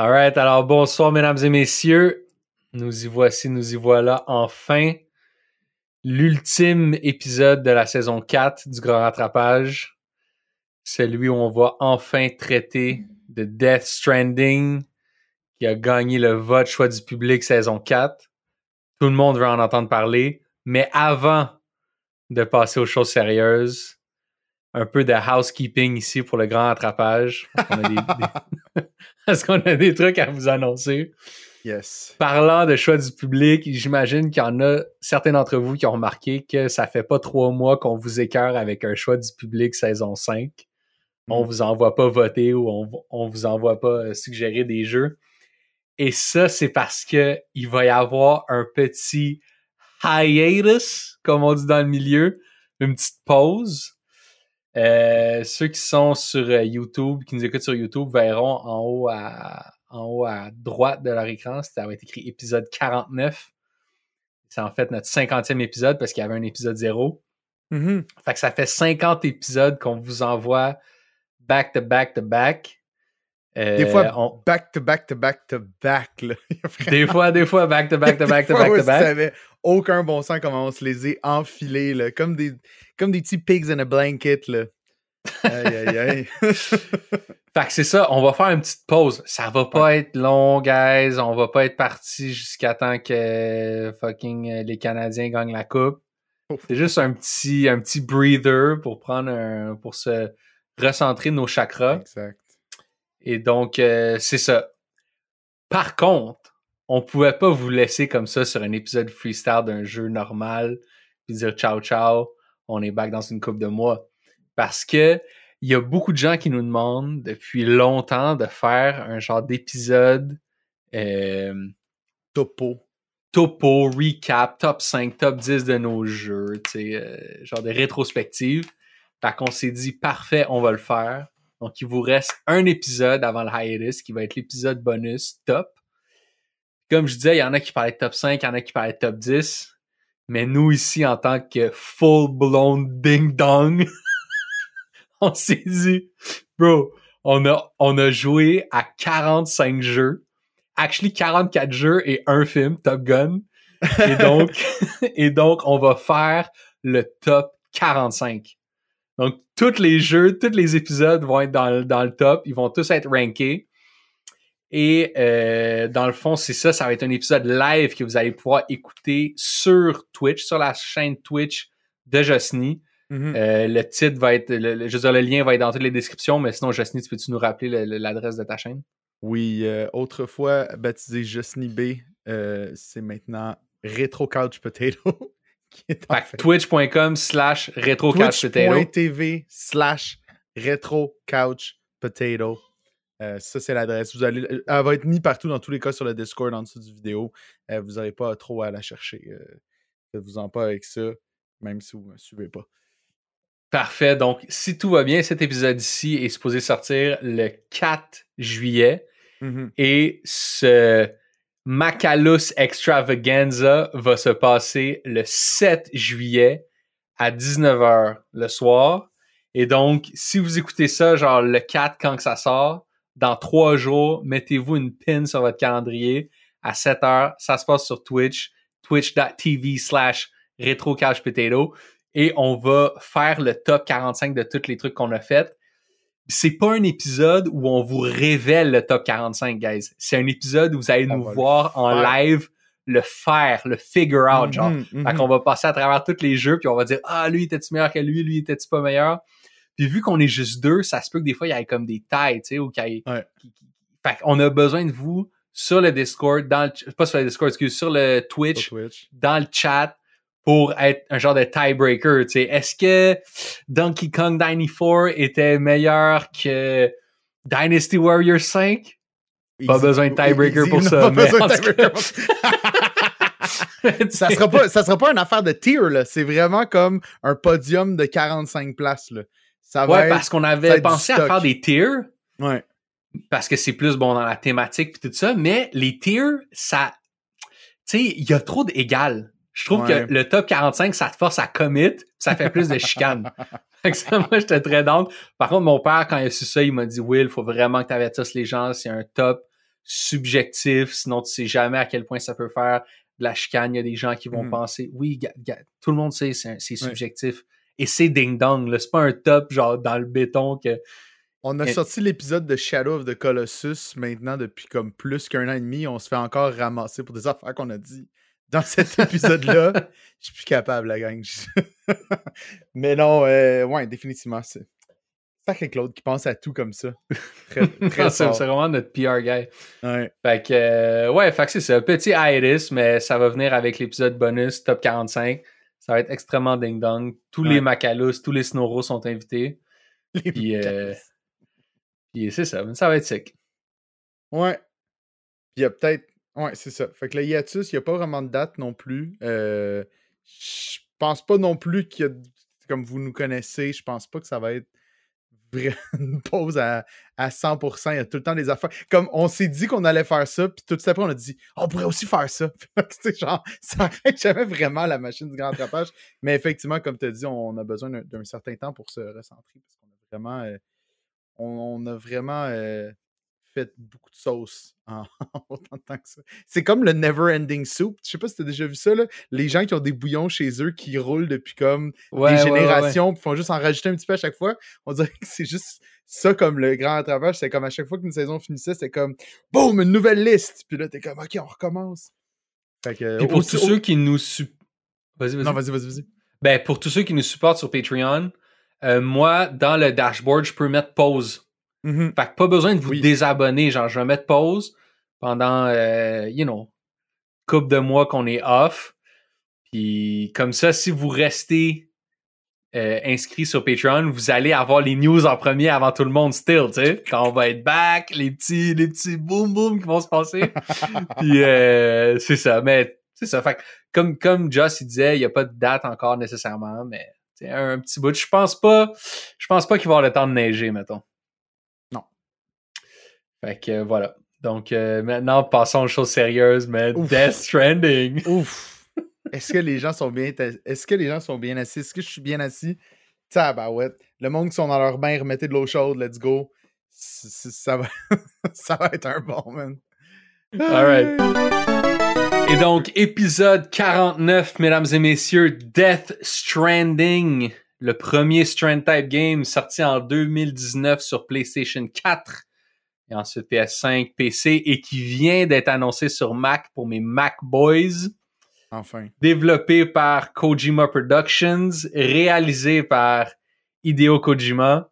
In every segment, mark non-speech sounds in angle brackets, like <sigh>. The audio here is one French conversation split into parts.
Alright, alors bonsoir mesdames et messieurs. Nous y voici, nous y voilà enfin. L'ultime épisode de la saison 4 du Grand Rattrapage. Celui où on va enfin traiter de Death Stranding, qui a gagné le vote choix du public saison 4. Tout le monde veut en entendre parler. Mais avant de passer aux choses sérieuses, un peu de housekeeping ici pour le grand attrapage. Est-ce <laughs> <laughs> qu'on a des trucs à vous annoncer? Yes. Parlant de choix du public, j'imagine qu'il y en a certains d'entre vous qui ont remarqué que ça fait pas trois mois qu'on vous écœure avec un choix du public saison 5. On mm. vous envoie pas voter ou on, on vous envoie pas euh, suggérer des jeux. Et ça, c'est parce que il va y avoir un petit hiatus, comme on dit dans le milieu, une petite pause euh, ceux qui sont sur euh, YouTube, qui nous écoutent sur YouTube, verront en haut à, en haut à droite de leur écran, ça va être écrit épisode 49. C'est en fait notre 50e épisode parce qu'il y avait un épisode 0. Mm-hmm. Fait que ça fait 50 épisodes qu'on vous envoie back to back to back. des fois, back to back to back to back. <laughs> des fois, des fois, back to back to <laughs> back to back to back. Aucun bon sens comment on se les a enfilés, là, comme des comme des petits pigs in a blanket, là. Aïe, aïe, aïe. <laughs> fait que c'est ça, on va faire une petite pause. Ça va pas être long, guys. On va pas être parti jusqu'à temps que fucking euh, les Canadiens gagnent la coupe. C'est juste un petit, un petit breather pour prendre un, pour se recentrer nos chakras. Exact. Et donc, euh, c'est ça. Par contre, on pouvait pas vous laisser comme ça sur un épisode freestyle d'un jeu normal puis dire ciao ciao on est back dans une coupe de mois. Parce que il y a beaucoup de gens qui nous demandent depuis longtemps de faire un genre d'épisode euh, topo. Topo, recap, top 5, top 10 de nos jeux, tu sais, euh, genre de rétrospective. Fait qu'on s'est dit, parfait, on va le faire. Donc, il vous reste un épisode avant le hiatus qui va être l'épisode bonus top. Comme je disais, il y en a qui parlaient de top 5, il y en a qui parlaient de top 10. Mais nous, ici, en tant que full-blown ding-dong, <laughs> on s'est dit, bro, on a, on a joué à 45 jeux. Actually, 44 jeux et un film, Top Gun. Et <laughs> donc, <laughs> et donc, on va faire le top 45. Donc, tous les jeux, tous les épisodes vont être dans, dans le top. Ils vont tous être rankés. Et euh, dans le fond, c'est ça, ça va être un épisode live que vous allez pouvoir écouter sur Twitch, sur la chaîne Twitch de Josny. Mm-hmm. Euh, le titre va être, le, je veux dire, le lien va être dans toutes les descriptions, mais sinon, Josny, tu peux-tu nous rappeler l'adresse de ta chaîne? Oui, euh, autrefois baptisé Josny B, c'est maintenant Retro Couch Potato. <laughs> Twitch.com slash Retro Couch Potato. Twitch.tv slash Retro Couch Potato. Euh, ça, c'est l'adresse. Vous allez, elle va être mise partout dans tous les cas sur le Discord en dessous du vidéo. Euh, vous n'aurez pas trop à la chercher. Euh, faites-vous en pas avec ça, même si vous ne me suivez pas. Parfait. Donc, si tout va bien, cet épisode ici est supposé sortir le 4 juillet. Mmh Et ce Macalus Extravaganza va se passer le 7 juillet à 19h le soir. Et donc, si vous écoutez ça, genre le 4 quand que ça sort, dans trois jours, mettez-vous une pin sur votre calendrier à 7 heures. Ça se passe sur Twitch, twitch.tv slash potato. Et on va faire le top 45 de tous les trucs qu'on a fait. C'est pas un épisode où on vous révèle le top 45, guys. C'est un épisode où vous allez nous voir en live le faire, le figure out, genre. Mm qu'on va passer à travers tous les jeux, puis on va dire, ah, lui, était-tu meilleur que lui, lui, était-tu pas meilleur? Puis vu qu'on est juste deux, ça se peut que des fois, il y ait comme des tailles, tu sais, ou qu'il y ait... Fait qu'on a besoin de vous sur le Discord, dans le... pas sur le Discord, excuse, sur le Twitch, dans le chat, pour être un genre de tiebreaker, tu sais. Est-ce que Donkey Kong 94 était meilleur que Dynasty Warriors 5? Pas besoin de tiebreaker pour ça, mais <laughs> ça. Sera pas ça sera pas une affaire de tier là, c'est vraiment comme un podium de 45 places là ouais, parce qu'on avait pensé à faire des tiers. Ouais. Parce que c'est plus bon dans la thématique et tout ça, mais les tiers, ça. Tu sais, il y a trop d'égal. Je trouve que le top 45, ça te force à commit, ça fait plus de chicane. <laughs> fait que ça, moi, j'étais très down. Par contre, mon père, quand il a su ça, il m'a dit Will, il faut vraiment que tu avertisses les gens, c'est un top. subjectif, sinon tu sais jamais à quel point ça peut faire de la chicane. Il y a des gens qui vont Mhm. penser, oui, tout le monde sait, c'est c'est subjectif. Et c'est ding-dong. C'est pas un top, genre, dans le béton que. On a Et- sorti l'épisode de Shadow of the Colossus maintenant depuis comme plus qu'un an et demi. On se fait encore ramasser pour des affaires qu'on a dit dans <laughs> cet épisode-là. Je suis plus capable, la gang. <laughs> Mais non, euh, ouais, définitivement. C'est sacré Claude qui pense à tout comme ça. Très, <laughs> très c'est vraiment notre PR guy. Ouais. Fait que, euh, ouais, fait que c'est ça. Petit hiatus, mais ça va venir avec l'épisode bonus top 45. Ça va être extrêmement ding-dong. Tous Ouais. les Macalus, tous les Snoros sont invités. <laughs> Les Puis, euh. Puis c'est ça. Ça va être sick. Ouais. Puis il y a peut-être. Ouais, c'est ça. Fait que le hiatus, il n'y a pas vraiment de date non plus. Euh, je pense pas non plus qu'il y a. Comme vous nous connaissez, je pense pas que ça va être <laughs> une pause à, à 100%. Il y a tout le temps des affaires. Comme on s'est dit qu'on allait faire ça, puis tout de suite après, on a dit on pourrait aussi faire ça. <laughs> Genre, <laughs> ça arrête jamais vraiment la machine du grand rattrapage. Mais effectivement, comme tu as dit, on a besoin d'un- certain temps pour se recentrer parce qu'on a vraiment. euh, on, on a vraiment euh, fait beaucoup de sauce <laughs> en, autant de temps que ça. C'est comme le never ending soup. Je sais pas si tu as déjà vu ça, là. Les gens qui ont des bouillons chez eux qui roulent depuis comme Ouais, des ouais, ouais, ouais. générations, puis font juste en rajouter un petit peu à chaque fois. On dirait que c'est juste ça comme le grand rattrapage. C'est comme à chaque fois qu'une saison finissait, c'était comme boum, une nouvelle liste. Puis là, t'es comme OK, on recommence. Fait que, Puis pour aussi- tous ceux qui nous su- Vas-y, vas-y. Non, vas-y, vas-y, vas-y. Ben, pour tous ceux qui nous supportent sur Patreon, euh, moi, dans le dashboard, je peux mettre pause. Mhm. Fait que pas besoin de vous Oui. désabonner. Genre, je vais mettre pause pendant, euh, you know, couple de mois qu'on est off. Puis comme ça, si vous restez euh, inscrit sur Patreon, vous allez avoir les news en premier avant tout le monde still, tu sais. Quand on va être back, les petits, les petits boom boom qui vont se passer. <laughs> Puis euh, c'est ça. Mais c'est ça. Fait que comme, comme Joss il disait, il n'y a pas de date encore nécessairement, mais c'est un, un petit bout. Je pense pas. Je pense pas qu'il va avoir le temps de neiger, mettons. Fait que euh, voilà. Donc euh, maintenant, passons aux choses sérieuses, mais Ouf. Death Stranding. <laughs> Ouf! Est-ce que les gens sont bien Est-ce que les gens sont bien assis? Est-ce que je suis bien assis? Tabarouette. Le monde qui sont dans leur bain, remettez de l'eau chaude, let's go. C- c- Ça va... <laughs> ça va être un bon, man. Alright. Et donc, épisode 49, mesdames et messieurs, Death Stranding, le premier Strand Type game sorti en 2019 sur PlayStation 4 et ensuite PS5, PC et qui vient d'être annoncé sur Mac pour mes Mac Boys. Enfin. développé par Kojima Productions, réalisé par Hideo Kojima,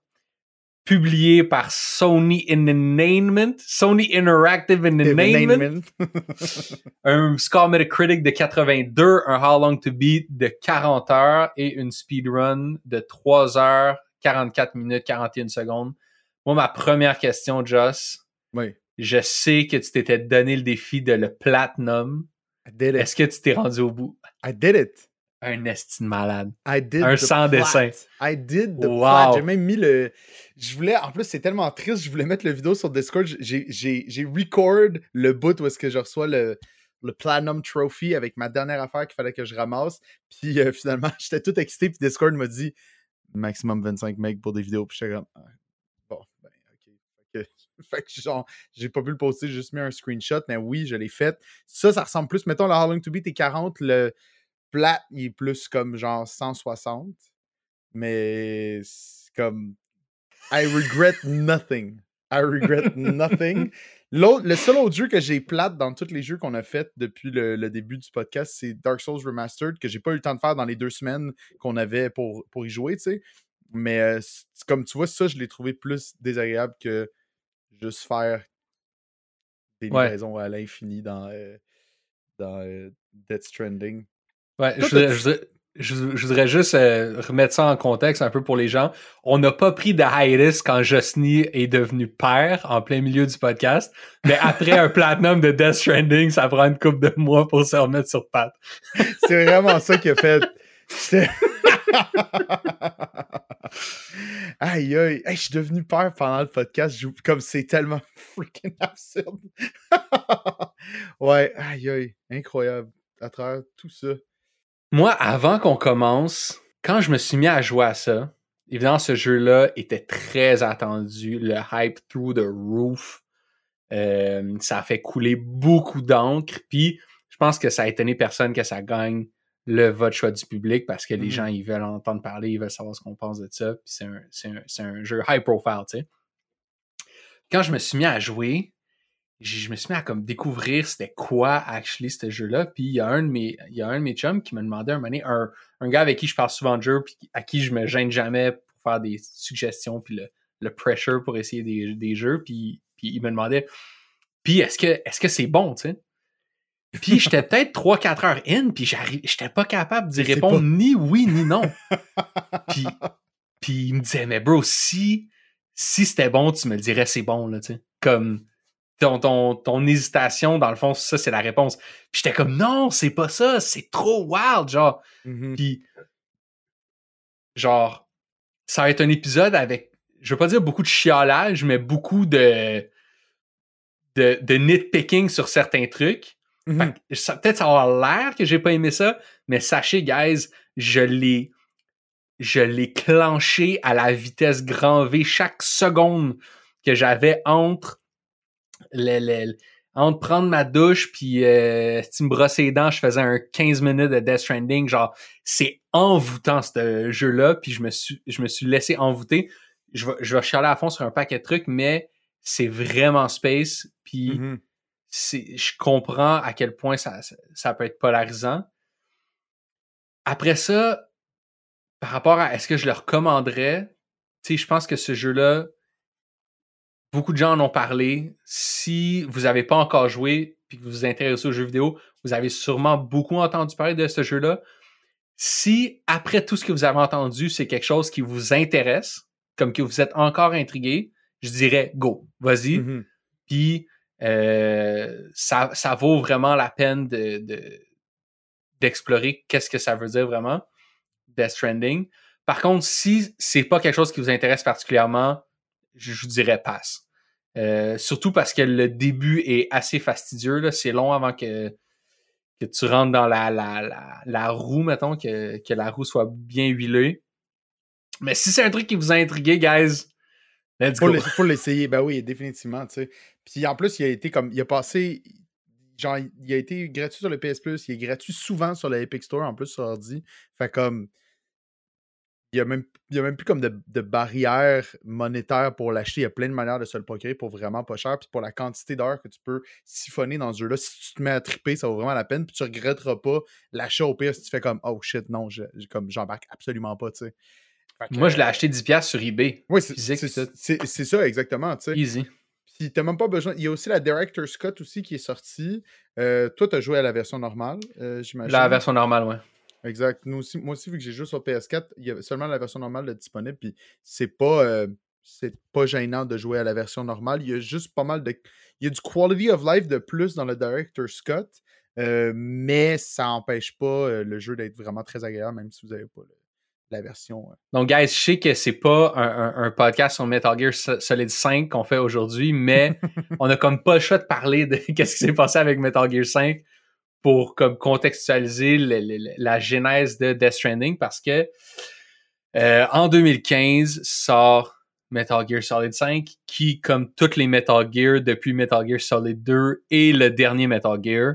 publié par Sony Entertainment, Sony Interactive Entertainment, <laughs> un score Metacritic de 82, un How Long to Beat de 40 heures et une speedrun de 3 heures, 44 minutes, 41 secondes. Moi, ma première question, Joss, Oui. je sais que tu t'étais donné le défi de le platinum. I did it. Est-ce que tu t'es rendu au bout? I did it. Un estime malade. I did Un the sans plat. dessin. I did the Wow. J'ai même mis le. Je voulais. En plus, c'est tellement triste. Je voulais mettre le vidéo sur Discord. J'ai, j'ai, j'ai record le bout où est-ce que je reçois le, le Platinum Trophy avec ma dernière affaire qu'il fallait que je ramasse. Puis euh, finalement, <laughs> j'étais tout excité. Puis Discord m'a dit maximum 25 megs pour des vidéos. Puis j'étais comme. ah, Bon, ben, ok. Fait que, <laughs> fait que genre, j'ai pas pu le poster, j'ai juste mis un screenshot. Mais oui, je l'ai fait. Ça, ça ressemble plus. Mettons, le How Long to Beat est 40. Le plat, il est plus comme genre 160. Mais c'est comme. I regret nothing. I regret nothing. <laughs> L'autre, le seul autre jeu que j'ai plate dans tous les jeux qu'on a fait depuis le, le début du podcast, c'est Dark Souls Remastered, que j'ai pas eu le temps de faire dans les deux semaines qu'on avait pour, pour y jouer, tu sais. Mais euh, comme tu vois, ça, je l'ai trouvé plus désagréable que juste faire des Ouais. livraisons à l'infini dans, euh, dans euh, Death Stranding. Ouais, Toi, je, voudrais, je je- voudrais juste euh, remettre ça en contexte un peu pour les gens. On n'a pas pris de hiatus quand Josny est devenu père en plein milieu du podcast, mais après un platinum de Death Stranding, ça prend une couple de mois pour se remettre sur patte. C'est vraiment ça qui a fait. <laughs> Aïe aïe, je suis devenu père pendant le podcast, comme c'est tellement <laughs> freaking absurde. <laughs> ouais, aïe aïe, incroyable. À travers tout ça. Moi, avant qu'on commence, quand je me suis mis à jouer à ça, évidemment, ce jeu-là était très attendu, le hype through the roof. Euh, ça a fait couler beaucoup d'encre. Puis je pense que ça a étonné personne que ça gagne le vote choix du public parce que les Mhm. gens, ils veulent entendre parler, ils veulent savoir ce qu'on pense de ça. Puis c'est un, un- jeu high profile, tu sais. Quand je me suis mis à jouer, je me suis mis à comme découvrir c'était quoi actually ce jeu-là. Puis il y a un de mes, il y a un de mes chums qui m'a demandé un moment donné, un, un gars avec qui je parle souvent de jeu, puis à qui je me gêne jamais pour faire des suggestions, puis le, le pressure pour essayer des, des jeux. Puis, puis il me demandait, puis est-ce que est-ce que c'est bon, tu sais? Puis j'étais peut-être 3-4 heures in, puis j'étais pas capable d'y répondre pas- ni oui ni non. <laughs> puis, puis il me disait, mais bro, si, si c'était bon, tu me le dirais, c'est bon, là, tu sais. Comme ton, ton, ton hésitation, dans le fond, ça, c'est la réponse. Puis j'étais comme, non, c'est pas ça, c'est trop wild, genre. Mhm. Puis, genre, ça va être un épisode avec, je veux pas dire beaucoup de chiolage, mais beaucoup de, de, de nitpicking sur certains trucs. Mhm. Fait que ça- Peut-être ça va avoir l'air que j'ai pas aimé ça, mais sachez, guys, je l'ai. Je l'ai clenché à la vitesse grand V chaque seconde que j'avais entre le, le- le- entre prendre ma douche puis euh, si me brosser les dents, je faisais un 15 minutes de Death Stranding. Genre, c'est envoûtant ce jeu-là, puis je me suis je me suis laissé envoûter. Je vais, je vais chialer à fond sur un paquet de trucs, mais c'est vraiment space. Puis Mhm. Je comprends à quel point ça, peut être polarisant. Après ça, par rapport à est-ce que je le recommanderais, tu sais, je pense que ce jeu-là, beaucoup de gens en ont parlé. Si vous n'avez pas encore joué puis que vous vous intéressez aux jeux vidéo, vous avez sûrement beaucoup entendu parler de ce jeu-là. Si, après tout ce que vous avez entendu, c'est quelque chose qui vous intéresse, comme que vous êtes encore intrigué, je dirais go, vas-y. Mhm. Puis euh, ça, ça vaut vraiment la peine de, de- d'explorer qu'est-ce que ça veut dire vraiment, Death Stranding. Par contre, si c'est pas quelque chose qui vous intéresse particulièrement, je, vous dirais passe. Euh, surtout parce que le début est assez fastidieux. C'est long avant que, que tu rentres dans la, la, la, la roue, mettons, que, que la roue soit bien huilée. Mais si c'est un truc qui vous a intrigué, guys, let's go. faut l'essayer, ben oui, définitivement, tu sais. Puis en plus, il a été comme. Il a passé. Genre, il a été gratuit sur le PS Plus, il est gratuit souvent sur le Epic Store, en plus sur ordi. Fait comme. Il y a même, il y a même plus comme de, de barrière monétaire pour l'acheter. Il y a plein de manières de se le procurer pour vraiment pas cher. Puis pour la quantité d'heures que tu peux siphonner dans ce jeu-là, si tu te mets à triper, ça vaut vraiment la peine. Puis tu regretteras pas l'achat au pire si tu fais comme Oh shit, non, je- comme j'embarque absolument pas, tu sais. Que, Moi, je l'ai acheté 10$ sur eBay. oui, c'est ça, exactement. Easy. Puis t'as même pas besoin. Il y a aussi la Director's Scott aussi qui est sortie. Euh, toi, t'as joué à la version normale, euh, j'imagine. La version normale, ouais. Exact. Nous aussi, moi aussi, vu que j'ai joué sur PS4, il y a seulement la version normale de disponible. Puis c'est pas, euh, c'est pas gênant de jouer à la version normale. Il y a juste pas mal de. Il y a du quality of life de plus dans le Director's Scott. euh, mais ça n'empêche pas euh, le jeu d'être vraiment très agréable, même si vous n'avez pas le- la version. euh. Donc, guys, je sais que c'est pas un, un- un podcast sur Metal Gear So- Solid 5 qu'on fait aujourd'hui, mais <laughs> on a comme pas le choix de parler de <laughs> qu'est-ce qui s'est passé avec Metal Gear 5 pour comme contextualiser le- le- le- la genèse de Death Stranding parce que euh, en 2015 sort Metal Gear Solid 5 qui, comme toutes les Metal Gear depuis Metal Gear Solid 2 et le dernier Metal Gear,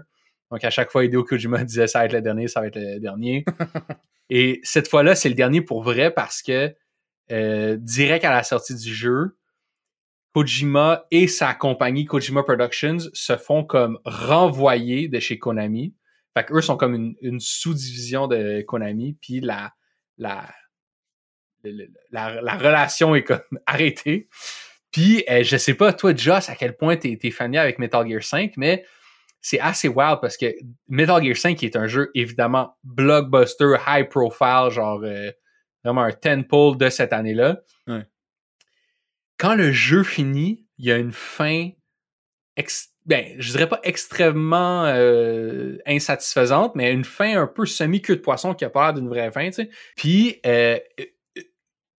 donc à chaque fois Hideo Kojima <laughs> disait ça va être le dernier, ça va être le dernier. Et cette fois-là, c'est le dernier pour vrai parce que euh, direct à la sortie du jeu, Kojima et sa compagnie Kojima Productions se font comme renvoyer de chez Konami. Fait qu'eux sont comme une, sous-division de Konami, puis la, la, la relation est comme <laughs> arrêtée. Puis, euh, je sais pas, toi, Joss, à quel point t'es es familier avec Metal Gear 5, mais c'est assez wild parce que Metal Gear 5 est un jeu évidemment blockbuster, high profile, genre euh, vraiment un tenpole de cette année-là. Ouais. Quand le jeu finit, il y a une fin, ex- ben, je dirais pas extrêmement euh, insatisfaisante, mais une fin un peu semi-queue de poisson qui a pas l'air d'une vraie fin, tu sais. Puis, euh,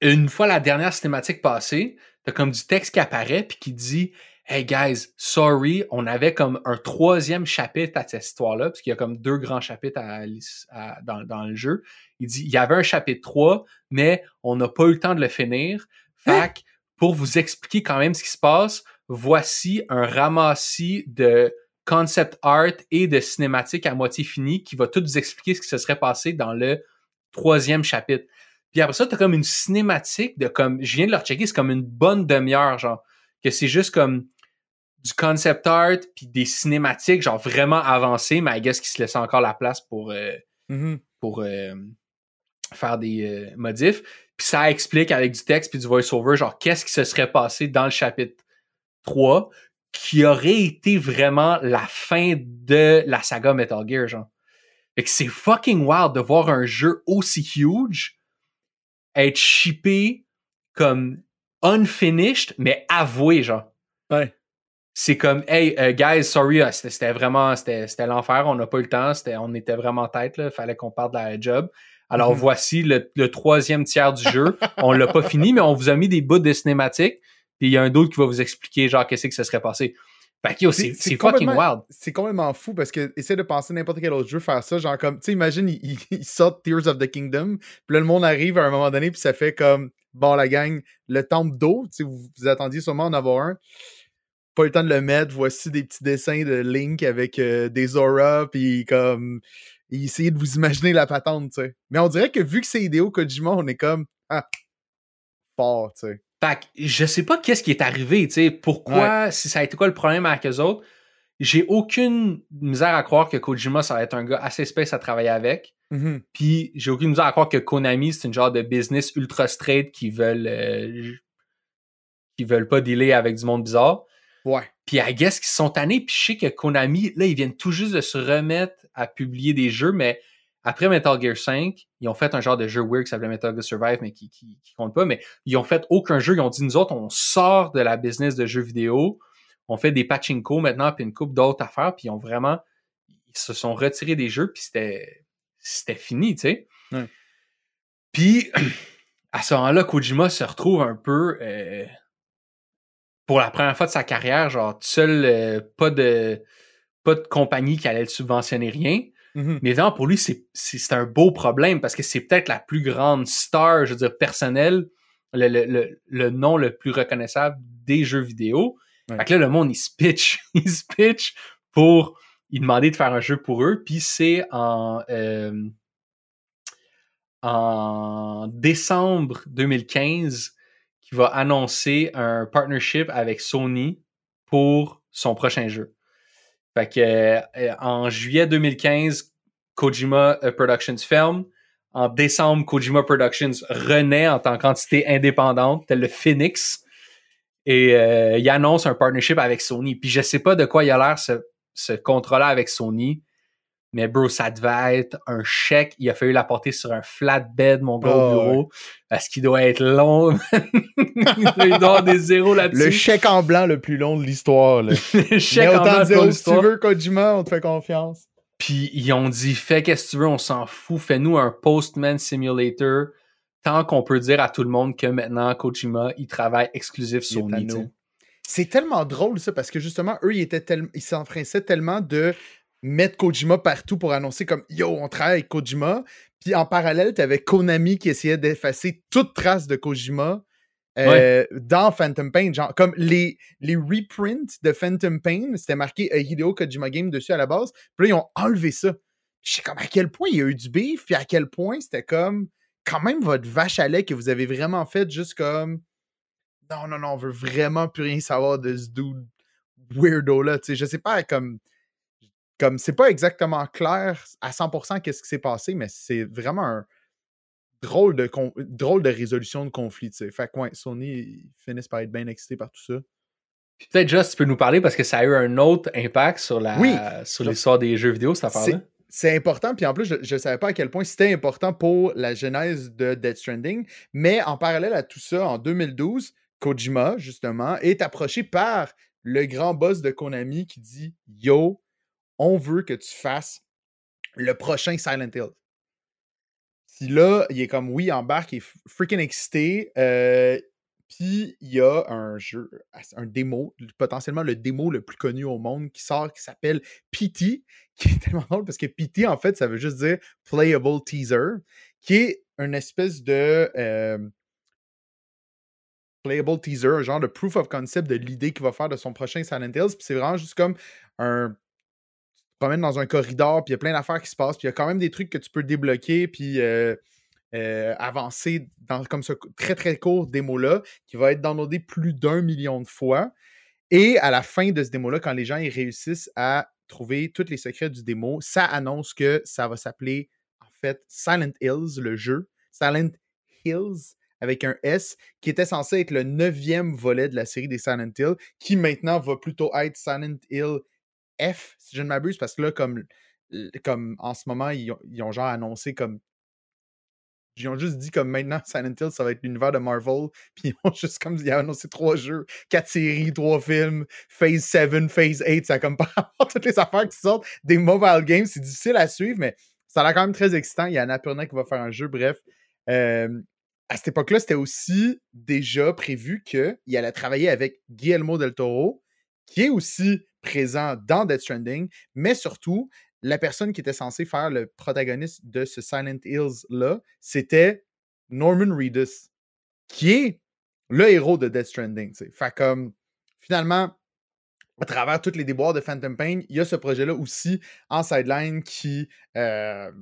une fois la dernière cinématique passée, t'as comme du texte qui apparaît puis qui dit Hey guys, sorry, on avait comme un troisième chapitre à cette histoire-là, parce qu'il y a comme deux grands chapitres à l'is- à- dans, dans le jeu. Il dit il y avait un chapitre 3, mais on n'a pas eu le temps de le finir. Fait que, pour vous expliquer quand même ce qui se passe, voici un ramassis de concept art et de cinématiques à moitié finies qui va tout vous expliquer ce qui se serait passé dans le troisième chapitre. Puis après ça, t'as comme une cinématique de comme, je viens de leur checker, c'est comme une bonne demi-heure, genre, que c'est juste comme du concept art puis des cinématiques, genre vraiment avancées, mais I guess qui se laisse encore la place pour, euh, Mhm. pour euh, faire des euh, modifs. Puis ça explique avec du texte puis du voice-over, genre, qu'est-ce qui se serait passé dans le chapitre 3 qui aurait été vraiment la fin de la saga Metal Gear, genre. Fait que c'est fucking wild de voir un jeu aussi huge être shippé comme unfinished, mais avoué, genre. Ouais. C'est comme, hey, euh, guys, sorry, c'était vraiment, c'était c'était l'enfer, on n'a pas eu le temps, c'était on était vraiment tête, là, fallait qu'on parte de la job. Alors Mhm. voici le, le troisième tiers du jeu. on l'a pas fini, mais on vous a mis des bouts de cinématiques, puis il y a un d'autre qui va vous expliquer, genre, qu'est-ce que ça serait passé. C'est fucking complètement- wild. C'est complètement fou parce que essaie de penser n'importe quel autre jeu faire ça. Genre comme, tu sais, imagine, ils, ils sortent Tears of the Kingdom, puis là, le monde arrive à un moment donné, puis ça fait comme, bon, la gang, le temple d'eau, tu sais, vous, vous attendiez sûrement en avoir un. Pas eu le temps de le mettre. Voici des petits dessins de Link avec euh, des auras, puis comme, essayer de vous imaginer la patente, tu sais. Mais on dirait que vu que c'est Hideo Kojima, on est comme, ah, fort, tu sais. Fait que je sais pas qu'est-ce qui est arrivé, tu sais, pourquoi, si ça a été quoi le problème avec eux autres? J'ai aucune misère à croire que Kojima, ça va être un gars assez space à travailler avec. Mhm. Puis j'ai aucune misère à croire que Konami, c'est une genre de business ultra straight qui veulent euh, qui veulent pas dealer avec du monde bizarre. Ouais. Puis I guess qu'ils sont tannés. Puis je sais que Konami, là, ils viennent tout juste de se remettre à publier des jeux, mais après Metal Gear 5, ils ont fait un genre de jeu weird qui s'appelait Metal Gear Survive, mais qui, qui, qui compte pas. Mais ils ont fait aucun jeu. Ils ont dit, nous autres, on sort de la business de jeux vidéo. On fait des pachinko maintenant, puis une coupe d'autres affaires. Puis ils ont vraiment... Ils se sont retirés des jeux, puis c'était... C'était fini, tu sais. Ouais. Puis, <clears throat> à ce moment-là, Kojima se retrouve un peu... euh, pour la première fois de sa carrière, genre, tout seul, euh, pas de pas de compagnie qui allait le subventionner rien. Mhm. Mais évidemment, pour lui, c'est un beau problème parce que c'est peut-être la plus grande star, je veux dire, personnelle, le, le, le, le nom le plus reconnaissable des jeux vidéo. Ouais. Fait que là, le monde, il se pitch. <laughs> il se pitch pour il demander de faire un jeu pour eux. Puis c'est en, euh, en décembre 2015 qu'il va annoncer un partnership avec Sony pour son prochain jeu. Euh, en juillet 2015, Kojima euh, Productions ferme. En décembre, Kojima Productions renaît en tant qu'entité indépendante, tel le Phoenix. Et euh, il annonce un partnership avec Sony. Puis je sais pas de quoi il a l'air ce, ce contrat-là avec Sony. Mais bro, ça devait être un chèque. Il a fallu l'apporter sur un flatbed, mon gars, au Oh, bureau. Parce qu'il doit être long. <laughs> il doit avoir des zéros là-dessus. Le chèque en blanc le plus long de l'histoire. <laughs> Le chèque Mais en blanc si tu veux, Kojima, on te fait confiance. Puis ils ont dit fais qu'est-ce que tu veux, on s'en fout, fais-nous un Postman Simulator. Tant qu'on peut dire à tout le monde que maintenant Kojima, il travaille exclusif nous. sais. C'est tellement drôle, ça, parce que justement, eux, ils étaient tellement. Ils s'enfrinçaient tellement de mettre Kojima partout pour annoncer comme Yo, on travaille avec Kojima. Puis en parallèle, t'avais Konami qui essayait d'effacer toute trace de Kojima euh, dans Phantom Pain. Genre, comme les, les reprints de Phantom Pain, c'était marqué Hideo Kojima Game dessus à la base. Puis là, ils ont enlevé ça. Je sais comme à quel point il y a eu du beef, puis à quel point c'était comme quand même votre vache à lait que vous avez vraiment fait juste comme non, non, non, on veut vraiment plus rien savoir de ce dude weirdo-là. Tu sais, je sais pas, comme. Comme c'est pas exactement clair à 100% qu'est-ce qui s'est passé, mais c'est vraiment un drôle de, con- drôle de résolution de conflit. Fait que ouais, Sony finissent par être bien excités par tout ça. Puis peut-être Just, tu peux nous parler parce que ça a eu un autre impact sur la Oui. sur l'histoire des jeux vidéo, cette affaire-là? C'est important, puis en plus, je ne savais pas à quel point c'était important pour la genèse de Death Stranding, mais en parallèle à tout ça, en 2012, Kojima, justement, est approché par le grand boss de Konami qui dit Yo, on veut que tu fasses le prochain Silent Hill. Puis là, il est comme oui, embarque, il est freaking excité. euh, puis il y a un jeu, un démo, potentiellement le démo le plus connu au monde qui sort, qui s'appelle PT, <laughs> qui est tellement drôle parce que PT, en fait, ça veut juste dire Playable Teaser, qui est une espèce de. euh, playable teaser, un genre de proof of concept de l'idée qu'il va faire de son prochain Silent Hills. Puis c'est vraiment juste comme un. Promènes dans un corridor, puis il y a plein d'affaires qui se passent, puis il y a quand même des trucs que tu peux débloquer, puis euh, euh, avancer dans comme ce très très court démo-là, qui va être downloadé plus d'un million de fois. Et à la fin de ce démo-là, quand les gens ils réussissent à trouver tous les secrets du démo, ça annonce que ça va s'appeler en fait Silent Hills, le jeu. Silent Hills avec un S, qui était censé être le neuvième volet de la série des Silent Hill, qui maintenant va plutôt être Silent Hill F, si je ne m'abuse, parce que là, comme, en ce moment, ils ont, genre annoncé comme ils ont juste dit comme maintenant <laughs> Silent Hill, ça va être l'univers de Marvel. <laughs> Puis ils ont juste comme ils ont annoncé trois jeux, quatre séries, trois films, Phase 7, Phase 8, ça comme <laughs> pas toutes les affaires qui sortent des mobile games. C'est difficile à suivre, mais ça a l'air quand même très excitant. Il y a Annapurna qui va faire un jeu, bref. À cette époque-là, c'était aussi déjà prévu qu'il allait travailler avec Guillermo del Toro, qui est aussi présent dans Death Stranding, mais surtout, la personne qui était censée faire le protagoniste de ce Silent Hills-là, c'était Norman Reedus, qui est le héros de Death Stranding. Fait comme, finalement, à travers tous les déboires de Phantom Pain, il y a ce projet-là aussi en sideline qui, euh,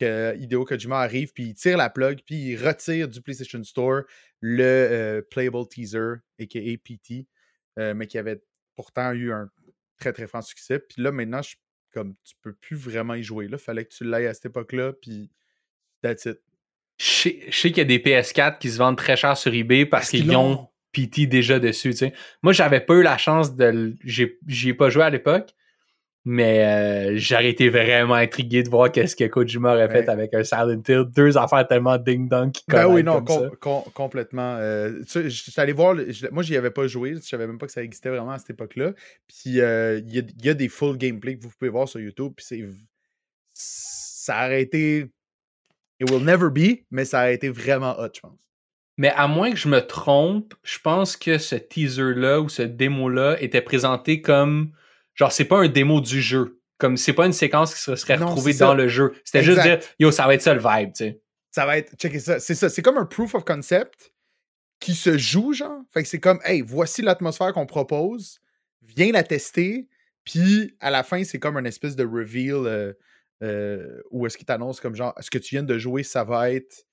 que Hideo Kojima arrive, puis il tire la plug, puis il retire du PlayStation Store le euh, Playable Teaser, a.k.a. PT, euh, mais qui avait pourtant eu un très très franc succès. Puis là, maintenant, je, comme tu peux plus vraiment y jouer. Là, fallait que tu l'ailles à cette époque-là, puis that's it. Je sais, qu'il y a des PS4 qui se vendent très cher sur eBay parce, qu'ils ont PT déjà dessus. Moi, j'avais pas eu la chance de. J'y ai pas joué à l'époque. Mais euh, j'aurais été vraiment intrigué de voir qu'est-ce que Kojima aurait fait avec un Silent Hill. Deux affaires tellement ding-dong qui Ben oui, non, complètement. Euh, tu je allé voir, moi j'y avais pas joué, je savais même pas que ça existait vraiment à cette époque-là. Puis euh, il y, a des full gameplay que vous pouvez voir sur YouTube. Puis c'est. Ça aurait été. It will never be, mais ça a été vraiment hot, je pense. Mais à moins que je me trompe, je pense que ce teaser-là ou ce démo-là était présenté comme Genre, c'est pas un démo du jeu. Comme c'est pas une séquence qui se serait retrouvée dans le jeu. C'était juste dire, yo, ça va être ça le vibe, tu sais. Ça va être, checker ça. C'est ça. C'est comme un proof of concept qui se joue, genre. Fait que c'est comme, hey, voici l'atmosphère qu'on propose, viens la tester, puis à la fin, c'est comme une espèce de reveal euh, euh, où est-ce qu'il t'annonce comme genre, ce que tu viens de jouer, ça va être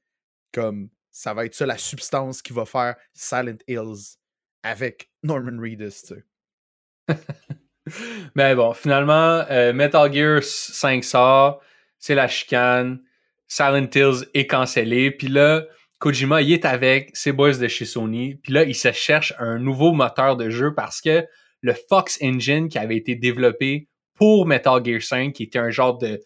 comme, ça va être ça la substance qui va faire Silent Hills avec Norman Reedus, tu sais. <laughs> <laughs> Mais bon, finalement, euh, Metal Gear 5 sort, c'est la chicane, Silent Hills est cancellé, puis là, Kojima, il est avec ses boys de chez Sony, puis là, il se cherche un nouveau moteur de jeu parce que le Fox Engine qui avait été développé pour Metal Gear 5, qui était un genre de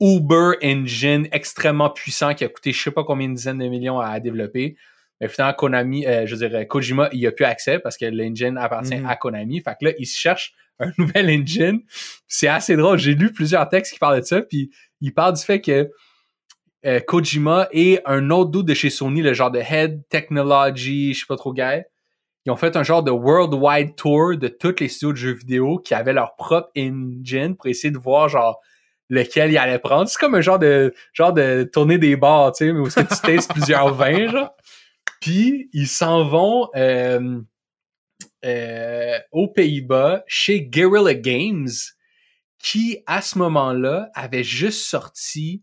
Uber Engine extrêmement puissant qui a coûté je sais pas combien de dizaines de millions à développer, mais finalement, Konami, euh, je dire, Kojima, il a plus accès parce que l'engine appartient mm-hmm. à Konami. Fait que là, il se cherche un nouvel engine. C'est assez drôle. J'ai lu plusieurs textes qui parlent de ça, puis il parle du fait que euh, Kojima et un autre dude de chez Sony, le genre de Head Technology, je sais pas trop gay, ils ont fait un genre de worldwide tour de tous les studios de jeux vidéo qui avaient leur propre engine pour essayer de voir genre lequel ils allaient prendre. C'est comme un genre de genre de des bars, tu sais, où tu testes plusieurs vins, genre. Puis ils s'en vont euh, euh, aux Pays-Bas chez Guerrilla Games, qui à ce moment-là avait juste sorti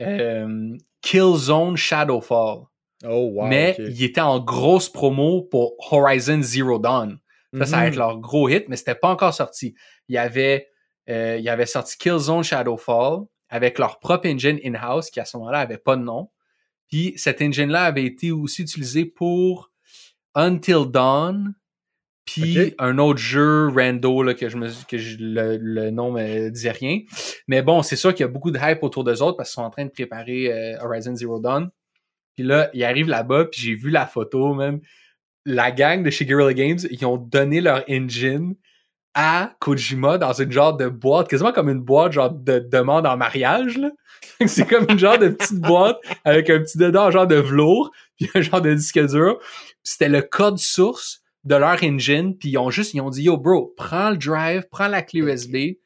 euh, Killzone Shadowfall. Oh, wow, Mais il était en grosse promo pour Horizon Zero Dawn. Ça, ça va être mhm. leur gros hit, mais c'était pas encore sorti. Il y avait, euh, il y avait sorti Killzone Shadowfall avec leur propre engine in-house qui à ce moment-là avait pas de nom. Puis cet engine-là avait été aussi utilisé pour Until Dawn, puis un autre jeu rando là, que je me que le, nom me disait rien. Mais bon, c'est sûr qu'il y a beaucoup de hype autour d'eux autres parce qu'ils sont en train de préparer euh, Horizon Zero Dawn. Puis là, ils arrivent là-bas, puis j'ai vu la photo, même. La gang de chez Guerrilla Games, ils ont donné leur engine à Kojima dans une genre de boîte, quasiment comme une boîte genre de demande en mariage. Là. <laughs> c'est comme une genre de petite boîte avec un petit dedans genre de velours, puis un genre de disque dur. C'était le code source de leur engine, puis ils ont juste, ils ont dit, yo, bro, prends le drive, prends la clé USB,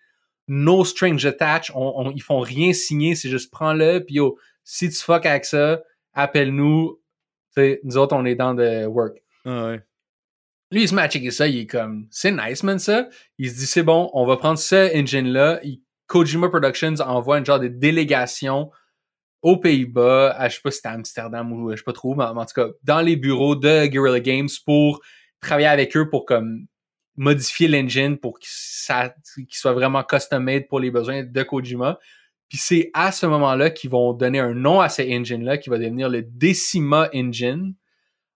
no strings attached, on, ils font rien signer, c'est juste prends-le, puis yo, si tu fuck avec ça, appelle-nous, nous autres, on est dans de work. Ah ouais. Lui, il se met à checker ça, il est comme, c'est nice, man, ça. Il se dit, c'est bon, on va prendre ce engine-là. Kojima Productions envoie une genre de délégation aux Pays-Bas, à, je sais pas si c'était Amsterdam ou je sais pas trop, mais en tout cas, dans les bureaux de Guerrilla Games pour travailler avec eux pour comme modifier l'engine pour qu'il soit vraiment custom-made pour les besoins de Kojima. Puis c'est à ce moment-là qu'ils vont donner un nom à ce engine-là qui va devenir le Decima Engine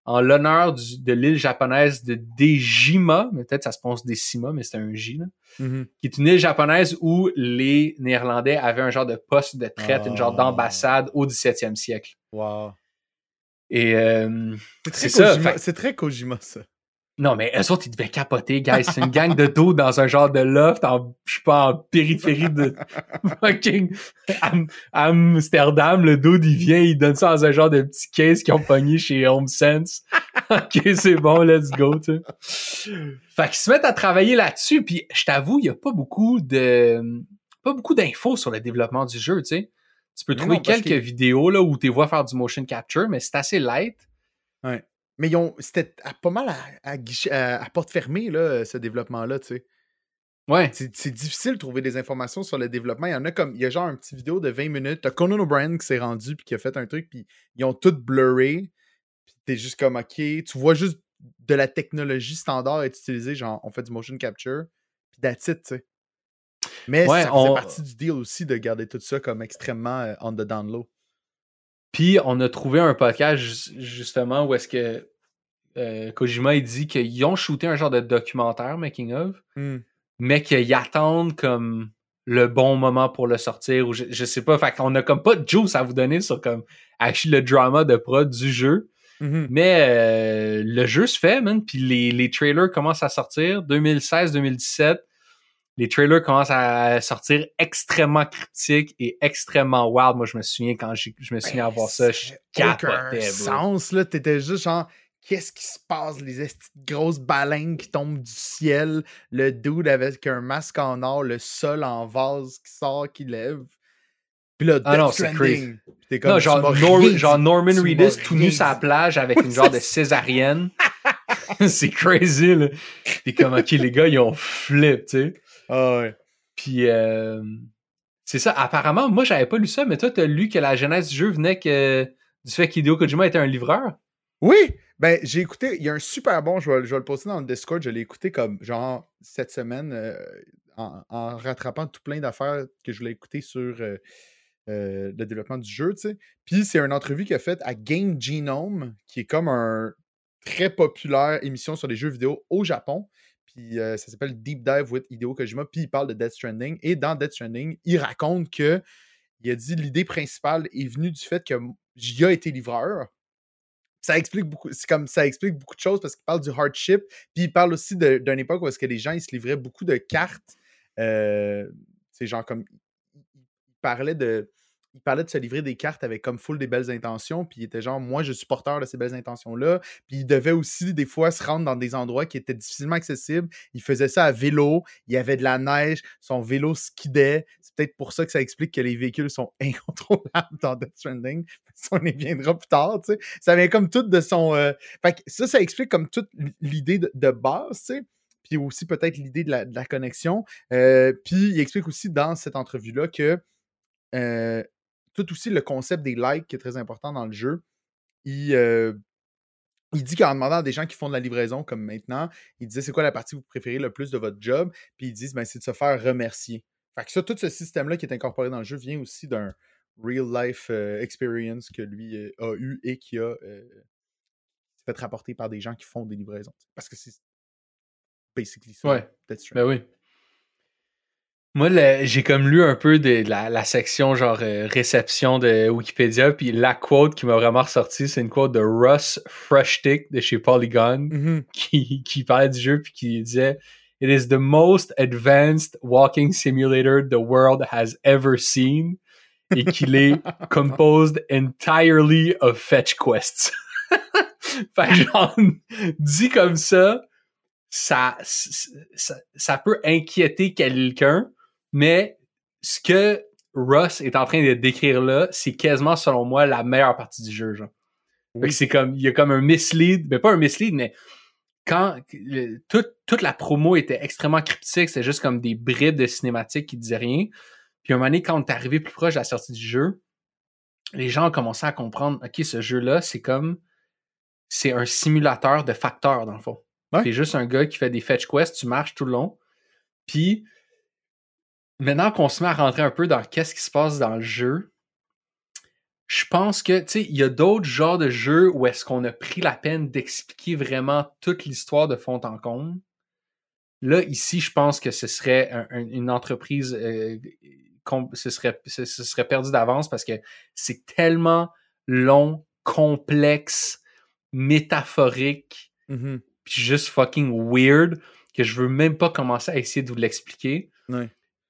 en l'honneur de l'île japonaise de Dejima, peut-être ça se prononce Decima, mais c'est un J, là, Mhm. qui est une île japonaise où les Néerlandais avaient un genre de poste de traite, une genre Ah. d'ambassade au 17e siècle. Wow. Et euh, ça, C'est très Kojima, ça. Non, mais eux autres, ils devaient capoter, guys. C'est une gang de dos dans un genre de loft, en, je sais pas, en périphérie de <laughs> fucking Am- Amsterdam. Le dude, il vient, il donne ça dans un genre de petit case qu'ils ont pogné chez Home Sense. <laughs> ok, c'est bon, let's go, tu sais. Fait qu'ils se mettent à travailler là-dessus, puis je t'avoue, il y a pas beaucoup de, pas beaucoup d'infos sur le développement du jeu, tu sais. Tu peux Mais trouver non, quelques que- vidéos, là, où tu vois faire du motion capture, mais c'est assez light. Mais ils ont, c'était pas mal à, à, guichet- à- à porte fermée, là, ce développement-là, tu sais. Ouais. C'est difficile de trouver des informations sur le développement. Il y en a comme, il y a genre un petit vidéo de 20 minutes. T'as Conan O'Brien qui s'est rendu puis qui a fait un truc, puis ils ont tout blurré. Puis t'es juste comme, OK, tu vois juste de la technologie standard être utilisée, genre, on fait du motion capture, puis it, tu sais. Mais Ouais, ça faisait on- partie du deal aussi de garder tout ça comme extrêmement euh, on the down low. Puis on a trouvé un podcast ju- justement où est-ce que euh, Kojima il dit qu'ils ont shooté un genre de documentaire making of, Hmm. mais qu'ils attendent comme le bon moment pour le sortir ou je, je sais pas. Fait qu'on a comme pas de juice à vous donner sur comme actually le drama de prod du jeu. Mhm. Mais euh, le jeu se fait, man. Puis les, les trailers commencent à sortir. 2016-2017, les trailers commencent à sortir extrêmement critiques et extrêmement wild. Moi, je me souviens quand j'ai- je me suis mis à voir ça, je capotais, sens, là. T'étais juste genre, qu'est-ce qui se passe? Les grosses baleines qui tombent du ciel, le dude avec un masque en or, le sol en vase qui sort, qui lève. Puis là, Ah non, c'est t'es comme, Non, genre, m'as Nor- rien dit. genre Norman Reedus tout nu sur la plage avec <laughs> une genre de césarienne. <laughs> <laughs> c'est crazy, là. Puis comme, OK, les gars, ils ont flip, tu sais. Ah ouais. Puis euh, c'est ça. Apparemment, moi, j'avais pas lu ça, mais toi, t'as lu que la genèse du jeu venait que du fait qu'Hideo Kojima était un livreur? Oui! Ben, j'ai écouté, il y a un super bon, je vais, je vais le poster dans le Discord, je l'ai écouté comme genre cette semaine euh, en, en rattrapant tout plein d'affaires que je voulais écouter sur euh, euh, le développement du jeu, tu sais. Puis c'est une entrevue qu'il a faite à Game Genome, qui est comme un très populaire émission sur les jeux vidéo au Japon. Puis euh, ça s'appelle Deep Dive with Hideo Kojima. Puis il parle de Death Stranding. Et dans Death Stranding, il raconte que il a dit l'idée principale est venue du fait que j'y a été livreur ça explique beaucoup. C'est comme ça explique beaucoup de choses parce qu'il parle du hardship. Puis il parle aussi d'une époque où est-ce que les gens ils se livraient beaucoup de cartes. Euh, c'est genre comme. Il parlait de. Il parlait de se livrer des cartes avec comme full des belles intentions. Puis il était genre, moi, je suis porteur de ces belles intentions-là. Puis il devait aussi, des fois, se rendre dans des endroits qui étaient difficilement accessibles. Il faisait ça à vélo. Il y avait de la neige. Son vélo skidait. C'est peut-être pour ça que ça explique que les véhicules sont <laughs> incontrôlables dans Death Stranding. On y viendra plus tard, tu sais. Ça vient comme tout de son. euh, Fait que ça, ça explique comme toute l'idée de, base, tu sais. Puis aussi peut-être l'idée de la, de la connexion. Euh, puis il explique aussi dans cette entrevue-là que euh, tout aussi le concept des likes qui est très important dans le jeu. Il, euh, il dit qu'en demandant à des gens qui font de la livraison comme maintenant, il disait c'est quoi la partie que vous préférez le plus de votre job, puis ils disent ben, c'est de se faire remercier. Fait que ça, tout ce système-là qui est incorporé dans le jeu vient aussi d'un real life euh, experience que lui euh, a eu et qui a fait rapporter par des gens qui font des livraisons. Parce que c'est basically ça. Ouais. Ben oui. Moi, j'ai comme lu un peu de la, la section genre euh, réception de Wikipédia, puis la quote qui m'a vraiment ressorti, c'est une quote de Russ Frushtick de chez Polygon Mhm. qui, qui parlait du jeu puis qui disait It is the most advanced walking simulator the world has ever seen et qu'il est <laughs> composed entirely of fetch quests. <laughs> fait que genre, dit comme ça, ça, ça, ça peut inquiéter quelqu'un, mais ce que Russ est en train de décrire là, c'est quasiment, selon moi, la meilleure partie du jeu. Genre. C'est comme, il y a comme un mislead, mais pas un mislead, mais quand le- toute, toute la promo était extrêmement cryptique, c'était juste comme des bribes de cinématiques qui disaient rien. Puis à un moment donné, quand on est arrivé plus proche de la sortie du jeu, les gens ont commencé à comprendre, OK, ce jeu-là, c'est comme, c'est un simulateur de facteurs, dans le fond. Ouais. C'est juste un gars qui fait des fetch quests, tu marches tout le long. Puis, maintenant qu'on se met à rentrer un peu dans qu'est-ce qui se passe dans le jeu, je pense que, tu sais, il y a d'autres genres de jeux où est-ce qu'on a pris la peine d'expliquer vraiment toute l'histoire de fond en comble. Là, ici, je pense que ce serait un- un- une entreprise, euh, ce, serait, ce, ce serait perdu d'avance parce que c'est tellement long, complexe, métaphorique, Mhm. puis juste fucking weird que je veux même pas commencer à essayer de vous l'expliquer.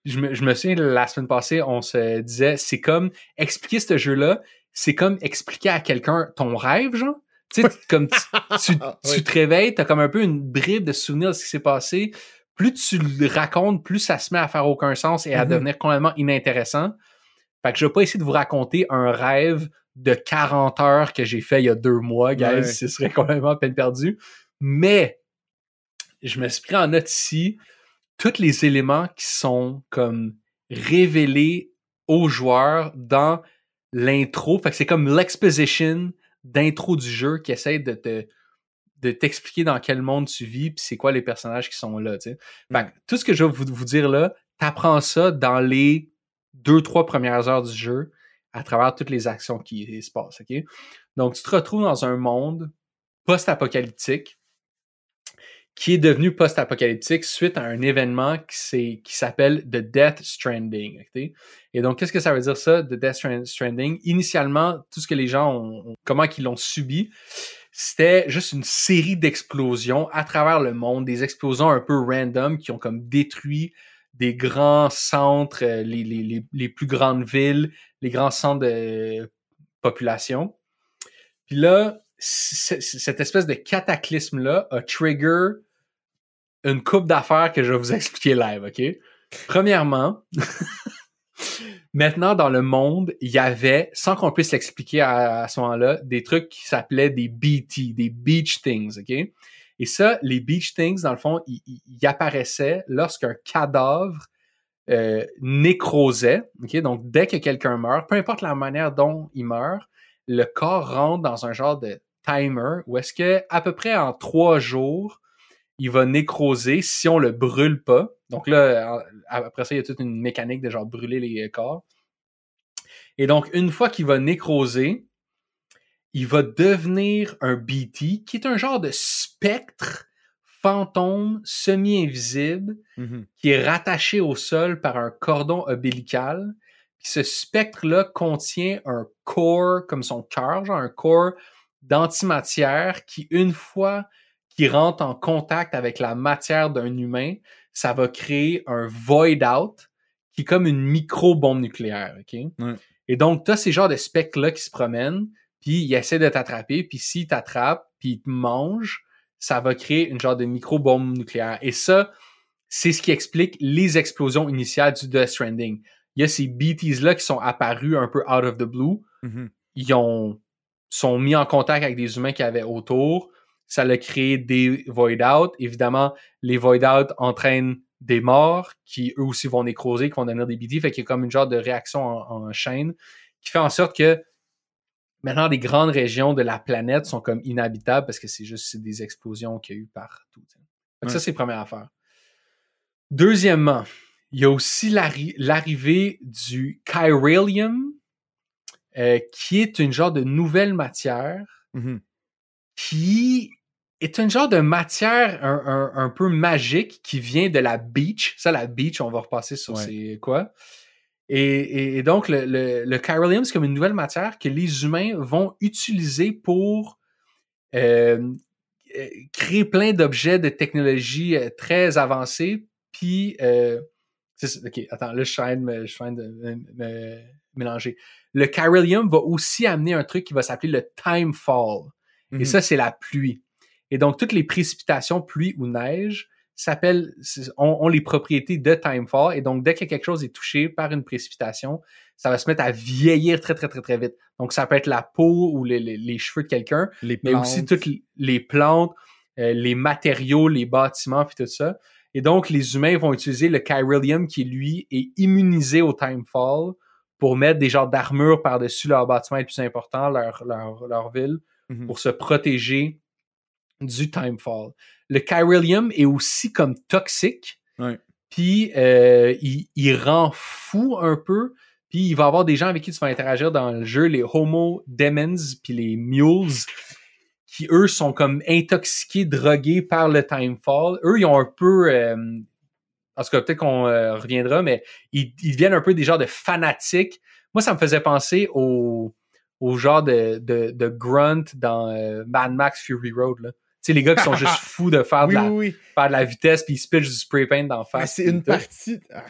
Je me, je me souviens, la semaine passée, on se disait, c'est comme expliquer ce jeu-là, c'est comme expliquer à quelqu'un ton rêve, genre. Tu sais, comme tu, tu, <laughs> Ah, tu oui. te réveilles, t'as comme un peu une bribe de souvenir de ce qui s'est passé. Plus tu le racontes, plus ça se met à faire aucun sens et à Mhm. devenir complètement inintéressant. Fait que je vais pas essayer de vous raconter un rêve de 40 heures que j'ai fait il y a deux mois, guys. Ouais. Ce serait <laughs> complètement peine perdue. Mais, je me suis pris en note ici tous les éléments qui sont comme révélés aux joueurs dans l'intro. Fait que c'est comme l'exposition d'intro du jeu qui essaie de te de t'expliquer dans quel monde tu vis puis c'est quoi les personnages qui sont là, tu sais. Fait que tout ce que je vais vous, vous dire là, t'apprends ça dans les deux, trois premières heures du jeu à travers toutes les actions qui se passent, OK? Donc, tu te retrouves dans un monde post-apocalyptique qui est devenu post-apocalyptique suite à un événement qui, s'appelle The Death Stranding. Et donc, qu'est-ce que ça veut dire ça, The Death Strand- Stranding? Initialement, tout ce que les gens ont, comment qu'ils l'ont subi, c'était juste une série d'explosions à travers le monde, des explosions un peu random qui ont comme détruit des grands centres, euh, les, les, plus grandes villes, les grands centres de population. Puis là, cette espèce de cataclysme-là a trigger une coupe d'affaires que je vais vous expliquer live, OK? Premièrement, <laughs> maintenant dans le monde, il y avait, sans qu'on puisse l'expliquer à, ce moment-là, des trucs qui s'appelaient des BT, des beach things, OK? Et ça, les beach things, dans le fond, ils apparaissaient lorsqu'un cadavre euh, nécrosait, OK? Donc, dès que quelqu'un meurt, peu importe la manière dont il meurt, le corps rentre dans un genre de timer où est-ce que à peu près en trois jours, il va nécroser si on le brûle pas. Donc là, en- après ça, il y a toute une mécanique de genre brûler les corps. Et donc, une fois qu'il va nécroser, il va devenir un BT, qui est un genre de spectre fantôme semi-invisible Mhm. qui est rattaché au sol par un cordon ombilical. Puis ce spectre-là contient un core, comme son cœur, genre un core d'antimatière qui, une fois qu'il rentre en contact avec la matière d'un humain, ça va créer un void out qui est comme une micro-bombe nucléaire. ok? Et donc, tu as ces genres de spectres-là qui se promènent, puis ils essaient de t'attraper, puis s'ils t'attrapent, puis ils te mangent, ça va créer une genre de micro-bombe nucléaire. Et ça, c'est ce qui explique les explosions initiales du Death Stranding. Il y a ces BTs-là qui sont apparus un peu out of the blue. Mhm. Ils ont, sont mis en contact avec des humains qui avaient autour. Ça a créé des void out. Évidemment, les void out entraînent des morts qui eux aussi vont nécroser, qui vont devenir des BT. Fait qu'il y a comme une genre de réaction en, en chaîne qui fait en sorte que maintenant des grandes régions de la planète sont comme inhabitables parce que c'est juste des explosions qu'il y a eu partout. que Ça, Ouais. c'est la première affaire. Deuxièmement, il y a aussi l'arri- l'arrivée du chiralium, euh, qui est une genre de nouvelle matière Mhm. qui est une genre de matière un, un- un peu magique qui vient de la beach. Ça, la beach, on va repasser sur Ouais. c'est quoi. Et, et- et donc, le, le, c'est comme une nouvelle matière que les humains vont utiliser pour euh, euh, créer plein d'objets de technologie euh, très avancés. Puis, euh, ok, attends, là, je suis en train de me, je suis en train de me- me mélanger. Le chiralium va aussi amener un truc qui va s'appeler le time fall. Et Mhm. ça, c'est la pluie. Et donc, toutes les précipitations, pluie ou neige, s'appellent, ont, ont les propriétés de timefall. Et donc, dès que quelque chose est touché par une précipitation, ça va se mettre à vieillir très, très, très, très vite. Donc, ça peut être la peau ou les, les, les cheveux de quelqu'un, mais aussi toutes les plantes, euh, les matériaux, les bâtiments, puis tout ça. Et donc, les humains vont utiliser le chiralium qui, lui, est immunisé au timefall pour mettre des genres d'armure par-dessus leurs bâtiments les plus importants, leur, leur, leur ville, Mhm. pour se protéger du timefall. Le chiralium est aussi comme toxique, Ouais. puis euh, il, il rend fou un peu, puis il va y avoir des gens avec qui tu vas interagir dans le jeu, les Homo Demons, puis les Mules, qui eux sont comme intoxiqués, drogués par le timefall. Eux, ils ont un peu... Euh, en tout cas, peut-être qu'on euh, reviendra, mais ils, ils deviennent un peu des genres de fanatiques. Moi, ça me faisait penser au, au genre de, de, de grunt dans euh, Mad Max Fury Road. Là. Sais, les gars qui sont juste <laughs> fous de faire, Oui, de, la, oui, oui. faire de la vitesse puis ils se pitchent du spray paint d'en face. c'est une tout. partie. Ah,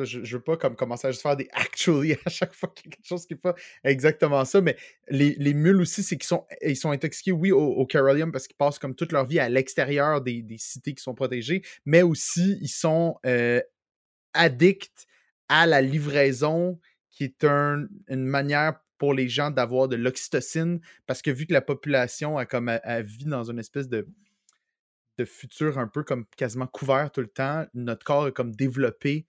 je, je veux pas comme commencer à juste faire des actually <laughs> à chaque fois qu'il y a quelque chose qui n'est pas exactement ça, mais les, les mules aussi, c'est qu'ils sont, ils sont intoxiqués, oui, au, au Carolium parce qu'ils passent comme toute leur vie à l'extérieur des, des cités qui sont protégées, mais aussi ils sont euh, addicts à la livraison, qui est un- une manière pour les gens d'avoir de l'oxytocine, parce que vu que la population a comme a, a vit dans une espèce de de futur un peu comme quasiment couvert tout le temps, notre corps a comme développé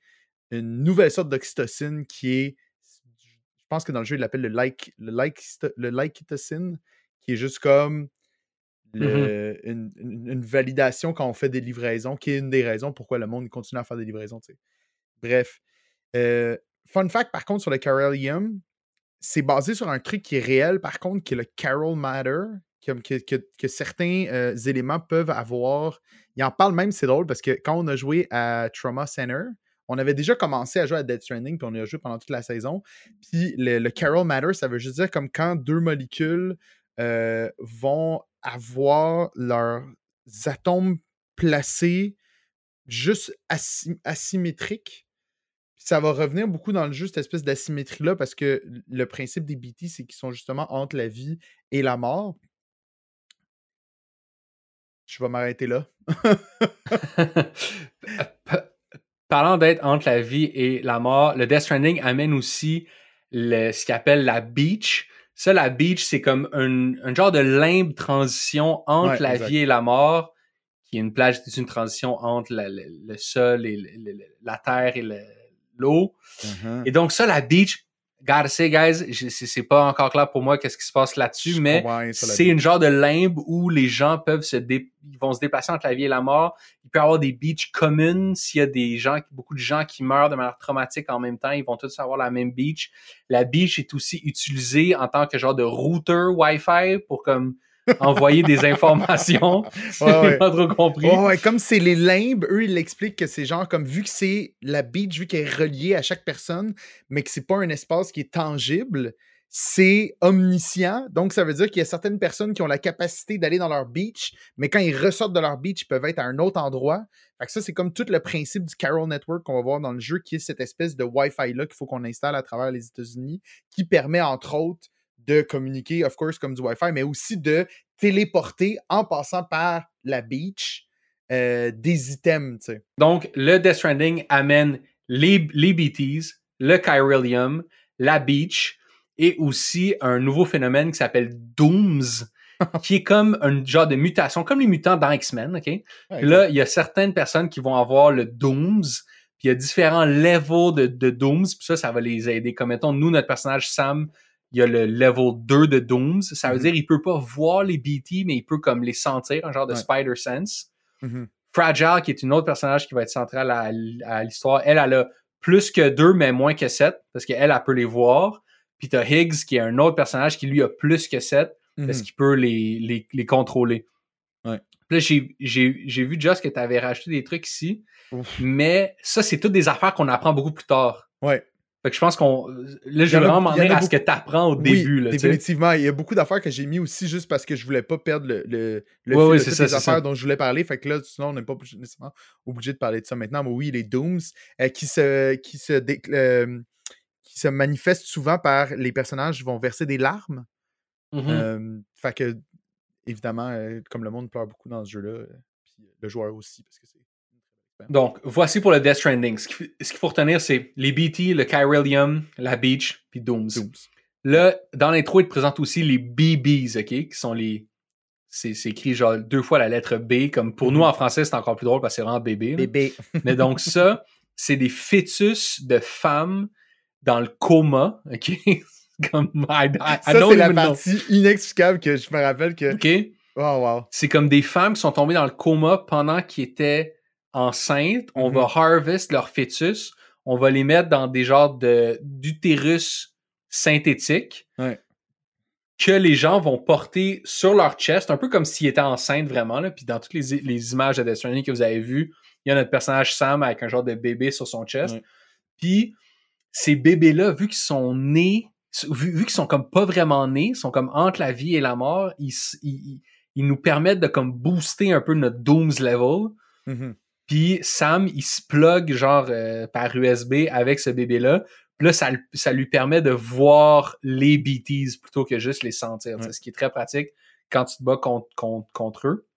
une nouvelle sorte d'oxytocine qui est, je pense que dans le jeu, il l'appelle le like, le like, le qui est juste comme le- une, une- une validation quand on fait des livraisons, qui est une des raisons pourquoi le monde continue à faire des livraisons. Bref. Euh, fun fact, par contre, sur le Carolium, c'est basé sur un truc qui est réel, par contre, qui est le Carol Matter, que, certains euh, éléments peuvent avoir. Il en parle même, c'est drôle, parce que quand on a joué à Trauma Center, on avait déjà commencé à jouer à Dead Stranding, puis on y a joué pendant toute la saison. Puis le, Carol Matter, ça veut juste dire comme quand deux molécules euh, vont avoir leurs atomes placés juste asy- asymétriques. Ça va revenir beaucoup dans le jeu, cette espèce d'asymétrie-là, parce que le principe des BT, c'est qu'ils sont justement entre la vie et la mort. Je vais m'arrêter là. <laughs> Pa- Parlant d'être entre la vie et la mort, le Death Stranding amène aussi le, ce qu'il appelle la beach. Ça, la beach, c'est comme un, un genre de limbe transition entre Ouais, la exact. vie et la mort, qui est une plage, c'est une transition entre la- le, le sol et le- la terre et le- l'eau. Et donc ça, la beach, gotta say, guys, je- c'est c'est pas encore clair pour moi qu'est-ce qui se passe là-dessus, Je mais c'est une genre de limbe où les gens peuvent se dé- ils vont se déplacer entre la vie et la mort. Il peut y avoir des beaches communes s'il y a des gens, beaucoup de gens qui meurent de manière traumatique en même temps, ils vont tous avoir la même beach. La beach est aussi utilisée en tant que genre de router Wi-Fi pour comme <laughs> envoyer des informations. Ouais, ouais. <laughs> J'ai pas trop compris. Ouais, comme c'est les limbes, eux, ils l'expliquent que c'est genre comme vu que c'est la beach, vu qu'elle est reliée à chaque personne, mais que c'est pas un espace qui est tangible, c'est omniscient. Donc, ça veut dire qu'il y a certaines personnes qui ont la capacité d'aller dans leur beach, mais quand ils ressortent de leur beach, ils peuvent être à un autre endroit. Fait que ça, c'est comme tout le principe du Carol Network qu'on va voir dans le jeu, qui est cette espèce de Wi-Fi-là qu'il faut qu'on installe à travers les États-Unis, qui permet, entre autres, de communiquer, of course, comme du Wi-Fi, mais aussi de téléporter en passant par la beach euh, des items. Donc, le Death Stranding amène les, les BTs, le Chiralium, la Beach et aussi un nouveau phénomène qui s'appelle Dooms, <laughs> qui est comme un genre de mutation, comme les mutants dans X-Men, OK? Là, il y a certaines personnes qui vont avoir le Dooms, puis il y a différents levels de, de Dooms, puis ça, ça va les aider. Comme mettons, nous, notre personnage Sam, il y a le level 2 de Dooms. Ça veut Mhm. dire il peut pas voir les BT, mais il peut comme les sentir, un genre de Ouais. spider sense. Mhm. Fragile, qui est une autre personnage qui va être centrale à, à l'histoire, elle, elle a plus que deux, mais moins que sept, parce qu'elle, elle peut les voir. Puis t'as Higgs, qui est un autre personnage qui, lui, a plus que sept, parce Mhm. qu'il peut les, les, les contrôler. Ouais. Puis là, j'ai- vu, Joss, que tu avais rajouté des trucs ici, Ouf. mais ça, c'est toutes des affaires qu'on apprend beaucoup plus tard. Ouais. Fait que je pense qu'on... Là, Il y je vais vraiment m'en à ce que tu apprends au Oui, début. Là, définitivement. Il y a beaucoup d'affaires que j'ai mis aussi juste parce que je voulais pas perdre le, le, le Ouais, fil ouais, de c'est toutes ça, les affaires ça. dont je voulais parler. Fait que là, sinon, on n'est pas nécessairement obligé de parler de ça maintenant. Mais oui, les Dooms euh, qui, se, qui, se dé- euh, qui se manifestent souvent par les personnages qui vont verser des larmes. Mhm. Euh, fait que, évidemment, euh, comme le monde pleure beaucoup dans ce jeu-là, euh, puis le joueur aussi, parce que c'est. Donc, voici pour le Death Stranding. Ce qu'il faut retenir, c'est les BT, le Kyrillium, la Beach, puis Dooms. Dooms. Là, dans l'intro, il te présente aussi les BBs, OK? Qui sont les. C'est écrit genre deux fois la lettre B. Comme pour nous en français, c'est encore plus drôle parce que c'est vraiment bébé. Bébé. <laughs> Mais donc, ça, c'est des fœtus de femmes dans le coma, OK? <laughs> comme. I, I- I Ça, c'est la know. partie inexplicable que je me rappelle que. OK? Oh, wow. C'est comme des femmes qui sont tombées dans le coma pendant qu'ils étaient enceintes. On Mhm. va harvest leur fœtus. On va les mettre dans des genres de d'utérus synthétiques Ouais. que les gens vont porter sur leur chest, un peu comme s'ils étaient enceintes vraiment. Là. Puis dans toutes les, les images de Death Stranding que vous avez vues, il y a notre personnage Sam avec un genre de bébé sur son chest. Ouais. Puis ces bébés-là, vu qu'ils sont nés, vu, vu qu'ils sont comme pas vraiment nés, sont comme entre la vie et la mort, ils, nous permettent de comme booster un peu notre Dooms level. Mhm. Puis Sam, il se plug genre euh, par USB avec ce bébé-là. Puis là, ça, lui permet de voir les BTs plutôt que juste les sentir. Ouais. Ce qui est très pratique quand tu te bats contre, contre, contre eux.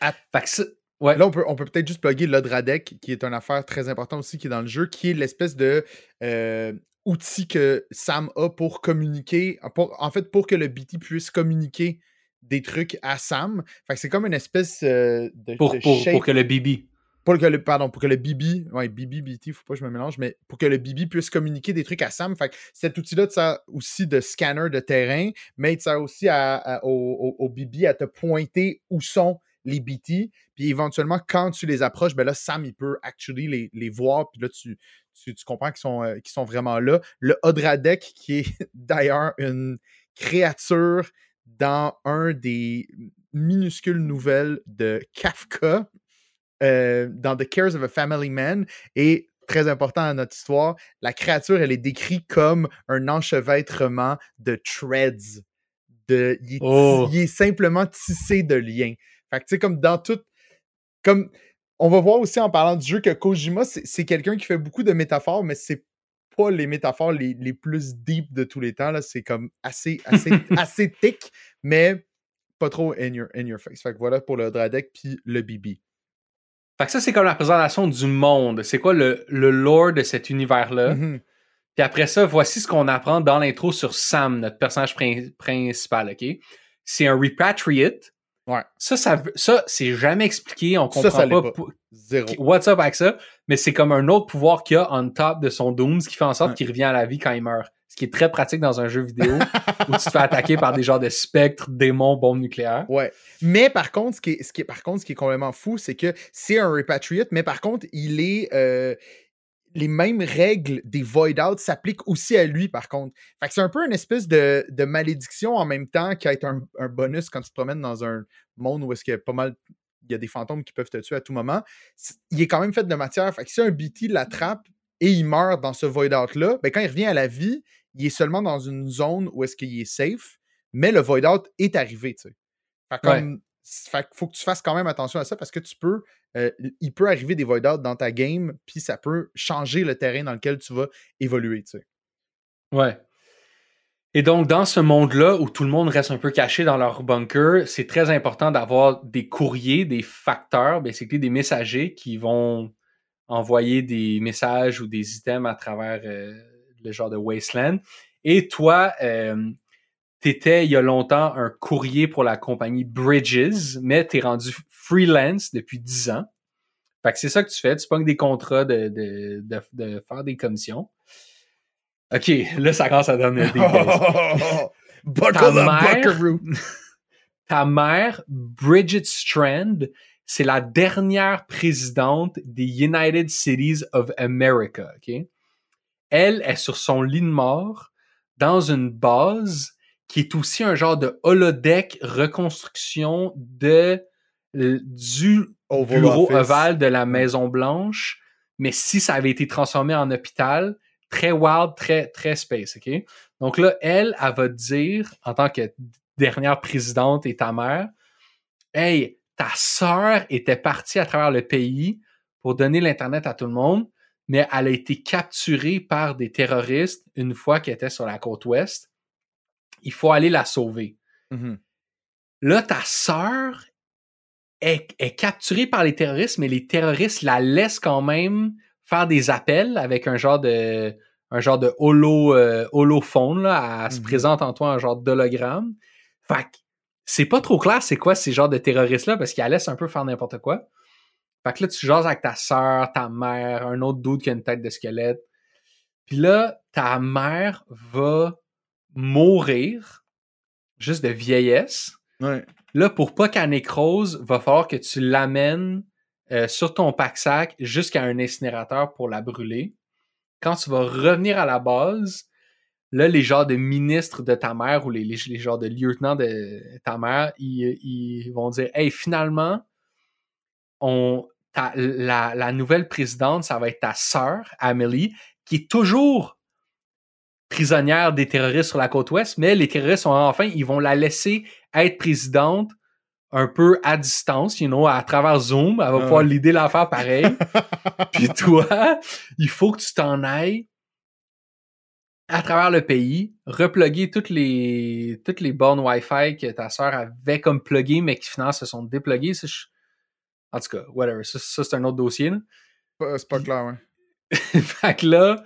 Ah. Fait que ça- ouais. Là, on peut on peut peut-être juste plugger l'Odradec, qui est une affaire très importante aussi qui est dans le jeu, qui est l'espèce de euh, outil que Sam a pour communiquer, pour- en fait, pour que le BT puisse communiquer des trucs à Sam. Fait que c'est comme une espèce euh, de, pour, de pour, pour que le Bibi. Pour que le pardon pour que le Bibi ouais Bibi BT faut pas que je me mélange mais pour que le Bibi puisse communiquer des trucs à Sam. Fait que cet outil là sert aussi de scanner de terrain mais il te aussi à, au, au- Bibi à te pointer où sont les BT puis éventuellement quand tu les approches ben là Sam il peut actually les, les voir. Puis là tu tu, comprends qu'ils sont, euh, sont vraiment là. Le Odradek qui est <laughs> d'ailleurs une créature dans un des minuscules nouvelles de Kafka euh, dans The Cares of a Family Man. Et très important dans notre histoire, la créature, elle est décrite comme un enchevêtrement de threads. De, il, est, Oh. il est simplement tissé de liens. Fait que tu sais, comme dans tout. Comme on va voir aussi en parlant du jeu que Kojima, c'est quelqu'un qui fait beaucoup de métaphores, mais c'est pas les métaphores les, les plus deep de tous les temps. C'est comme assez, assez, <laughs> assez thick, mais pas trop in your, in your face. Fait que voilà pour le Dradek puis le Bibi. Fait que ça, c'est comme la présentation du monde. C'est quoi le, le lore de cet univers-là? Mhm. Puis après ça, voici ce qu'on apprend dans l'intro sur Sam, notre personnage prin- principal, OK? C'est un repatriate. Ouais. Ça, ça, ça c'est jamais expliqué. On Ça, comprend ça l'est pas, Zéro. what's up avec ça, mais c'est comme un autre pouvoir qu'il y a on top de son Dooms qui fait en sorte Ouais. qu'il revient à la vie quand il meurt. Ce qui est très pratique dans un jeu vidéo <laughs> où tu te fais attaquer par des genres de spectres, démons, bombes nucléaires. Ouais. Mais par contre, ce qui est, ce qui est, par contre, ce qui est complètement fou, c'est que c'est un repatriate, mais par contre, il est. euh, les mêmes règles des void out s'appliquent aussi à lui, par contre. Fait que c'est un peu une espèce de, de malédiction en même temps qui a été un, un bonus quand tu te promènes dans un monde où est-ce qu'il y a pas mal. Il y a des fantômes qui peuvent te tuer à tout moment. Il est quand même fait de matière. Fait que si un BT l'attrape et il meurt dans ce void out-là, ben quand il revient à la vie, il est seulement dans une zone où est-ce qu'il est safe, mais le void out est arrivé, tu sais. Fait Ouais. fait faut que tu fasses quand même attention à ça parce que tu peux, euh, il peut arriver des void out dans ta game, puis ça peut changer le terrain dans lequel tu vas évoluer, tu sais. Ouais. Et donc, dans ce monde-là où tout le monde reste un peu caché dans leur bunker, c'est très important d'avoir des courriers, des facteurs, basically des messagers qui vont envoyer des messages ou des items à travers euh, le genre de wasteland. Et toi, euh, t'étais il y a longtemps un courrier pour la compagnie Bridges, mais t'es rendu freelance depuis 10 ans. Fait que c'est ça que tu fais. Tu pognes des contrats de, de, de, de faire des commissions. OK, là, ça commence à donner des <laughs> Ta mère-. <laughs> Ta mère, Bridget Strand, c'est la dernière présidente des United Cities of America. OK? Elle est sur son lit de mort dans une base qui est aussi un genre de holodeck reconstruction de, du Oval bureau Office. ovale de la Maison Blanche, mais si ça avait été transformé en hôpital, très wild, très, très space, OK? Donc là, elle, elle va te dire, en tant que dernière présidente et ta mère, Hey, ta sœur était partie à travers le pays pour donner l'Internet à tout le monde, mais elle a été capturée par des terroristes une fois qu'elle était sur la côte ouest. Il faut aller la sauver. Mhm. Là, ta sœur est, est capturée par les terroristes, mais les terroristes la laissent quand même faire des appels avec un genre de un genre de holo, euh, holophone, là. Elle se Mhm. présente en toi un genre d'hologramme. Fait c'est pas trop clair c'est quoi ces genres de terroristes-là parce qu'ils la laissent un peu faire n'importe quoi. Fait que là, tu jases avec ta sœur, ta mère, un autre doute qui a une tête de squelette. Puis là, ta mère va mourir juste de vieillesse. Ouais. Là, pour pas qu'elle nécrose, va falloir que tu l'amènes euh, sur ton pack-sac jusqu'à un incinérateur pour la brûler. Quand tu vas revenir à la base, là, les genres de ministres de ta mère ou les, les, les genres de lieutenants de ta mère, ils, ils vont dire Hey, finalement, on, ta- la, la nouvelle présidente, ça va être ta sœur, Amélie, qui est toujours prisonnière des terroristes sur la côte ouest, mais les terroristes sont enfin, ils vont la laisser être présidente un peu à distance, you know, à travers Zoom, elle va Ouais. pouvoir l'aider l'affaire pareil. <laughs> Puis toi, il faut que tu t'en ailles à travers le pays, repluguer toutes les toutes les bornes Wi-Fi que ta sœur avait comme pluguées, mais qui finalement se sont dépluguées. Je- En tout cas, whatever. Ça, ça, c'est un autre dossier. Là. C'est pas clair, ouais. <laughs> fait que là,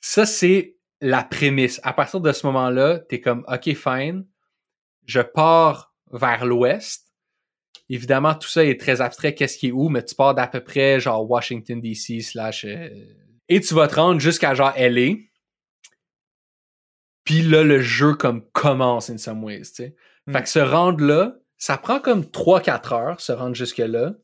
ça, c'est la prémisse. À partir de ce moment-là, t'es comme, OK, fine, je pars vers l'ouest. Évidemment, tout ça est très abstrait, qu'est-ce qui est où, mais tu pars d'à peu près genre Washington DC slash... euh, et tu vas te rendre jusqu'à genre LA. Puis là, le jeu comme commence in some ways, tu sais. Mm. Fait que se rendre là, ça prend comme 3-4 heures, se rendre jusque-là.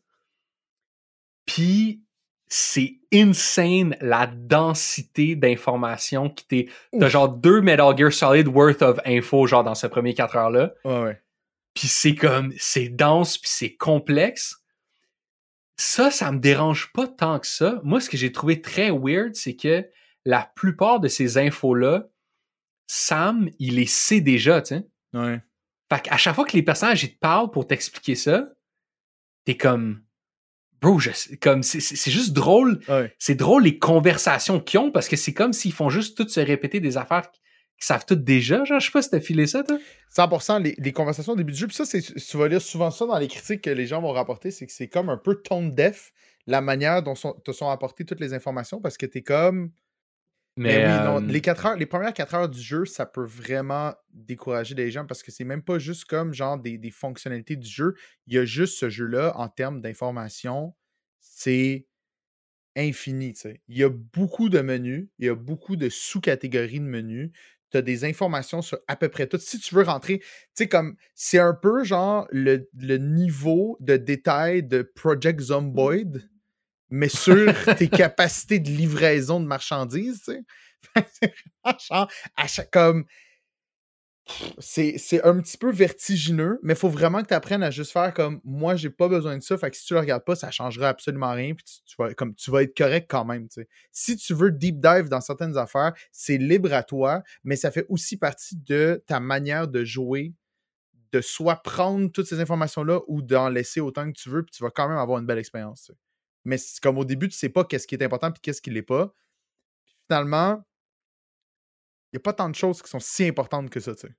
Puis c'est insane la densité d'informations qui t'est... T'as genre deux Metal Gear Solid worth of info, genre dans ces premiers 4 heures-là. Ouais, ouais. Puis c'est comme... C'est dense, puis c'est complexe. Ça, ça me dérange pas tant que ça. Moi, ce que j'ai trouvé très weird, c'est que la plupart de ces infos-là, Sam, il les sait déjà, tu sais. Ouais. Fait qu'à chaque fois que les personnages ils te parlent pour t'expliquer ça, t'es comme bro, je comme c'est- juste drôle, Ouais. c'est drôle les conversations qu'ils ont parce que c'est comme s'ils font juste toutes se répéter des affaires qu'ils savent toutes déjà. Genre, je sais pas si t'as filé ça, toi. 100% les, les conversations au début du jeu. Puis ça, tu vas lire souvent ça dans les critiques que les gens vont rapporter, c'est que c'est comme un peu tone deaf la manière dont sont, te sont apportées toutes les informations parce que t'es comme. Mais, oui, non, euh, les, quatre heures, les premières 4 heures du jeu, ça peut vraiment décourager les gens parce que c'est même pas juste comme genre des, des fonctionnalités du jeu. Il y a juste ce jeu-là en termes d'information. C'est infini. tu sais. Il y a beaucoup de menus, il y a beaucoup de sous-catégories de menus. Tu as des informations sur à peu près tout. Si tu veux rentrer, tu sais, comme c'est un peu genre le, le niveau de détail de Project Zomboid, mais sur tes capacités de livraison de marchandises, tu sais. <laughs> À chaque, comme, c'est un petit peu vertigineux, mais il faut vraiment que tu apprennes à juste faire comme moi, j'ai pas besoin de ça. Fait que si tu le regardes pas, ça changera absolument rien. Puis tu, vas, comme, tu vas être correct quand même. Si tu veux deep dive dans certaines affaires, c'est libre à toi, mais ça fait aussi partie de ta manière de jouer, de soit prendre toutes ces informations-là ou d'en laisser autant que tu veux, puis tu vas quand même avoir une belle expérience. tu. Mais c'est comme au début, tu sais pas qu'est-ce qui est important puis qu'est-ce qui l'est pas. Puis finalement, il n'y a pas tant de choses qui sont si importantes que ça, tu sais.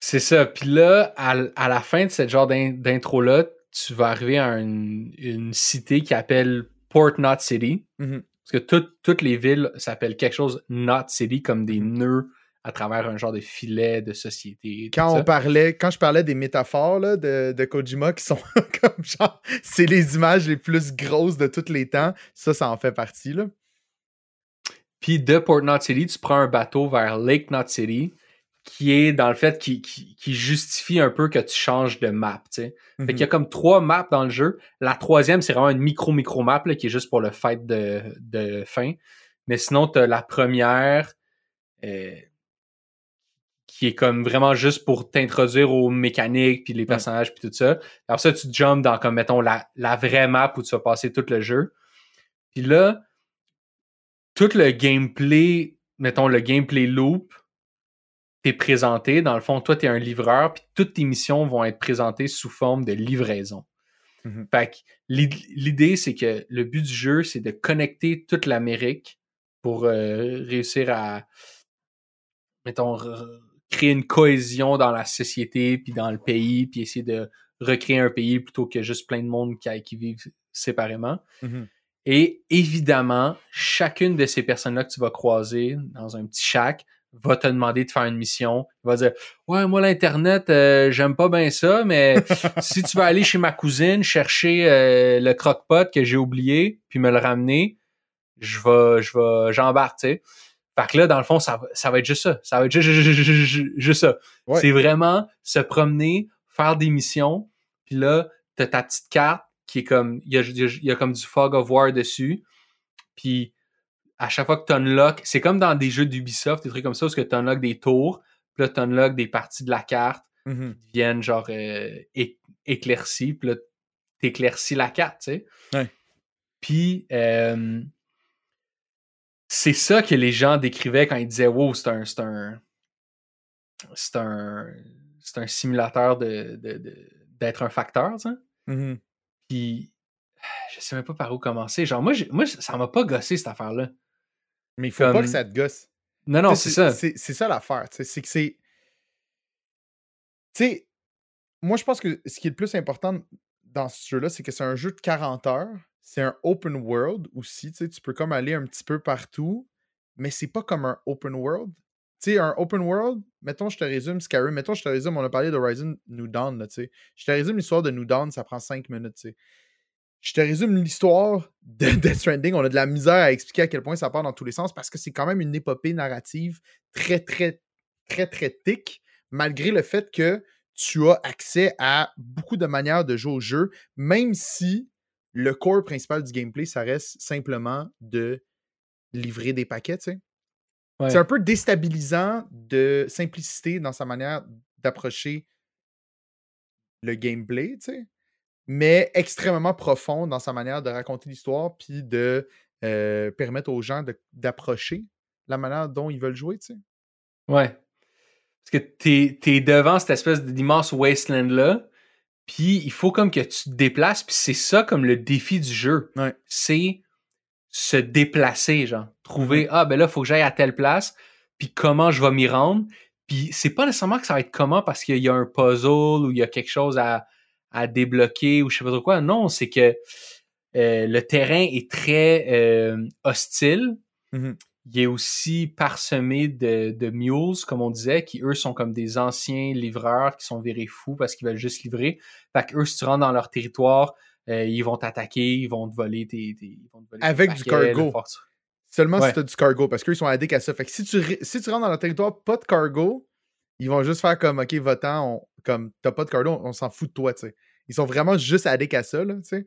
C'est ça. Puis là, à, à la fin de cette genre d'in- d'intro-là, tu vas arriver à une, une cité qui appelle Port Knot City. Mhm. Parce que toutes- toutes les villes s'appellent quelque chose Knot City, comme des Mhm. nœuds à travers un genre de filet de société. Quand ça. on parlait, quand je parlais des métaphores là, de, de Kojima qui sont <laughs> comme genre, c'est les images les plus grosses de tous les temps, ça, ça en fait partie, là. Puis de Port Knot City, tu prends un bateau vers Lake Knot City, qui est dans le fait qui, qui, qui justifie un peu que tu changes de map. tu sais. Fait qu'il y a Mhm. comme trois maps dans le jeu. La troisième, c'est vraiment une micro-micro map là, qui est juste pour le fight de, de fin. Mais sinon, tu as la première euh, qui est comme vraiment juste pour t'introduire aux mécaniques, puis les personnages, puis tout ça. Alors ça, tu jumps dans, comme, mettons, la, la vraie map où tu vas passer tout le jeu. Puis là, tout le gameplay, mettons, le gameplay loop, t'es présenté. Dans le fond, toi, t'es un livreur, puis toutes tes missions vont être présentées sous forme de livraison. Mhm. Fait que l'id- l'idée, c'est que le but du jeu, c'est de connecter toute l'Amérique pour euh, réussir à, mettons, créer une cohésion dans la société, puis dans le pays, puis essayer de recréer un pays plutôt que juste plein de monde qui, qui vivent séparément. Mhm. Et évidemment, chacune de ces personnes-là que tu vas croiser dans un petit shack va te demander de faire une mission. Il va dire Ouais, moi, l'Internet, euh, j'aime pas bien ça, mais <laughs> si tu vas aller chez ma cousine chercher euh, le croque-pot que j'ai oublié, puis me le ramener, je vais, je vais, j'embarque, tu sais. Fait que là, dans le fond, ça, va- ça va être juste ça. Ça va être juste, juste, ça. Ouais. C'est vraiment se promener, faire des missions, puis là, t'as ta petite carte qui est comme, il y a, y comme du fog of war dessus, puis à chaque fois que tu unlock, c'est comme dans des jeux d'Ubisoft, des trucs comme ça, où tu unlock des tours, puis là, tu unlock des parties de la carte Mhm. qui deviennent genre euh, éclaircies, puis là, t'éclaircis la carte, tu sais. Ouais. Puis, euh, c'est ça que les gens décrivaient quand ils disaient Wow, c'est un. C'est un. C'est un. C'est un simulateur de, d'être un facteur, tu sais. Mhm. Puis, <sighs> je sais même pas par où commencer. Genre, moi, moi ça m'a pas gossé cette affaire-là. Mais il faut pas que ça te gosse. Non, non, c'est ça. C'est c'est ça l'affaire. tu sais, C'est que c'est. Tu sais, moi, je pense que ce qui est le plus important dans ce jeu-là, c'est que c'est un jeu de 40 heures. C'est un open world aussi. Tu sais, tu peux comme aller un petit peu partout, mais c'est pas comme un open world. Tu sais, un open world, mettons, je te résume Skyrim, mettons, je te résume, on a parlé d'Horizon New Dawn, là, tu sais. Je te résume l'histoire de New Dawn, ça prend 5 minutes, tu sais. Je te résume l'histoire de <laughs> Death Stranding. On a de la misère à expliquer à quel point ça part dans tous les sens parce que c'est quand même une épopée narrative très, très, très, très thick, malgré le fait que tu as accès à beaucoup de manières de jouer au jeu, même si le core principal du gameplay, ça reste simplement de livrer des paquets, tu sais. Ouais. C'est un peu déstabilisant de simplicité dans sa manière d'approcher le gameplay, tu sais, mais extrêmement profond dans sa manière de raconter l'histoire puis de euh, permettre aux gens d'approcher la manière dont ils veulent jouer, tu sais. Ouais. Parce que t'es, t'es devant cette espèce d'immense wasteland-là, puis il faut comme que tu te déplaces, puis c'est ça comme le défi du jeu. Ouais. C'est se déplacer, genre. Trouver, ah ben là, il faut que j'aille à telle place, puis comment je vais m'y rendre. Puis c'est pas nécessairement que ça va être comment parce qu'il y a un puzzle ou il y a quelque chose à, à débloquer ou je sais pas trop quoi. Non, c'est que euh, le terrain est très euh, hostile Mhm. Il est aussi parsemé de, de mules, comme on disait, qui eux sont comme des anciens livreurs qui sont virés fous parce qu'ils veulent juste livrer. Fait que eux, si tu rentres dans leur territoire, euh, ils vont t'attaquer, ils vont te voler tes. tes- ils vont te voler tes Avec du cargo. Seulement Ouais. si tu as du cargo, parce qu'eux, ils sont addicts à ça. Fait que si tu, si tu rentres dans leur territoire, pas de cargo, ils vont juste faire comme, OK, on- comme, t'as pas de cargo, on, on s'en fout de toi, tu sais. Ils sont vraiment juste addicts à ça, là, tu sais.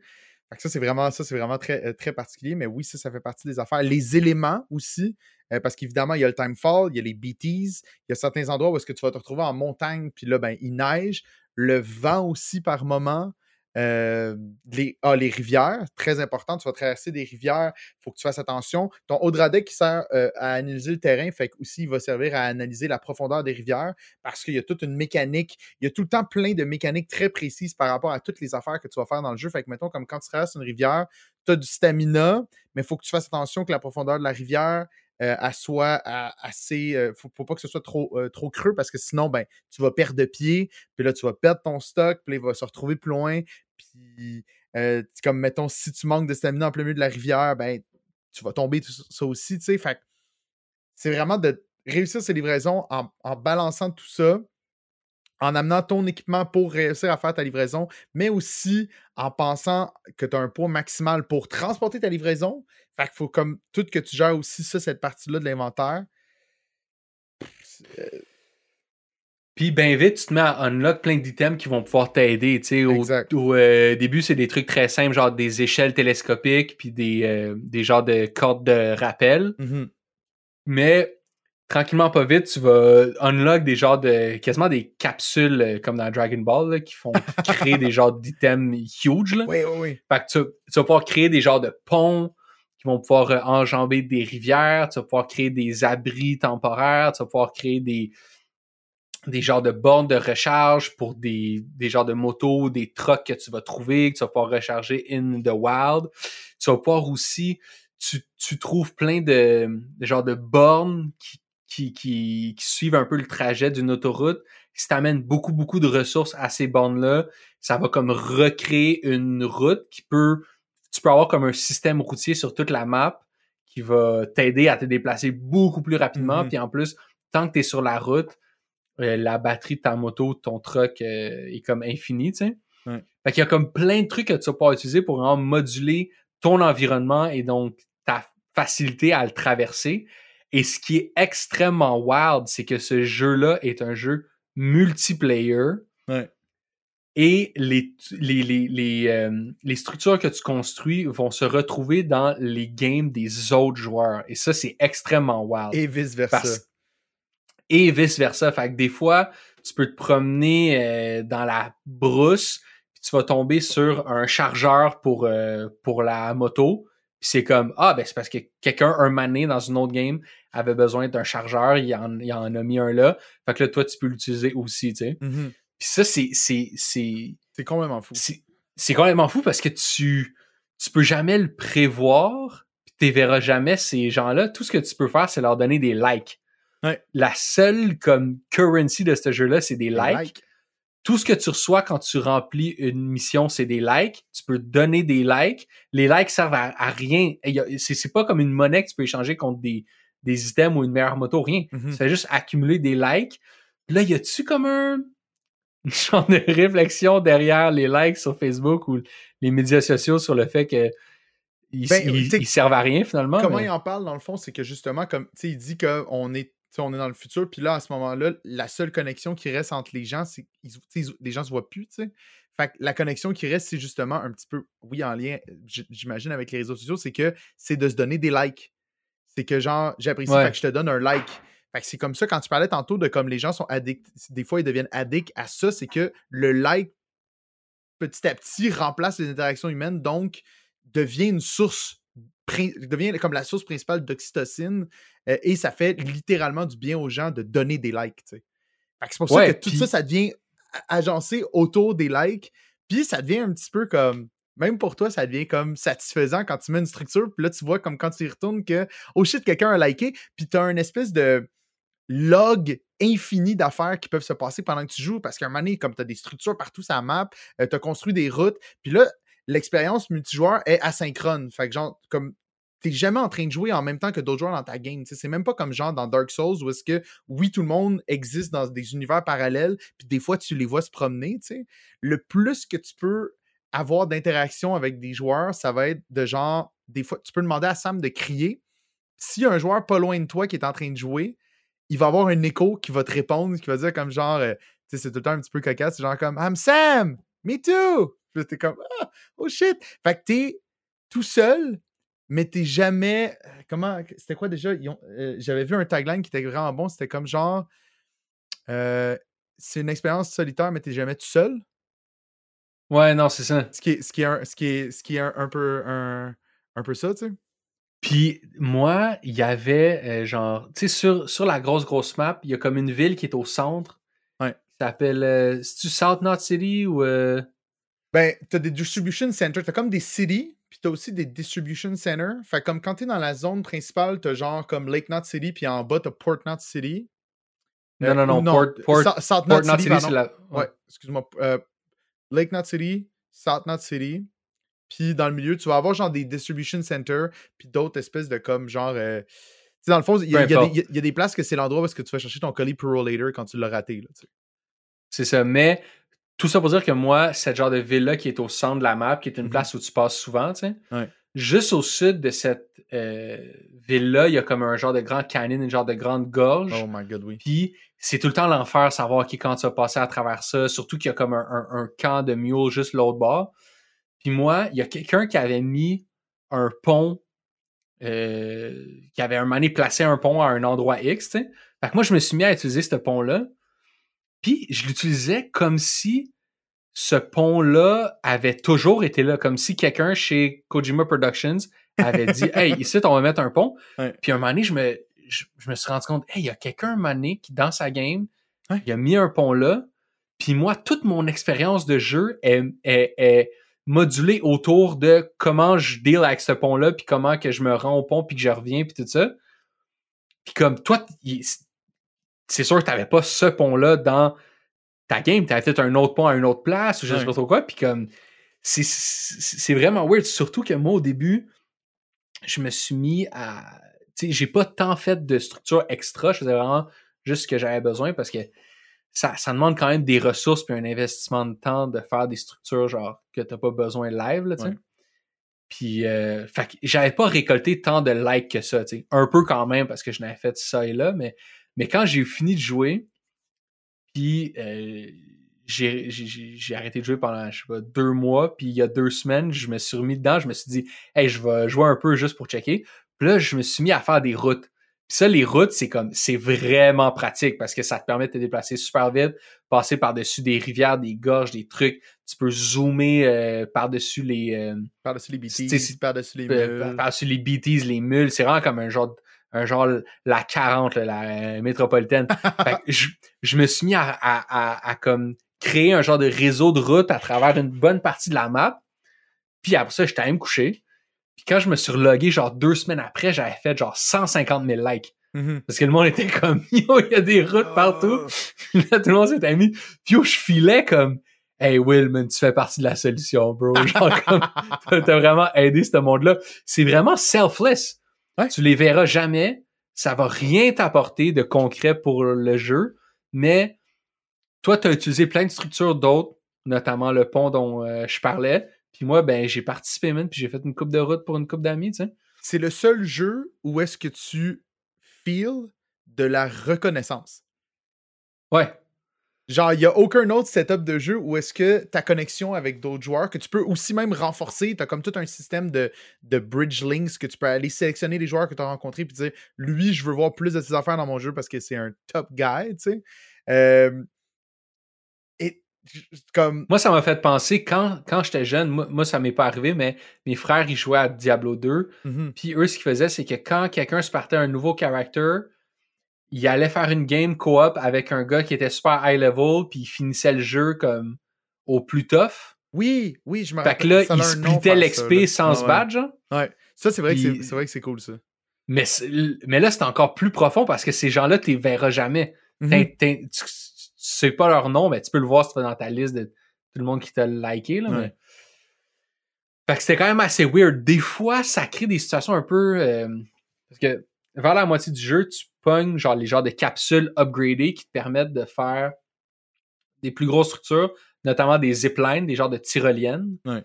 Ça, c'est vraiment, ça, vraiment très, euh, très particulier, mais oui, ça, ça fait partie des affaires. Les éléments aussi, euh, parce qu'évidemment, il y a le timefall, il y a les BTs, il y a certains endroits où est-ce que tu vas te retrouver en montagne, puis là, ben, il neige, le vent aussi par moment, euh, les, ah, les rivières, très important, tu vas traverser des rivières, il faut que tu fasses attention. Ton Audradec qui sert euh, à analyser le terrain, fait aussi il va servir à analyser la profondeur des rivières parce qu'il y a toute une mécanique, il y a tout le temps plein de mécaniques très précises par rapport à toutes les affaires que tu vas faire dans le jeu. Fait que mettons, comme quand tu traverses une rivière, tu as du stamina, mais il faut que tu fasses attention que la profondeur de la rivière euh, elle soit à- assez. euh, faut, faut pas que ce soit trop, euh, trop creux parce que sinon, ben, tu vas perdre de pied, puis là, tu vas perdre ton stock, puis il va se retrouver plus loin. Puis, comme mettons, si tu manques de stamina en plein milieu de la rivière, ben, tu vas tomber tout ça aussi, tu sais. Fait c'est vraiment de réussir ces livraisons en, en balançant tout ça, en amenant ton équipement pour réussir à faire ta livraison, mais aussi en pensant que tu as un poids maximal pour transporter ta livraison. Fait qu'il faut comme tout que tu gères aussi ça, cette partie-là de l'inventaire. Euh, Puis ben vite, tu te mets à unlock plein d'items qui vont pouvoir t'aider. Tu sais, au, au, euh, début, c'est des trucs très simples, genre des échelles télescopiques, puis des, euh, des genres de cordes de rappel. mhm. Mais tranquillement pas vite, tu vas unlock des genres de quasiment des capsules euh, comme dans Dragon Ball là, qui font <laughs> créer des genres d'items huge. Là. Oui, oui, oui. Fait que tu, tu vas pouvoir créer des genres de ponts qui vont pouvoir euh, enjamber des rivières, tu vas pouvoir créer des abris temporaires, tu vas pouvoir créer des des genres de bornes de recharge pour des, des genres de motos, des trucks que tu vas trouver, que tu vas pouvoir recharger in the wild. Tu vas pouvoir aussi, tu, tu trouves plein de, de genres de bornes qui, qui, qui, qui suivent un peu le trajet d'une autoroute, si t'amènes beaucoup, beaucoup de ressources à ces bornes-là, ça va comme recréer une route qui peut, tu peux avoir comme un système routier sur toute la map qui va t'aider à te déplacer beaucoup plus rapidement. Mhm. Puis en plus, tant que tu es sur la route, euh, la batterie de ta moto, ton truck euh, est comme infinie, tu sais. Fait qu'il y a comme plein de trucs que tu vas pouvoir utiliser pour vraiment moduler ton environnement et donc ta facilité à le traverser. Et ce qui est extrêmement wild, c'est que ce jeu-là est un jeu multiplayer Ouais. et les, les, les, les, euh, les structures que tu construis vont se retrouver dans les games des autres joueurs. Et ça, c'est extrêmement wild. Et vice-versa. Parce- Et vice-versa. Fait que des fois, tu peux te promener euh, dans la brousse, puis tu vas tomber sur un chargeur pour, euh, pour la moto. Puis c'est comme, ah, ben c'est parce que quelqu'un, un mané dans une autre game, avait besoin d'un chargeur, il en, il en a mis un là. Fait que là, toi, tu peux l'utiliser aussi, tu sais. Mhm. Puis ça, c'est, c'est, c'est, C'est complètement fou. c'est, c'est complètement fou parce que tu, tu peux jamais le prévoir, puis tu verras jamais ces gens-là. Tout ce que tu peux faire, c'est leur donner des likes. Ouais. La seule comme currency de ce jeu-là, c'est des likes. Tout ce que tu reçois quand tu remplis une mission, c'est des likes. Tu peux donner des likes. Les likes servent à, à rien. C'est, c'est pas comme une monnaie que tu peux échanger contre des, des items ou une meilleure moto, rien. Mhm. Tu fais juste accumuler des likes. Puis là, y a-tu comme un <laughs> genre de réflexion derrière les likes sur Facebook ou les médias sociaux sur le fait que ils, Ben, ils- t'sais, ils servent à rien finalement? Comment mais- il en parle dans le fond, c'est que justement, comme tu sais, il dit qu'on est, on est dans le futur, puis là, à ce moment-là, la seule connexion qui reste entre les gens, c'est ils- les gens se voient plus, tu sais. Fait que la connexion qui reste, c'est justement un petit peu, oui, en lien, j'imagine, avec les réseaux sociaux, c'est que c'est de se donner des likes. C'est que genre, j'apprécie, Ouais. fait que je te donne un like. Fait que c'est comme ça, quand tu parlais tantôt de comme les gens sont addicts, des fois ils deviennent addicts à ça, c'est que le like, petit à petit, remplace les interactions humaines, donc devient une source, devient comme la source principale d'oxytocine, euh, et ça fait littéralement du bien aux gens de donner des likes, c'est pour ça que tout ça, ça devient agencé autour des likes, puis ça devient un petit peu comme même pour toi, ça devient comme satisfaisant quand tu mets une structure, puis là, tu vois comme quand tu y retournes que, oh shit, quelqu'un a liké, puis tu as une espèce de log infini d'affaires qui peuvent se passer pendant que tu joues, parce qu'à un moment donné, comme tu as des structures partout sur la map, tu as construit des routes, puis là, l'expérience multijoueur est asynchrone. Fait que genre, comme t'es jamais en train de jouer en même temps que d'autres joueurs dans ta game. C'est même pas comme genre dans Dark Souls où est-ce que oui, tout le monde existe dans des univers parallèles, puis des fois tu les vois se promener. Le plus que tu peux avoir d'interaction avec des joueurs, ça va être de genre, des fois, tu peux demander à Sam de crier. S'il y a un joueur pas loin de toi qui est en train de jouer, il va avoir un écho qui va te répondre, qui va dire comme genre, euh, tu sais, c'est tout le temps un petit peu cocasse, c'est genre comme I'm Sam, me too. Puis t'es comme ah, oh shit. Fait que t'es tout seul, mais t'es jamais. euh, Comment. C'était quoi déjà? Euh, J'avais vu un tagline qui était vraiment bon, c'était comme genre euh, c'est une expérience solitaire, mais t'es jamais tout seul. Ouais, non, c'est ça. Ce qui est, ce qui est, un, ce qui est, ce qui est un, un peu un, un peu ça, tu sais. Puis moi, il y avait euh, genre, tu sais, sur, sur la grosse, grosse map, il y a comme une ville qui est au centre. Ouais. Qui s'appelle. euh, C'est-tu South Knot City ou. euh, Ben, t'as des distribution centers, t'as comme des cities, puis t'as aussi des distribution centers. Fait comme quand t'es dans la zone principale, t'as genre comme Lake Knot City, puis en bas, t'as Port Knot City. Non, Euh, non, non, ou Port, Port, South, Port Knot City, c'est la. Ouais, excuse-moi. euh, Lake Knot City, South Knot City. Puis dans le milieu, tu vas avoir genre des distribution centers, puis d'autres espèces de comme genre. euh, tu sais, dans le fond, il y, a- y des- importe. il y a- il y a des places que c'est l'endroit où est-ce que tu vas chercher ton colis Pro Later quand tu l'as raté. Là. C'est ça. Mais tout ça pour dire que moi, cette genre de ville-là qui est au centre de la map, qui est une Mhm. place où tu passes souvent, tu sais, Ouais. juste au sud de cette euh, ville-là, il y a comme un genre de grand canyon, une genre de grande gorge. Oh my god, oui. Puis c'est tout le temps l'enfer savoir qui quand tu vas passer à travers ça. Surtout qu'il y a comme un, un- un camp de mules juste l'autre bord. Puis moi, il y a quelqu'un qui avait mis un pont, euh, qui avait un moment donné placé un pont à un endroit X, tu sais. Fait que moi, je me suis mis à utiliser ce pont-là. Puis je l'utilisais comme si ce pont-là avait toujours été là, comme si quelqu'un chez Kojima Productions avait dit <laughs> Hey, ici, on va mettre un pont. Ouais. Puis un moment donné, je me, je, je me suis rendu compte Hey, il y a quelqu'un un moment donné qui, dans sa game, Ouais. il a mis un pont là. Puis moi, toute mon expérience de jeu est, est, est modulée autour de comment je deal avec ce pont-là, puis comment que je me rends au pont, puis que je reviens, puis tout ça. Puis comme toi, il- c'est sûr que tu n'avais pas ce pont-là dans ta game, t'avais fait un autre pont à une autre place, ou je sais Ouais. pas trop quoi, puis comme, c'est- vraiment weird, surtout que moi, au début, je me suis mis à, tu sais, j'ai pas tant fait de structure extra, je faisais vraiment juste ce que j'avais besoin, parce que ça, ça demande quand même des ressources puis un investissement de temps de faire des structures, genre, que t'as pas besoin live, là, tu sais. Ouais. Puis, euh, j'avais pas récolté tant de likes que ça, tu sais. Un peu quand même, parce que je n'avais fait ça et là, mais, mais quand j'ai fini de jouer, puis euh, j'ai arrêté de jouer pendant, je sais pas, deux mois, puis il y a deux semaines, je me suis remis dedans, je me suis dit, hey, je vais jouer un peu juste pour checker. Puis là, je me suis mis à faire des routes. Puis ça, les routes, c'est comme, c'est vraiment pratique parce que ça te permet de te déplacer super vite, passer par-dessus des rivières, des gorges, des trucs. Tu peux zoomer euh, par-dessus les, euh, Par-dessus les C'est- BT, c'est- par-dessus les euh, mules. par-dessus les BTs, les mules. C'est vraiment comme un genre, de- un genre la 40, là, la euh, métropolitaine. <laughs> Fait que je, je me suis mis à, à, à, à comme créer un genre de réseau de routes à travers une bonne partie de la map. Puis après ça, j'étais allé me coucher. Puis quand je me suis relogué, genre deux semaines après, j'avais fait genre 150 000 likes. Mhm. Parce que le monde était comme, <laughs> yo, il y a des routes partout. Puis <laughs> là, tout le monde s'était mis. Puis yo, je filais comme, hey Will, man, tu fais partie de la solution, bro. Genre comme, t'as t'as vraiment aidé ce monde-là. C'est vraiment selfless. Ouais. Tu les verras jamais. Ça va rien t'apporter de concret pour le jeu. Mais toi, tu as utilisé plein de structures d'autres, notamment le pont dont euh, je parlais. Puis moi, ben, j'ai participé, man, puis j'ai fait une coupe de route pour une coupe d'amis, tu sais. C'est le seul jeu où est-ce que tu feel de la reconnaissance. Ouais. Genre, il n'y a aucun autre setup de jeu où est-ce que ta connexion avec d'autres joueurs, que tu peux aussi même renforcer, tu as comme tout un système de, de bridge links que tu peux aller sélectionner les joueurs que tu as rencontrés puis dire lui, je veux voir plus de ses affaires dans mon jeu parce que c'est un top guy, tu sais. Euh, et comme. Moi, ça m'a fait penser, quand, quand j'étais jeune, moi, moi, ça m'est pas arrivé, mais mes frères, ils jouaient à Diablo 2. Mhm. Puis eux, ce qu'ils faisaient, c'est que quand quelqu'un se partait un nouveau character, il allait faire une game co-op avec un gars qui était super high level, puis il finissait le jeu comme au plus tough. Oui, oui, je me Fait que là, ça il splittait l'XP sans se ouais. battre, genre. Ouais. Ça, c'est vrai, que c'est- Puis- c'est vrai que c'est cool, ça. Mais, là, c'est encore plus profond parce que ces gens-là, tu les verras jamais. Mhm. Tu, tu sais pas leur nom, mais tu peux le voir si tu vas dans ta liste de tout le monde qui t'a liké. Là, Ouais. mais... Fait que c'était quand même assez weird. Des fois, ça crée des situations un peu. euh, Parce que vers la moitié du jeu, tu pognes genre les genres de capsules upgradées qui te permettent de faire des plus grosses structures, notamment des ziplines, des genres de tyroliennes. Ouais.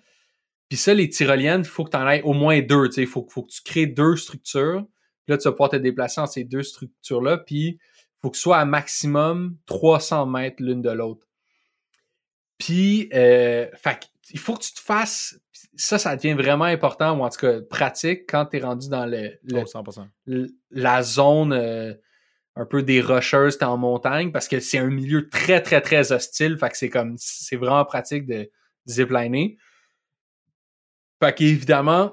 Puis ça, les tyroliennes, il faut que tu en aies au moins deux. Il faut, faut que tu crées deux structures. Puis là, tu vas pouvoir te déplacer entre ces deux structures-là. Puis il faut que ce soit à maximum 300 mètres l'une de l'autre. Puis, euh, fait il faut que tu te fasses. Ça, ça devient vraiment important, ou en tout cas pratique, quand tu es rendu dans le, le- Oh, 100%. l- la zone euh, un peu des rocheuses, t'es en montagne, parce que c'est un milieu très, très, très hostile. Fait que c'est comme c'est vraiment pratique de zipliner. Fait qu'évidemment,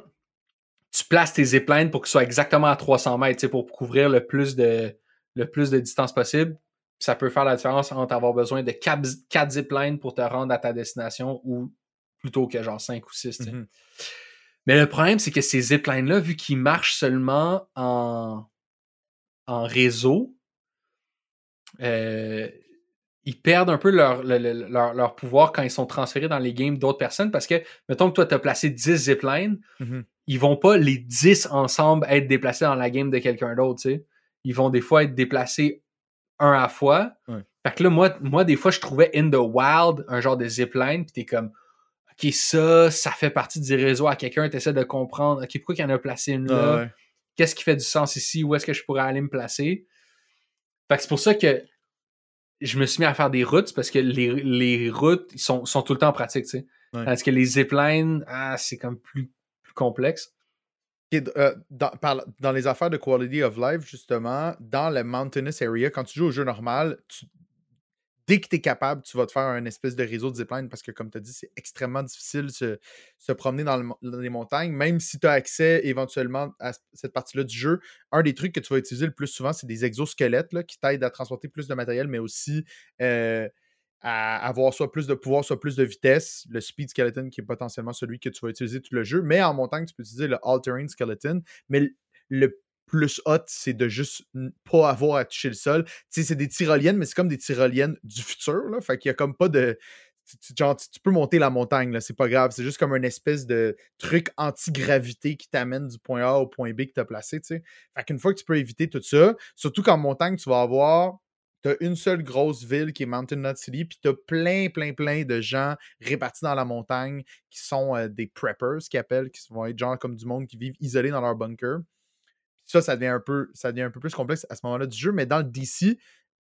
tu places tes ziplines pour qu'ils soient exactement à 300 mètres, tu sais, pour couvrir le plus de, le plus de distance possible. Ça peut faire la différence entre avoir besoin de 4, ziplines pour te rendre à ta destination ou plutôt que genre 5 ou 6. tu sais. Mhm. Mais le problème, c'est que ces ziplines-là, vu qu'ils marchent seulement en, en réseau, euh, ils perdent un peu leur, le- le- leur, leur pouvoir quand ils sont transférés dans les games d'autres personnes parce que, mettons que toi, tu as placé 10 ziplines, Mhm. ils vont pas les 10 ensemble être déplacés dans la game de quelqu'un d'autre, tu sais. Ils vont des fois être déplacés un à fois. Ouais. Fait que là, moi, moi, des fois, je trouvais In the Wild un genre de zipline, puis t'es comme, OK, ça, ça fait partie du réseau à quelqu'un, t'essaies de comprendre, OK, pourquoi il y en a placé une là? Ah ouais. Qu'est-ce qui fait du sens ici? Où est-ce que je pourrais aller me placer? Fait que c'est pour ça que je me suis mis à faire des routes, parce que les, les routes, ils sont, sont tout le temps pratiques, tu sais. Ouais. Parce que les ziplines, ah, c'est comme plus, plus complexe. Euh, dans, par- dans les affaires de quality of life, justement, dans le mountainous area, quand tu joues au jeu normal, tu- dès que tu es capable, tu vas te faire un espèce de réseau de zipline parce que, comme tu as dit, c'est extrêmement difficile de se, promener dans, les montagnes. Même si tu as accès éventuellement à cette partie-là du jeu, un des trucs que tu vas utiliser le plus souvent, c'est des exosquelettes là, qui t'aident à transporter plus de matériel, mais aussi euh, à avoir soit plus de pouvoir, soit plus de vitesse. Le speed skeleton qui est potentiellement celui que tu vas utiliser tout le jeu. Mais en montagne, tu peux utiliser le all-terrain skeleton. Mais le plus hot, c'est de juste pas avoir à toucher le sol. Tu sais, c'est des tyroliennes, mais c'est comme des tyroliennes du futur, là. Fait qu'il y a comme pas de. Genre, tu peux monter la montagne, c'est pas grave. C'est juste comme une espèce de truc anti-gravité qui t'amène du point A au point B que tu as placé, tu. Fait qu'une fois que tu peux éviter tout ça, surtout qu'en montagne, tu vas avoir tu as une seule grosse ville qui est Mountain Knot City, puis tu as plein, plein, plein de gens répartis dans la montagne qui sont euh, des preppers, qui appellent, qui vont être genre comme du monde qui vivent isolés dans leur bunker. Ça, ça devient un peu, ça devient un peu plus complexe à ce moment-là du jeu, mais dans le DC,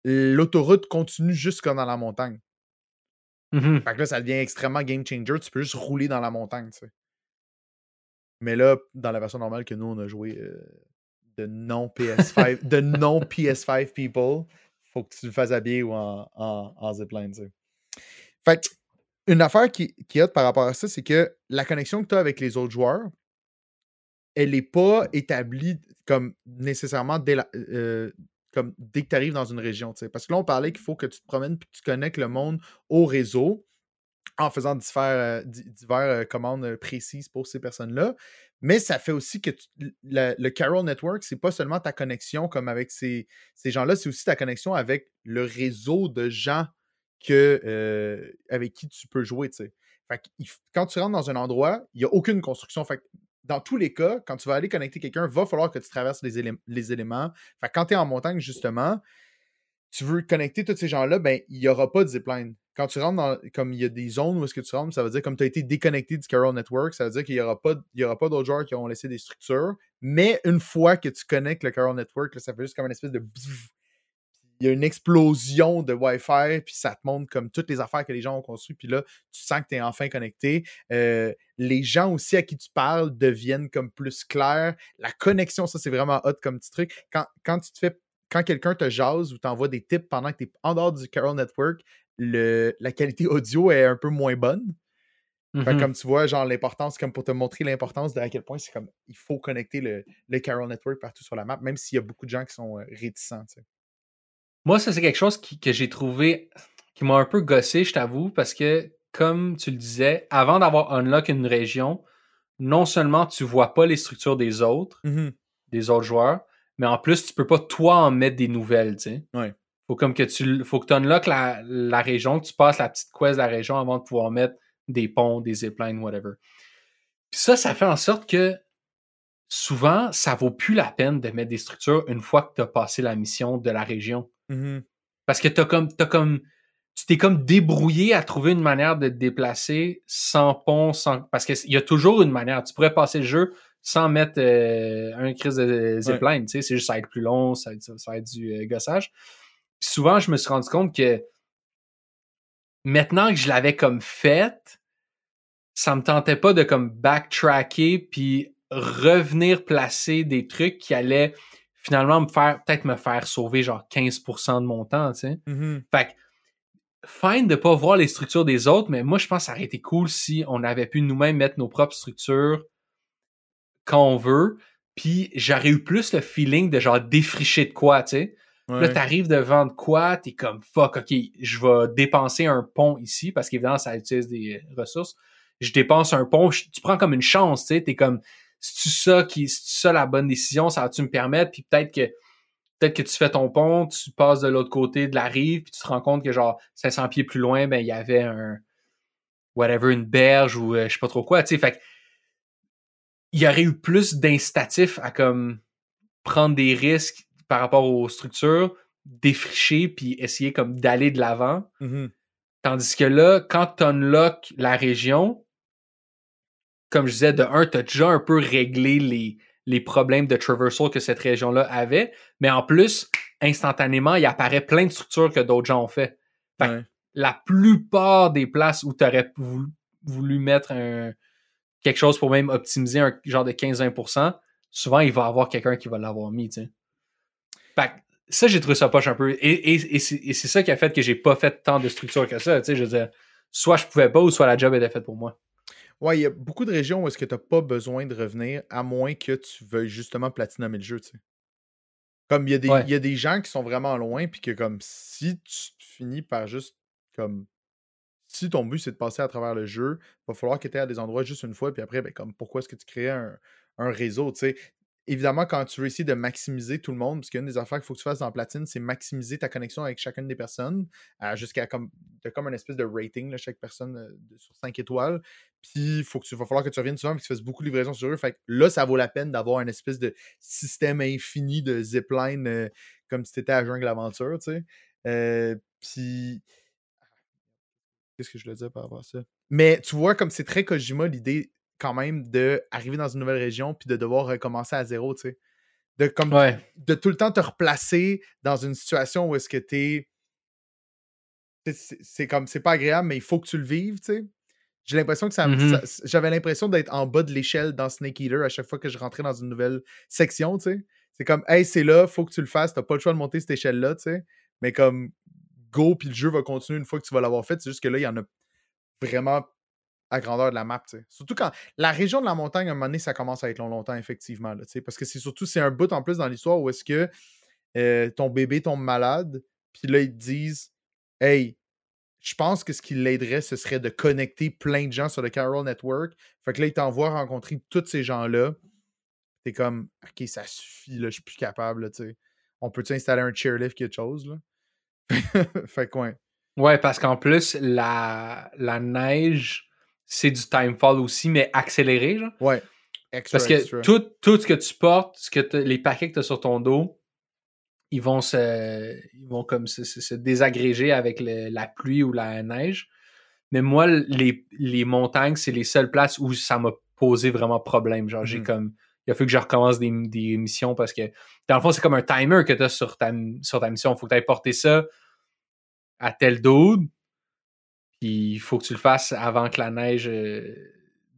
l'autoroute continue comme dans la montagne. Mhm. Fait que là, ça devient extrêmement game changer. Tu peux juste rouler dans la montagne, tu sais. Mais là, dans la version normale que nous, on a joué euh, de non-PS5, de non-PS5 <laughs> people, faut que tu le fasses habiller ou en, en, zipline, tu sais. Fait que, une affaire qui, qui est par rapport à ça, c'est que la connexion que tu as avec les autres joueurs, elle n'est pas établie comme nécessairement dès, euh, comme dès que tu arrives dans une région. Parce que là, on parlait qu'il faut que tu te promènes et que tu connectes le monde au réseau en faisant divers, divers euh, commandes euh, précises pour ces personnes-là. Mais ça fait aussi que le Carol Network, c'est pas seulement ta connexion comme avec ces, ces gens-là, c'est aussi ta connexion avec le réseau de gens que, euh, avec qui tu peux jouer. Fait quand tu rentres dans un endroit, il n'y a aucune construction. Fait dans tous les cas, quand tu vas aller connecter quelqu'un, il va falloir que tu traverses les, éléments. Fait quand tu es en montagne, justement, tu veux connecter tous ces gens-là, ben, il n'y aura pas de zipline. Quand tu rentres dans, comme il y a des zones où est-ce que tu rentres, ça veut dire comme tu as été déconnecté du Carol Network, ça veut dire qu'il n'y aura pas, aura pas d'autres joueurs qui ont laissé des structures. Mais une fois que tu connectes le Carol Network, ça fait juste comme une espèce de il y a une explosion de Wi-Fi, puis ça te montre comme toutes les affaires que les gens ont construites, puis là, tu sens que tu es enfin connecté. Euh, les gens aussi à qui tu parles deviennent comme plus clairs. La connexion, ça, c'est vraiment hot comme petit truc. Quand, quand tu te fais quand quelqu'un te jase ou t'envoie des tips pendant que tu es en dehors du Carol Network, le, la qualité audio est un peu moins bonne. Mm-hmm. comme tu vois, genre l'importance, comme pour te montrer l'importance de à quel point c'est comme il faut connecter le, le, Carol Network partout sur la map, même s'il y a beaucoup de gens qui sont euh, réticents. Moi, ça, c'est quelque chose que j'ai trouvé qui m'a un peu gossé, je t'avoue, parce que, comme tu le disais, avant d'avoir unlock une région, non seulement tu vois pas les structures des autres, mm-hmm. des autres joueurs, mais en plus, tu peux pas toi en mettre des nouvelles, tu sais. Ouais. Faut comme que tu faut que tu unlock la, la région, que tu passes la petite quest de la région avant de pouvoir mettre des ponts, des ziplines, whatever. Puis ça, ça fait en sorte que souvent, ça vaut plus la peine de mettre des structures une fois que tu as passé la mission de la région. Mm-hmm. Parce que t'as comme, as comme, tu t'es comme débrouillé à trouver une manière de te déplacer sans pont, sans, parce qu'il y a toujours une manière. Tu pourrais passer le jeu sans mettre euh, un crise de zipline, tu sais, c'est juste ça va être plus long, ça va être, du euh, gossage. Puis souvent, je me suis rendu compte que maintenant que je l'avais comme fait, ça me tentait pas de comme backtracker puis revenir placer des trucs qui allaient finalement me faire peut-être me faire sauver genre 15% de mon temps, tu sais. Mm-hmm. Fait que fine de pas voir les structures des autres, mais moi je pense que ça aurait été cool si on avait pu nous-mêmes mettre nos propres structures quand on veut. Puis j'aurais eu plus le feeling de genre défricher de quoi, tu sais. Là, t'arrives devant de quoi, t'es comme fuck, ok, je vais dépenser un pont ici parce qu'évidemment, ça utilise des ressources. Je dépense un pont, tu prends comme une chance, tu sais, t'es comme, c'est ça qui, c'est ça la bonne décision, ça va-tu me permettre, puis peut-être que, peut-être que tu fais ton pont, tu passes de l'autre côté de la rive, puis tu te rends compte que genre 500 pieds plus loin, ben il y avait un, whatever, une berge ou euh, je sais pas trop quoi, tu sais, fait il y aurait eu plus d'incitatifs à comme prendre des risques par rapport aux structures, défricher puis essayer comme d'aller de l'avant. Mm-hmm. Tandis que là, quand tu unlock la région, comme je disais, de un, tu as déjà un peu réglé les, les problèmes de traversal que cette région-là avait, mais en plus, instantanément, il apparaît plein de structures que d'autres gens ont fait. La plupart des places où tu aurais voulu mettre un, quelque chose pour même optimiser un genre de 15-20%, souvent il va y avoir quelqu'un qui va l'avoir mis. Fait ça, j'ai trouvé ça poche un peu. Et, c'est ça qui a fait que j'ai pas fait tant de structure que ça, tu sais. Je veux dire, soit je pouvais pas ou soit la job était faite pour moi. Ouais, il y a beaucoup de régions où est-ce que tu n'as pas besoin de revenir à moins que tu veuilles justement platiner le jeu, tu sais. Comme il y, a des, il y a des gens qui sont vraiment loin, puis que comme si tu finis par juste comme si ton but c'est de passer à travers le jeu, il va falloir que tu aies à des endroits juste une fois, puis après, ben, comme pourquoi est-ce que tu crées un, réseau, tu sais? Évidemment, quand tu veux essayer de maximiser tout le monde, parce qu'une des affaires qu'il faut que tu fasses dans Platine, c'est maximiser ta connexion avec chacune des personnes, jusqu'à comme, as comme espèce de rating, là, chaque personne euh, sur 5 étoiles. Puis, il faut que va falloir que tu reviennes souvent et que tu fasses beaucoup de livraisons sur eux. Fait que là, ça vaut la peine d'avoir une espèce de système infini de zipline euh, comme si tu étais à Jungle Aventure, tu sais. Euh, puis. Qu'est-ce que je voulais dire par rapport à ça? Mais tu vois, comme c'est très Kojima, l'idée quand même d'arriver dans une nouvelle région puis de devoir recommencer à zéro, tu sais. De, comme, de tout le temps te replacer dans une situation où est-ce que t'es. C'est comme, c'est pas agréable, mais il faut que tu le vives, tu sais. J'ai l'impression que ça, mmh J'avais l'impression d'être en bas de l'échelle dans Snake Eater à chaque fois que je rentrais dans une nouvelle section, tu sais. C'est comme, hey, c'est là, faut que tu le fasses, t'as pas le choix de monter cette échelle-là, tu sais. Mais comme, go, puis le jeu va continuer une fois que tu vas l'avoir fait. C'est juste que là, il y en a vraiment à grandeur de la map. Surtout quand la région de la montagne, à un moment donné, ça commence à être long, longtemps, effectivement. Parce que c'est surtout, c'est un bout en plus dans l'histoire où est-ce que euh, ton bébé tombe malade, puis là, ils te disent Hey, je pense que ce qui l'aiderait, ce serait de connecter plein de gens sur le Carol Network. Fait que là, ils t'envoient rencontrer tous ces gens-là. T'es comme Ok, ça suffit, là, je suis plus capable. Là. On peut-tu installer un chairlift, quelque chose? Là? <laughs> fait que ouais. Ouais, parce qu'en plus, la, la neige c'est du timefall aussi, mais accéléré. Genre. Ouais. Parce que Tout, tout ce que tu portes, ce que les paquets que tu as sur ton dos, ils vont se, ils vont comme se, se, désagréger avec la pluie ou la neige. Mais moi, les, les montagnes, c'est les seules places où ça m'a posé vraiment problème. Genre, j'ai mm-hmm. comme. Il a fallu que je recommence des, des, missions parce que, dans le fond, c'est comme un timer que tu as sur ta, sur ta mission. Il faut que tu ailles porter ça à tel dude il faut que tu le fasses avant que la neige euh,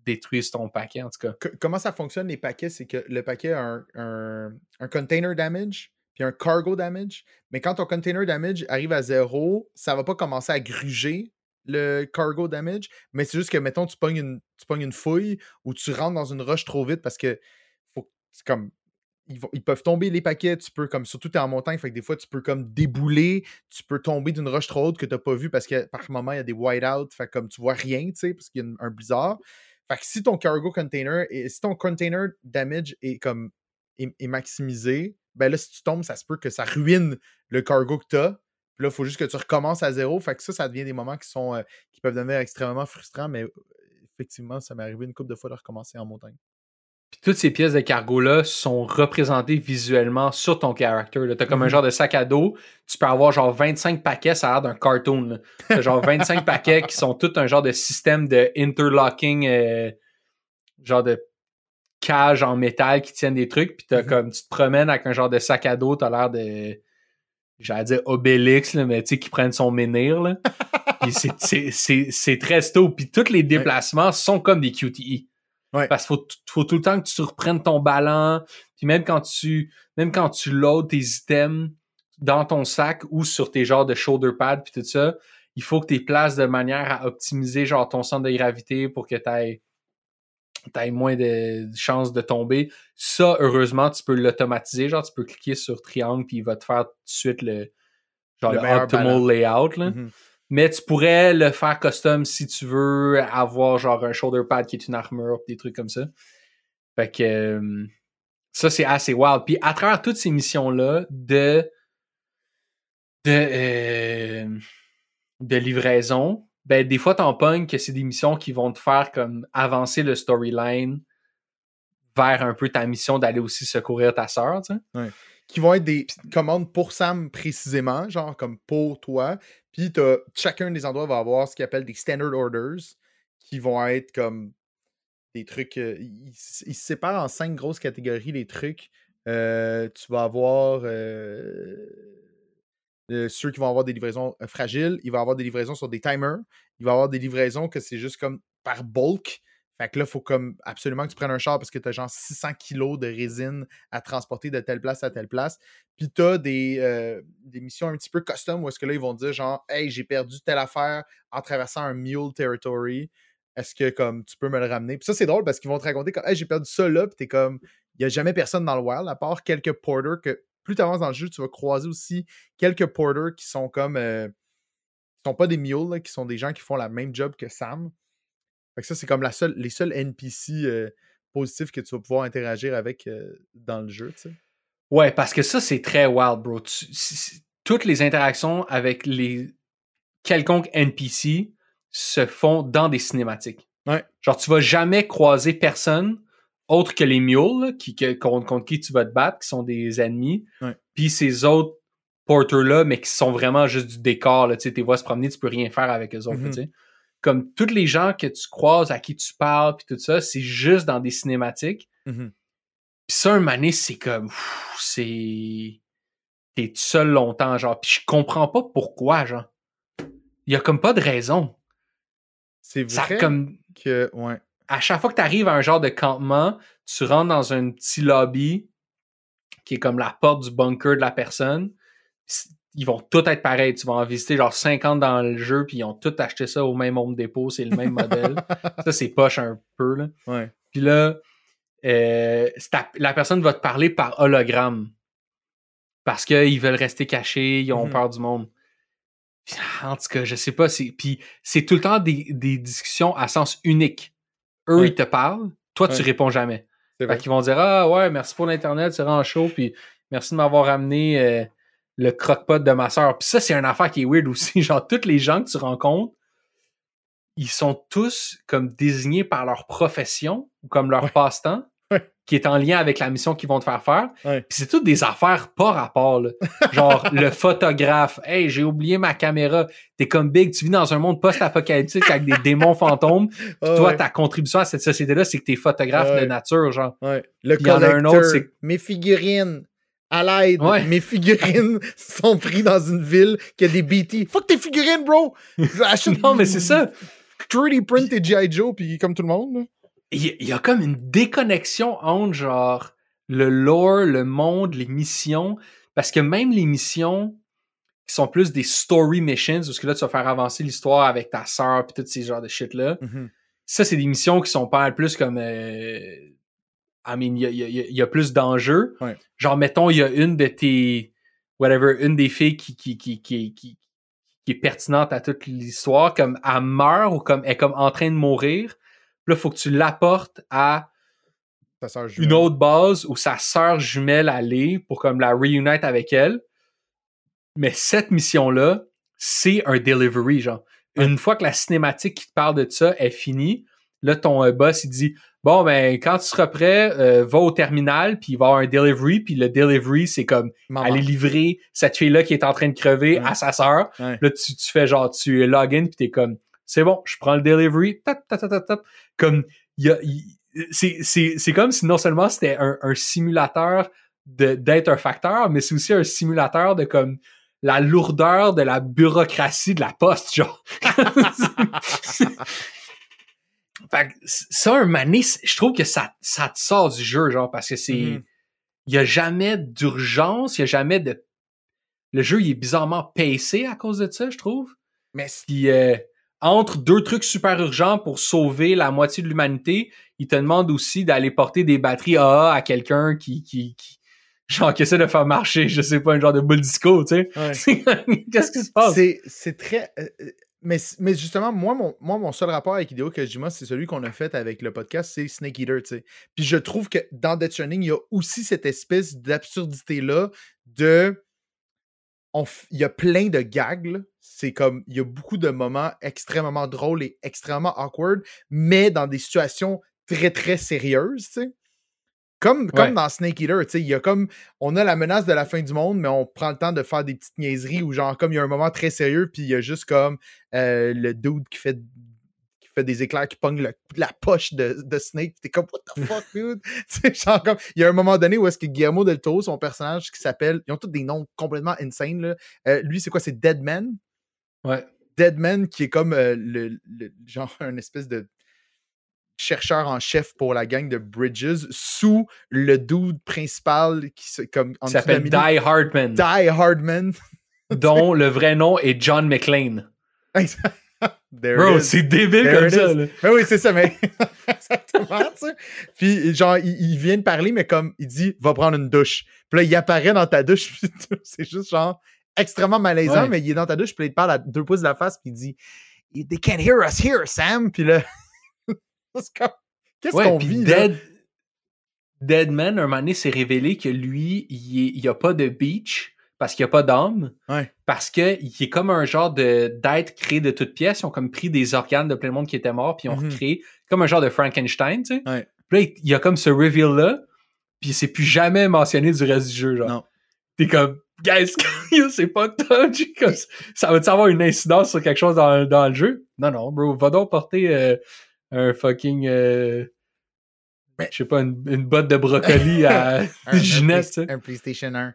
détruise ton paquet, en tout cas. comment ça fonctionne, les paquets? C'est que le paquet a un, container damage puis un cargo damage. Mais quand ton container damage arrive à zéro, ça va pas commencer à gruger le cargo damage, mais c'est juste que, mettons, tu pognes une, tu pognes une fouille ou tu rentres dans une roche trop vite parce que faut, c'est comme ils, peuvent tomber les paquets, tu peux comme surtout es en montagne, fait que des fois tu peux comme débouler, tu peux tomber d'une roche trop haute que tu n'as pas vu parce que par moment il y a des whiteouts, fait comme tu vois rien, tu sais, parce qu'il y a un blizzard. Fait que si ton cargo container et si ton container damage est comme est, maximisé, ben là si tu tombes, ça se peut que ça ruine le cargo que tu as. Puis là, il faut juste que tu recommences à zéro. Fait que ça, ça devient des moments qui sont euh, qui peuvent devenir extrêmement frustrants, mais euh, effectivement, ça m'est arrivé une couple de fois de recommencer en montagne. Puis toutes ces pièces de cargo-là sont représentées visuellement sur ton character. Tu as comme un mhm. genre de sac à dos. Tu peux avoir genre 25 paquets, ça a l'air d'un cartoon. Tu genre 25 <laughs> paquets qui sont tout un genre de système de interlocking, euh, genre de cage en métal qui tiennent des trucs. Puis as mhm. comme tu te promènes avec un genre de sac à dos, tu as l'air de. J'allais dire Obélix, mais tu sais, qui prennent son menhir. Là. <laughs> c'est très sto. Puis tous les déplacements sont comme des QTE. Parce qu'il faut, tout le temps que tu reprennes ton ballon. Puis même quand tu même quand tu loads tes items dans ton sac ou sur tes genres de shoulder pads puis tout ça, il faut que tu places de manière à optimiser genre ton centre de gravité pour que tu aies, moins de chances de tomber. Ça, heureusement, tu peux l'automatiser. Genre, tu peux cliquer sur triangle puis il va te faire tout de suite le genre le, optimal layout. Là. Mm-hmm. Mais tu pourrais le faire custom si tu veux avoir genre un shoulder pad qui est une armure, des trucs comme ça. Fait que euh, ça, c'est assez wild. Puis à travers toutes ces missions-là de de, euh, de livraison, ben des fois t'en pognes que c'est des missions qui vont te faire comme avancer le storyline vers un peu ta mission d'aller aussi secourir ta sœur, tu. Qui vont être des commandes pour Sam précisément, genre comme pour toi. Puis chacun des endroits va avoir ce qu'ils appellent des standard orders qui vont être comme des trucs. Euh, ils, se séparent en cinq grosses catégories, les trucs. Euh, tu vas avoir euh, ceux qui vont avoir des livraisons fragiles. Il va avoir des livraisons sur des timers. Il va avoir des livraisons que c'est juste comme par bulk. Fait que là, il faut comme absolument que tu prennes un char parce que tu as genre 600 kilos de résine à transporter de telle place à telle place. Puis tu as des, euh, des, missions un petit peu custom où est-ce que là, ils vont dire genre, hey, j'ai perdu telle affaire en traversant un mule territory. Est-ce que comme tu peux me le ramener? Puis ça, c'est drôle parce qu'ils vont te raconter comme, hey, j'ai perdu ça là. Puis t'es comme, il n'y a jamais personne dans le wild à part quelques porters que plus tu avances dans le jeu, tu vas croiser aussi quelques porters qui sont comme, euh, qui sont pas des mules, qui sont des gens qui font la même job que Sam. Fait que ça, c'est comme la seule, les seuls NPC euh, positif que tu vas pouvoir interagir avec euh, dans le jeu, tu sais. Ouais, parce que ça, c'est très wild, bro. Tu- toutes les interactions avec les quelconques NPC se font dans des cinématiques. Ouais. Genre, tu vas jamais croiser personne autre que les mules là, qui, que- contre, contre qui tu vas te battre, qui sont des ennemis. Ouais. Puis ces autres porters-là, mais qui sont vraiment juste du décor. Là, tu les vois se promener, tu peux rien faire avec eux autres. Tu sais. Comme tous les gens que tu croises, à qui tu parles, puis tout ça, c'est juste dans des cinématiques. Mhm. Puis ça, un mané, c'est comme. C'est. T'es tout seul longtemps, genre. Puis je comprends pas pourquoi, genre. Il y a comme pas de raison. C'est Ça, vrai comme. que. Ouais. À chaque fois que tu arrives à un genre de campement, tu rentres dans un petit lobby qui est comme la porte du bunker de la personne. Ils vont tous être pareils. Tu vas en visiter genre 50 dans le jeu, puis ils ont tous acheté ça au même Home Depot. C'est le même modèle. <laughs> Ça, c'est poche un peu, là. Ouais. Puis là, euh, ta- la personne va te parler par hologramme. Parce qu'ils veulent rester cachés, ils ont Mhm. peur du monde. Puis, En tout cas, je sais pas. c'est- Puis c'est tout le temps des, des discussions à sens unique. Eux, Ouais. ils te parlent, toi, tu réponds jamais. Fait qu'ils vont dire Ah ouais, merci pour l'Internet, c'est vraiment chaud, puis merci de m'avoir amené euh, le croque-pot de ma soeur. Puis ça, c'est une affaire qui est weird aussi. <laughs> Genre, tous les gens que tu rencontres, ils sont tous comme désignés par leur profession ou comme leur Ouais. passe-temps, <laughs> Ouais. qui est en lien avec la mission qu'ils vont te faire faire. Ouais. Puis c'est toutes des affaires pas rapport. là. <laughs> Genre, le photographe, hey, j'ai oublié ma caméra. T'es comme big, tu vis dans un monde post-apocalyptique avec des démons fantômes. Puis toi, ta contribution à cette société-là, c'est que t'es photographe de nature, genre. Le en a un autre, collecteur, c'est- mes figurines. À l'aide, Ouais. mes figurines <laughs> sont prises dans une ville qui a des BT. Fuck tes figurines, bro! Achète- <laughs> Non, mais c'est ça. 3D print et G.I. Joe, puis comme tout le monde. Il y, a comme une déconnexion entre genre le lore, le monde, les missions. Parce que même les missions qui sont plus des story missions, parce que là, tu vas faire avancer l'histoire avec ta sœur puis tous ces genres de shit-là. Ça, c'est des missions qui sont pas plus comme. Euh, I mean, il y a, il y a- il y a plus d'enjeux. Ouais. Genre, mettons, il y a une de tes. Whatever, une des filles qui, qui, qui, qui, qui, qui est pertinente à toute l'histoire, comme elle meurt ou comme elle est comme en train de mourir. Puis là, il faut que tu l'apportes à une autre base où sa sœur jumelle allait pour comme la reunite avec elle. Mais cette mission-là, c'est un delivery, genre. Ouais. Une fois que la cinématique qui te parle de ça est finie, là, ton euh, boss, il dit Bon, ben, quand tu seras prêt, euh, va au terminal, puis il va y avoir un delivery, puis le delivery, c'est comme Maman. aller livrer cette fille-là qui est en train de crever Ouais. à sa sœur. Ouais. Là, tu, tu fais genre, tu login, puis t'es comme C'est bon, je prends le delivery, tap, tap, tap, tap, tap. Comme, il y a. il- c'est, c'est, c'est comme si non seulement c'était un, un simulateur de, d'être un facteur, mais c'est aussi un simulateur de comme la lourdeur de la bureaucratie de la poste, genre. <laughs> fait que ça, un mané, je trouve que ça, ça te sort du jeu, genre, parce que c'est. Mhm. Il y a jamais d'urgence, il y a jamais de. Le jeu, il est bizarrement pacé à cause de ça, je trouve. Mais c'est- Puis euh, entre deux trucs super urgents pour sauver la moitié de l'humanité, il te demande aussi d'aller porter des batteries AA à quelqu'un qui, qui, qui genre qui essaie de faire marcher, je sais pas, un genre de boule disco, tu sais. ouais. <laughs> Qu'est-ce qui se passe? C'est, c'est très. euh, euh, mais, mais justement, moi mon, moi, mon seul rapport avec Hideo Kojima, c'est celui qu'on a fait avec le podcast, c'est Snake Eater, tu sais. Puis je trouve que dans Death Stranding, il y a aussi cette espèce d'absurdité-là de. on Il y a plein de gags. C'est comme. Il y a beaucoup de moments extrêmement drôles et extrêmement awkward, mais dans des situations très, très sérieuses, tu sais. Comme, comme Ouais. dans Snake Eater, tu sais, il y a comme on a la menace de la fin du monde, mais on prend le temps de faire des petites niaiseries ou genre comme il y a un moment très sérieux, puis il y a juste comme euh, le dude qui fait qui fait des éclairs qui pogne le- la poche de, de Snake, t'es comme what the <laughs> fuck, dude? <laughs> Tu sais, genre comme il y a un moment donné où est-ce que Guillermo del Toro, son personnage qui s'appelle, ils ont tous des noms complètement insane là. Euh, lui c'est quoi, c'est Deadman? Ouais. Deadman qui est comme euh, le, le- genre <laughs> un espèce de chercheur en chef pour la gang de Bridges sous le dude principal qui se, comme en s'appelle Die Hardman, Die Hardman. <laughs> dont le vrai nom est John McClane. <laughs> Bro, c'est débile There comme ça. là. Mais oui, c'est ça, mais <laughs> exactement, tu sais. Puis genre, il, il vient de parler, mais comme il dit, va prendre une douche. Puis là, il apparaît dans ta douche, c'est juste genre extrêmement malaisant, Ouais. mais il est dans ta douche, puis là, il te parle à deux pouces de la face, puis il dit, They can't hear us here, Sam. Puis là, qu'est-ce Ouais, qu'on vit là? Dead, Deadman, un moment donné, s'est révélé que lui, il n'y a pas de beach parce qu'il n'y a pas d'âme. Ouais. Parce qu'il est comme un genre de d'être créé de toutes pièces. Ils ont comme pris des organes de plein de monde qui étaient morts, puis ils ont Mhm. recréé comme un genre de Frankenstein, tu sais. Ouais. Puis là, il y a comme ce reveal-là, puis c'est plus jamais mentionné du reste du jeu, genre. Non. T'es comme, guys, <laughs> c'est pas touch. Comme, ça va-tu avoir une incidence sur quelque chose dans, dans le jeu? Non, non, bro. Va donc porter euh, un fucking. euh, Mais- je sais pas, une, une botte de brocoli à <laughs> un, <laughs> Ginette, sais. un PlayStation 1.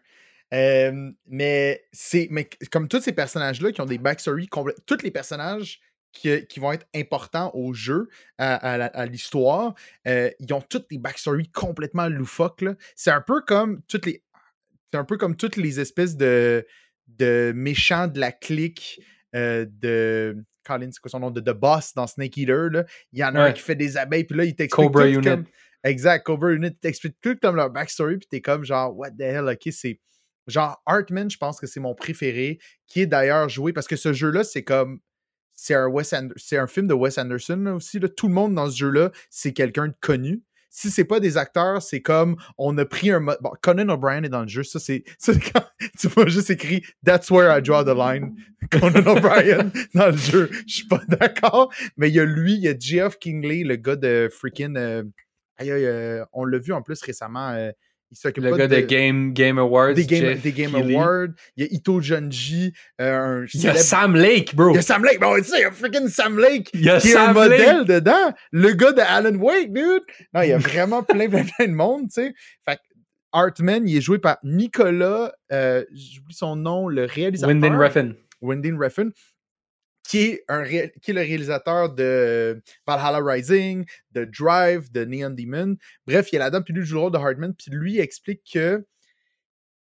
Euh, mais c'est mais comme tous ces personnages-là qui ont des backstories complètes, tous les personnages qui, qui vont être importants au jeu, à, à l'histoire, euh, ils ont toutes des backstories complètement loufoques. C'est un peu comme toutes les. C'est un peu comme toutes les espèces de, de méchants de la clique euh, de. Colin, c'est quoi son nom? De The Boss dans Snake Eater. Là. Il y en a un qui fait des abeilles, puis là, il t'explique. Cobra tout Unit. comme- Exact, Cobra Unit. Il t'explique tout comme leur backstory, puis t'es comme genre, what the hell, ok, c'est. Genre, Artman, je pense que c'est mon préféré, qui est d'ailleurs joué, parce que ce jeu-là, c'est comme. C'est un, Wes c'est un film de Wes Anderson là, aussi. là. Tout le monde dans ce jeu-là, c'est quelqu'un de connu. Si c'est pas des acteurs, c'est comme on a pris un. mo- Bon, Conan O'Brien est dans le jeu. Ça, c'est. <laughs> ça, quand tu vois juste écrit That's where I draw the line. <laughs> Conan O'Brien dans le jeu. Je suis pas <laughs> d'accord. Mais il y a lui, il y a Geoff Kingley, le gars de freaking. euh, aïe, aïe, euh, on l'a vu en plus récemment. euh, il s'occupe Le gars de, Game, Game Awards. des Game, des. Awards. Il y a Ito Junji, euh, Il y a Sam Lake, bro. il y a Sam Lake. Bon, tu sais, il y a freaking Sam Lake Il y a qui est un Sam modèle dedans. Le gars de Alan Wake, dude. Non, il y a <laughs> vraiment plein, plein, plein de monde, tu sais. Fait Artman, il est joué par Nicolas, euh, j'oublie son nom, le réalisateur. Wyndon Refn. Wyndon Refn, qui est, un ré- qui est le réalisateur de Valhalla Rising, de Drive, de Neon Demon. Bref, il est là-dedans, puis lui joue le rôle de Hardman, puis lui explique que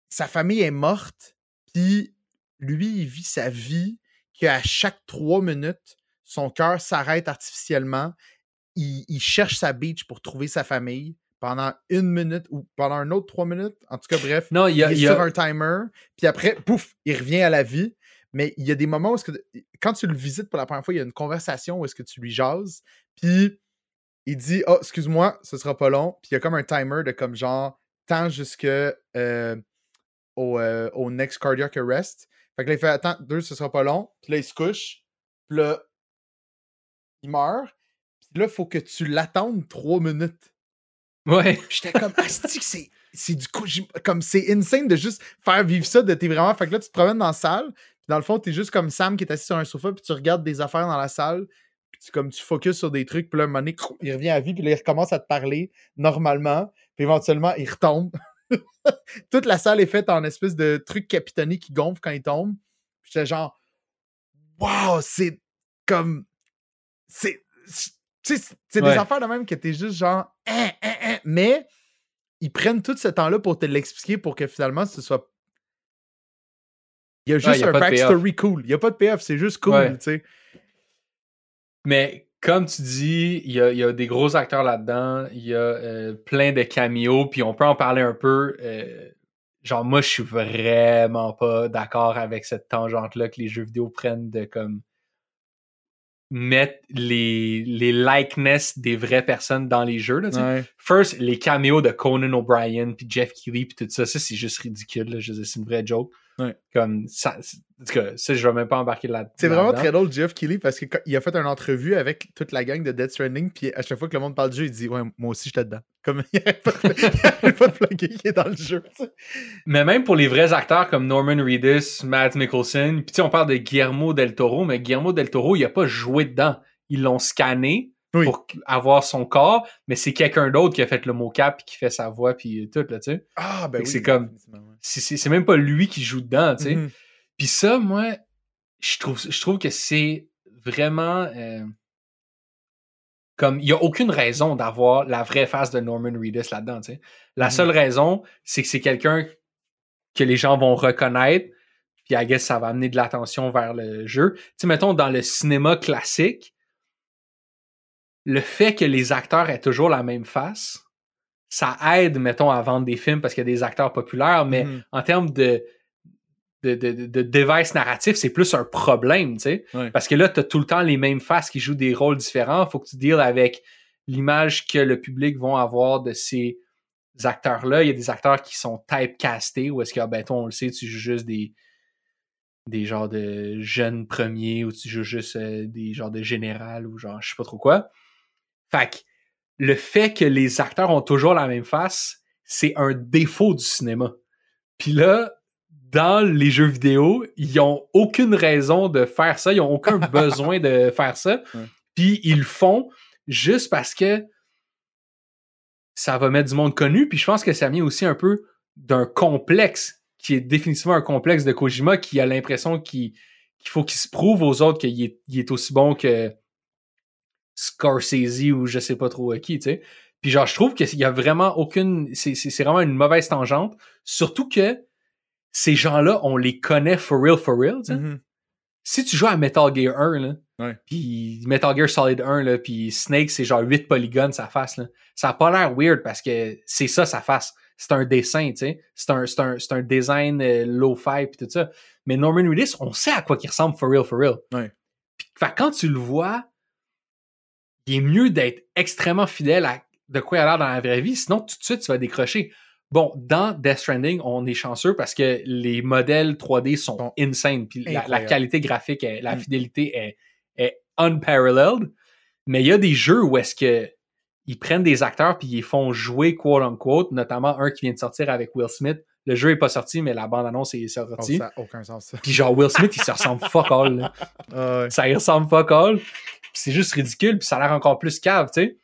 sa famille est morte, puis lui, il vit sa vie, qu'à chaque trois minutes, son cœur s'arrête artificiellement, il, il cherche sa beach pour trouver sa famille pendant une minute ou pendant un autre trois minutes. En tout cas, bref, Non, il y a. il est y a- sur un timer, puis après, pouf, il revient à la vie. Mais il y a des moments où, que, quand tu le visites pour la première fois, il y a une conversation où est-ce que tu lui jases, puis il dit Oh, excuse-moi, ce sera pas long. Puis il y a comme un timer de comme genre, temps jusque euh, au, euh, au next cardiac arrest. Fait que là, il fait Attends, deux, ce sera pas long. Puis là, il se couche. Puis là, il meurt. Puis là, il faut que tu l'attendes trois minutes. Ouais. J'étais comme, Asti, c'est, c'est du coup, comme c'est insane de juste faire vivre ça, de t'es vraiment. Fait que là, tu te promènes dans la salle, dans le fond, t'es juste comme Sam qui est assis sur un sofa, puis tu regardes des affaires dans la salle, puis tu, comme tu focuses sur des trucs, puis là, un moment donné, il revient à vie, puis là, il recommence à te parler normalement, puis éventuellement, il retombe. <laughs> Toute la salle est faite en espèce de truc capitonné qui gonfle quand il tombe. Puis j'étais genre, waouh, c'est comme. C'est. tu sais, C'est des affaires de même que t'es juste genre. Hein, hein, hein. Mais ils prennent tout ce temps-là pour te l'expliquer pour que finalement ce soit. Il y a juste y a un backstory cool. Il n'y a pas de payoff, c'est juste cool, Ouais. tu sais. Mais comme tu dis, il y a, y a des gros acteurs là-dedans, il y a euh, plein de cameos, puis on peut en parler un peu. euh, genre, moi, je suis vraiment pas d'accord avec cette tangente-là que les jeux vidéo prennent de comme mettre les, les likeness des vraies personnes dans les jeux. Là. Ouais. First, les caméos de Conan O'Brien, puis Jeff Keighley, puis tout ça, ça c'est juste ridicule. c'est une vraie joke. Ouais. Comme ça, en tout cas, ça, je vais même pas embarquer là C'est vraiment là-dedans. très drôle, Jeff Keighley, parce qu'il a fait une entrevue avec toute la gang de Death Stranding, puis à chaque fois que le monde parle du jeu, il dit Ouais, moi aussi j'étais dedans. Comme <laughs> il il arrête pas de plugger qu'il est dans le jeu. Mais même pour les vrais acteurs comme Norman Reedus, Matt Mickelson, puis on parle de Guillermo del Toro, mais Guillermo del Toro, il a pas joué dedans. Ils l'ont scanné Oui. pour avoir son corps, mais c'est quelqu'un d'autre qui a fait le mocap, puis qui fait sa voix, puis tout, là, tu sais. Ah, ben oui. c'est comme-. C'est- même pas lui qui joue dedans, tu sais. Mhm. Puis ça, moi, je trouve, je trouve que c'est vraiment... euh, comme, il y a aucune raison d'avoir la vraie face de Norman Reedus là-dedans, tu sais. La Mhm. seule raison, c'est que c'est quelqu'un que les gens vont reconnaître, puis I guess ça va amener de l'attention vers le jeu. Tu sais, mettons, dans le cinéma classique, le fait que les acteurs aient toujours la même face, ça aide, mettons, à vendre des films parce qu'il y a des acteurs populaires, mais Mhm. en termes de, de, de, de- de device narratif, c'est plus un problème, tu sais. Parce que là, tu as tout le temps les mêmes faces qui jouent des rôles différents. faut que tu deals avec l'image que le public va avoir de ces acteurs-là. Il y a des acteurs qui sont typecastés, où est-ce que, ah, ben, toi, on le sait, tu joues juste des, des genres de jeunes premiers, ou tu joues juste euh, des genres de général, ou genre, je sais pas trop quoi. Fait que le fait que les acteurs ont toujours la même face, c'est un défaut du cinéma. Puis là, dans les jeux vidéo, ils ont aucune raison de faire ça, ils ont aucun <laughs> besoin de faire ça. Puis ils le font juste parce que ça va mettre du monde connu. Puis je pense que ça vient aussi un peu d'un complexe qui est définitivement un complexe de Kojima qui a l'impression qu'il faut qu'il se prouve aux autres qu'il est, est, aussi bon que Scorsese ou je sais pas trop qui, tu sais. Puis genre, je trouve qu'il y a vraiment aucune... C'est vraiment une mauvaise tangente. Surtout que ces gens-là, on les connaît for real, for real, tu sais. Mhm. Si tu joues à Metal Gear 1, là, Ouais. puis Metal Gear Solid 1, là, puis Snake, c'est genre 8 polygones sa face, là. Ça a pas l'air weird parce que c'est ça sa face. C'est un dessin, tu sais. C'est un, c'est un, c'est un design euh, low-fi puis tout ça. Mais Norman Reedus, on sait à quoi il ressemble for real, for real. Ouais. Fait que quand tu le vois, il est mieux d'être extrêmement fidèle à de quoi il a l'air dans la vraie vie, sinon tout de suite tu vas décrocher. Bon, dans Death Stranding, on est chanceux parce que les modèles 3D sont insane, puis la, qualité graphique, est- la Mm. fidélité est, est unparalleled. Mais il y a des jeux où est-ce que ils prennent des acteurs puis ils les font jouer quote unquote, notamment un qui vient de sortir avec Will Smith. Le jeu est pas sorti, mais la bande-annonce est Oh, sortie. ça n'a aucun sens. Puis genre Will Smith, il se ressemble fuck all. là. <laughs> Ah ouais. Ça y ressemble fuck all. Puis C'est juste ridicule, puis ça a l'air encore plus cave, tu sais.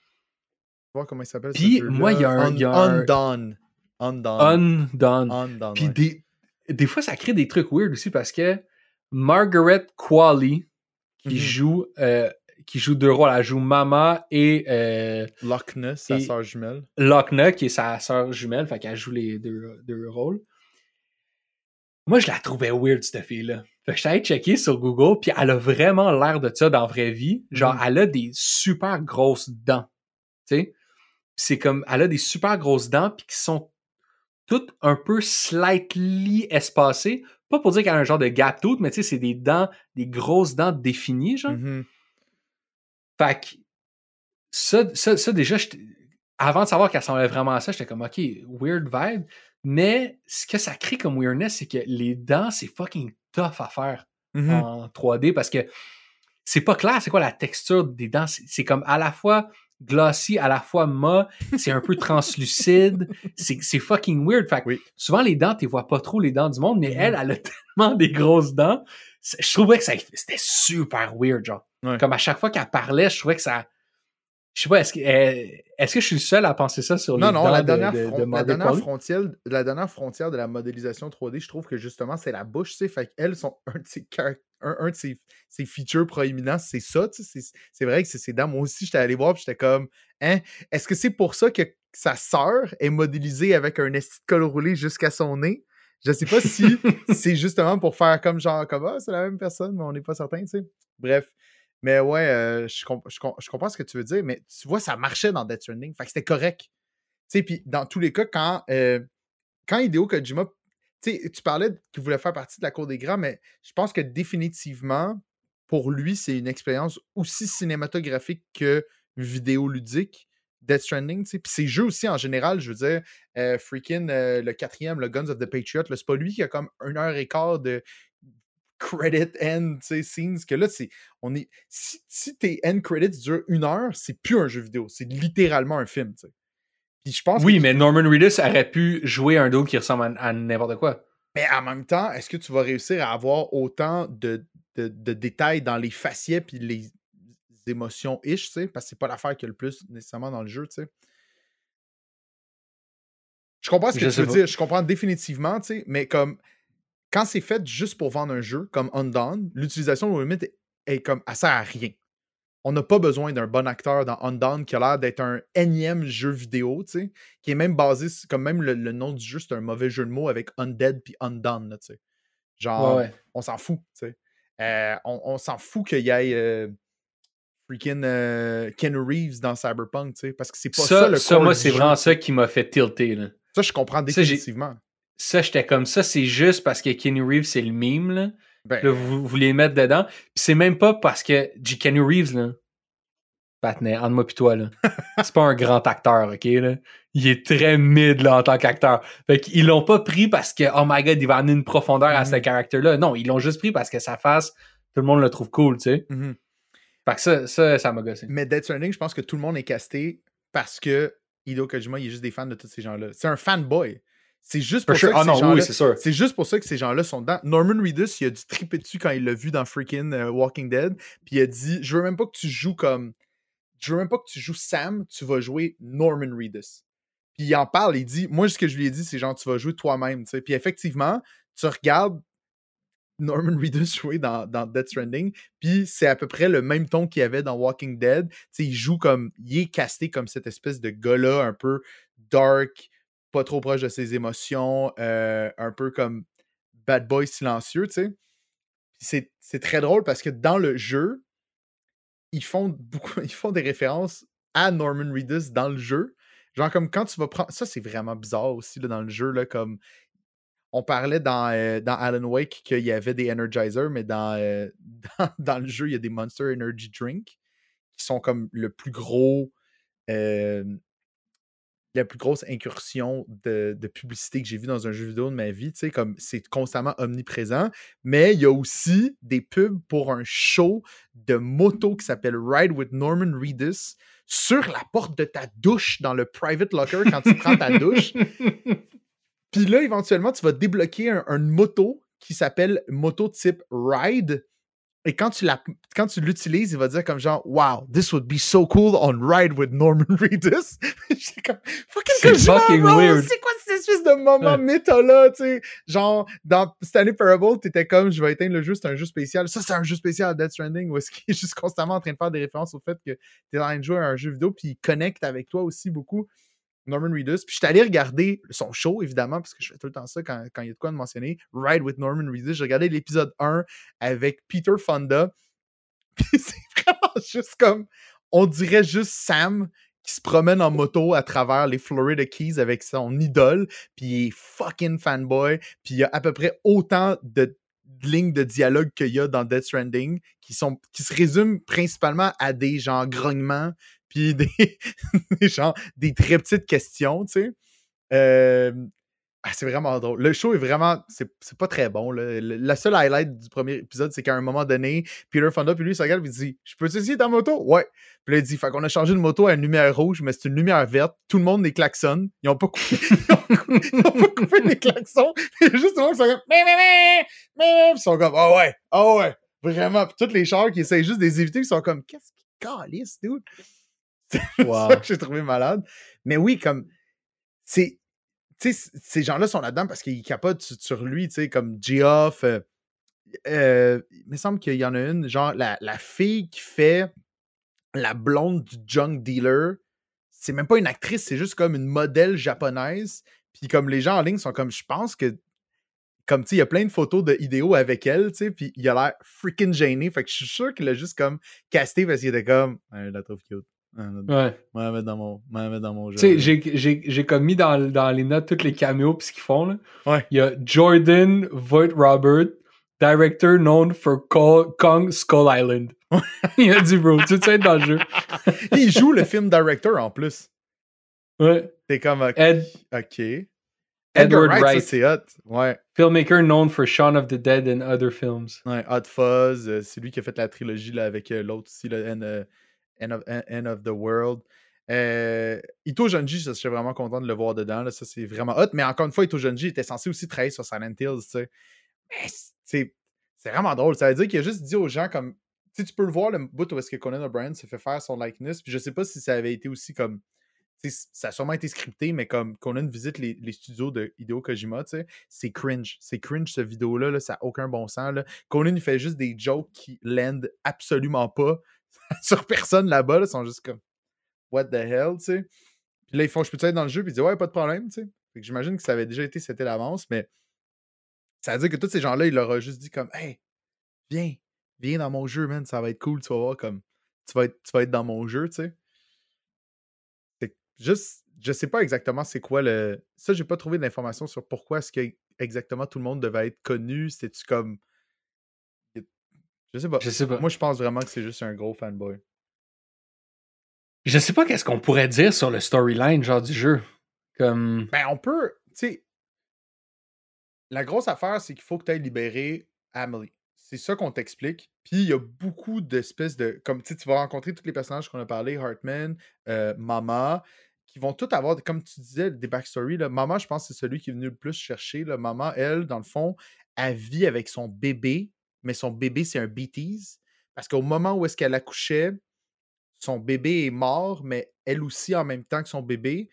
voir comment il s'appelle. Puis, moi, il y a un- Un- il y a un- Undone. Undone. Undone. Undone. Puis ouais. des, des fois, ça crée des trucs weird aussi parce que Margaret Qualley, qui Mhm. joue euh, qui joue deux rôles, elle joue Mama et euh, Loch Ness, sa sœur jumelle. Lochna, qui est sa sœur jumelle, fait qu'elle joue les deux, deux rôles. Moi, je la trouvais weird, cette fille-là. Fait que je allé checker sur Google, puis elle a vraiment l'air de ça dans la vraie vie. Genre, Mhm. elle a des super grosses dents. Tu sais? C'est comme, elle a des super grosses dents, puis qui sont toutes un peu slightly espacées. Pas pour dire qu'elle a un genre de gap tooth, mais tu sais, c'est des dents, des grosses dents définies, genre. Mhm. Fait que ça, ça, ça déjà, avant de savoir qu'elle ressemblait vraiment à ça, j'étais comme, OK, weird vibe. Mais ce que ça crée comme weirdness, c'est que les dents, c'est fucking tough à faire Mhm. en 3D parce que c'est pas clair c'est quoi la texture des dents? C'est comme à la fois glossy, à la fois mat, c'est un peu translucide. <laughs> C'est fucking weird. Fait que Oui. souvent, les dents, tu vois pas trop les dents du monde, mais Mhm. elle, elle a <laughs> tellement des grosses dents. Je trouvais que c'était super weird, genre. Ouais. Comme à chaque fois qu'elle parlait, je trouvais que ça. Je sais pas, est-ce que, est-ce que je suis le seul à penser ça sur les Non, non, la de- dernière, de, la, dernière frontière, la dernière frontière de la modélisation 3D, je trouve que justement, c'est la bouche, tu sais. Fait qu'elles sont <laughs> un de ses, un, un de ses, ses features proéminents, c'est ça, tu sais. c'est- vrai que c'est ses dents. Moi aussi, j'étais allé voir, j'étais comme, hein, est-ce que c'est pour ça que sa sœur est modélisée avec un esti de col roulé jusqu'à son nez? Je sais pas si <laughs> c'est justement pour faire comme genre, comme, ah, c'est la même personne, mais on n'est pas certain, tu sais. Bref. Mais ouais, euh, je, comp- je com- je comprends ce que tu veux dire, mais tu vois, ça marchait dans Death Stranding. Fait que c'était correct. Tu sais, puis dans tous les cas, quand, euh, quand Hideo Kojima, tu sais, tu parlais qu'il voulait faire partie de la cour des grands, mais je pense que définitivement, pour lui, c'est une expérience aussi cinématographique que vidéoludique. Death Stranding, tu sais. Puis ces jeux aussi, en général, je veux dire, euh, freaking euh, le quatrième, le Guns of the Patriot, c'est pas lui qui a comme une heure et quart de credit end, scenes, que là, c'est, on est, si, si tes end credits durent une heure, c'est plus un jeu vidéo, c'est littéralement un film, tu sais. Puis je pense Oui, que- mais Norman Reedus aurait pu jouer un dos qui ressemble à, à n'importe quoi. mais en même temps, est-ce que tu vas réussir à avoir autant de, de, de détails dans les faciès puis les émotions ish, tu sais, parce que c'est pas l'affaire qui a le plus nécessairement dans le jeu, tu sais. Je comprends ce que Je tu veux pas. dire, je comprends définitivement, tu sais, mais comme quand c'est fait juste pour vendre un jeu comme Undone, l'utilisation de Limit est, est comme elle sert à rien. On n'a pas besoin d'un bon acteur dans Undone qui a l'air d'être un énième jeu vidéo, tu sais, qui est même basé, comme même le, le nom du jeu, c'est un mauvais jeu de mots avec Undead puis Undone, là, tu sais. Genre, Ouais, ouais. on s'en fout, tu sais. Euh, on on s'en fout qu'il y ait euh, freaking euh, Ken Reeves dans Cyberpunk, tu sais, parce que c'est pas ça, Ça, le ça, moi, c'est vraiment ça qui m'a fait tilter. Là. Ça, je comprends définitivement. Ça, j'étais comme ça, c'est juste parce que Kenny Reeves, c'est le meme. Là. Ben, Là, vous, vous les mettre dedans. Puis c'est même pas parce que j'ai Kenny Reeves, là. Patnais, entre moi pis toi, là. <laughs> c'est pas un grand acteur, ok, là. Il est très mid, là, en tant qu'acteur. Fait qu'ils l'ont pas pris parce que, oh my god, il va amener une profondeur à ce Mhm. caractère-là. Non, ils l'ont juste pris parce que sa face, tout le monde le trouve cool, tu sais. Mhm. Fait que ça, ça, ça m'a gossé. Mais Death Stranding, je pense que tout le monde est casté parce que Hideo Kojima, il est juste des fans de tous ces gens-là. C'est un fanboy. C'est juste pour sure. ça que Ah ces non, gens-là oui, c'est sûr. C'est juste pour ça que ces gens-là sont dedans. Norman Reedus, il a dû triper dessus quand il l'a vu dans freaking euh, Walking Dead. Puis il a dit Je veux même pas que tu joues comme. Je veux même pas que tu joues Sam, tu vas jouer Norman Reedus. Puis il en parle, il dit Moi, ce que je lui ai dit, c'est genre, tu vas jouer toi-même. Puis effectivement, tu regardes Norman Reedus jouer dans, dans Death Stranding, puis c'est à peu près le même ton qu'il y avait dans Walking Dead. Il joue comme. Il est casté comme cette espèce de gars-là, un peu dark, pas trop proche de ses émotions, euh, un peu comme bad boy silencieux, tu sais. C'est- très drôle parce que dans le jeu, ils font beaucoup, <laughs> ils font des références à Norman Reedus dans le jeu. Genre comme quand tu vas prendre. Ça, c'est vraiment bizarre aussi dans le jeu, comme. On parlait dans, euh, dans Alan Wake qu'il y avait des Energizers, mais dans, euh, <laughs> dans, le jeu, il y a des Monster Energy Drink qui sont comme le plus gros. La plus grosse incursion de, publicité que j'ai vue dans un jeu vidéo de ma vie. Tu sais, comme c'est constamment omniprésent. Mais il y a aussi des pubs pour un show de moto qui s'appelle Ride with Norman Reedus sur la porte de ta douche dans le private locker quand tu prends ta douche. Puis là, éventuellement, tu vas débloquer un, une moto qui s'appelle moto type Ride. Et quand tu, la- quand tu l'utilises, il va dire comme genre Wow, this would be so cool on Ride with Norman <laughs> Reedus. <laughs> J'étais comme Fucking C'est weird. C'est quoi cette espèce de moment méta-là, tu sais? Genre, dans Stanley Parable, t'étais comme Je vais éteindre le jeu, c'est un jeu spécial. Ça, c'est un jeu spécial à Death Stranding où est-ce qu'il est juste constamment en train de faire des références au fait que t'es en train de jouer à un jeu vidéo, puis il connecte avec toi aussi beaucoup. Norman Reedus. Puis je suis allé regarder son show, évidemment, parce que je fais tout le temps ça quand, il y a de quoi de mentionner. Ride with Norman Reedus. J'ai regardé l'épisode 1 avec Peter Fonda. <laughs> C'est vraiment juste comme. On dirait juste Sam qui se promène en moto à travers les Florida Keys avec son idole. Puis il est fucking fanboy. Puis il y a à peu près autant de lignes de dialogue qu'il y a dans Death Stranding qui, sont, qui se résument principalement à des genre grognements puis des, <laughs> des genre des très petites questions, tu sais. Ah, c'est vraiment drôle. Le show est vraiment. C'est pas très bon. Le- La seule highlight du premier épisode, c'est qu'à un moment donné, Peter Fonda, puis lui, il se regarde il dit Je peux essayer ta moto? Ouais. Puis là, il dit Fait qu'on a changé de moto à une lumière rouge, mais c'est une lumière verte. Tout le monde les klaxonne. Ils ont pas coupé, <laughs> ils ont ils pas coupé les klaxons. <laughs> Juste des gens qui sont comme Mais, mais, mais, mais. Puis ils sont comme Ah ouais, ah ouais. Vraiment. Puis tous les chars qui essayent juste de les éviter, ils sont comme Qu'est-ce qu'ils calissent, dude? <laughs> c'est Wow. ça que j'ai trouvé malade. Mais oui, comme. C'est. Tu sais, c- ces gens-là sont là-dedans parce qu'ils capotent sur- sur lui, tu sais, comme Geoff. euh, euh, il me semble qu'il y en a une, genre, la, la fille qui fait la blonde du junk dealer. C'est même pas une actrice, c'est juste comme une modèle japonaise. Puis comme les gens en ligne sont comme, je pense que. Comme, tu sais, il y a plein de photos de avec elle, tu sais, puis il a l'air freaking gêné. Fait que je suis sûr qu'il a juste comme casté parce qu'il était comme, ah, je la trouve cute. Ouais. mettre dans mon, dans mon jeu. Tu sais, j'ai- comme mis dans, dans les notes tous les caméos pis ce qu'ils font. Là. Ouais. Il y a Jordan Voight Robert, director known for Ko- Kong Skull Island. <laughs> Il a dit, bro, tu sais être dans le jeu? <laughs> il joue le film director en plus. Ouais. T'es comme, ok. Ed-. Edward Wright, c'est hot. Ouais. filmmaker known for Shaun of the Dead and other films. ouais. Hot Fuzz. euh, c'est lui qui a fait la trilogie là, avec euh, l'autre aussi, le End, euh, End of, the World. Euh, Ito Junji, je suis vraiment content de le voir dedans. Là, ça, c'est vraiment hot. Mais encore une fois, Ito Junji était censé aussi travailler sur Silent Hills. Mais c'est c'est vraiment drôle. Ça veut dire qu'il a juste dit aux gens comme. Tu peux le voir, le bout où est-ce que Conan O'Brien se fait faire son likeness. Puis je sais pas si ça avait été aussi comme. Ça a sûrement été scripté, mais comme Conan visite les, studios de Hideo Kojima, c'est cringe. C'est cringe, cette vidéo-là. Là, ça n'a aucun bon sens. Conan, il fait juste des jokes qui landent absolument pas <laughs> sur personne là-bas. Là, ils sont juste comme What the hell, tu sais. Puis là, ils font Je peux-tu être dans le jeu? Puis ils disent Ouais, pas de problème, tu sais. Fait que j'imagine que ça avait déjà été c'était l'avance, mais ça veut dire que tous ces gens-là, il leur a juste dit comme Hey, viens, viens dans mon jeu, man, ça va être cool, tu vas voir comme tu vas être, tu vas être dans mon jeu, tu sais. C'est juste, je sais pas exactement c'est quoi le. Ça, j'ai pas trouvé d'informations sur pourquoi est-ce que exactement tout le monde devait être connu. C'était-tu comme. Je sais pas. Je sais pas. Moi, je pense vraiment que c'est juste un gros fanboy. Je sais pas qu'est-ce qu'on pourrait dire sur le storyline, genre du jeu. Comme. Ben, on peut. Tu sais. La grosse affaire, c'est qu'il faut que tu ailles libérer Amelie. C'est ça qu'on t'explique. Puis il y a beaucoup d'espèces de. Comme tu sais, tu vas rencontrer tous les personnages qu'on a parlé, Hartman, euh, Mama, qui vont tous avoir, comme tu disais, des backstories. Là. Mama, je pense que c'est celui qui est venu le plus chercher. Là. Mama, elle, dans le fond, elle vit avec son bébé, mais son bébé, c'est un bêtise. Parce qu'au moment où est-ce qu'elle accouchait, son bébé est mort, mais elle aussi en même temps que son bébé.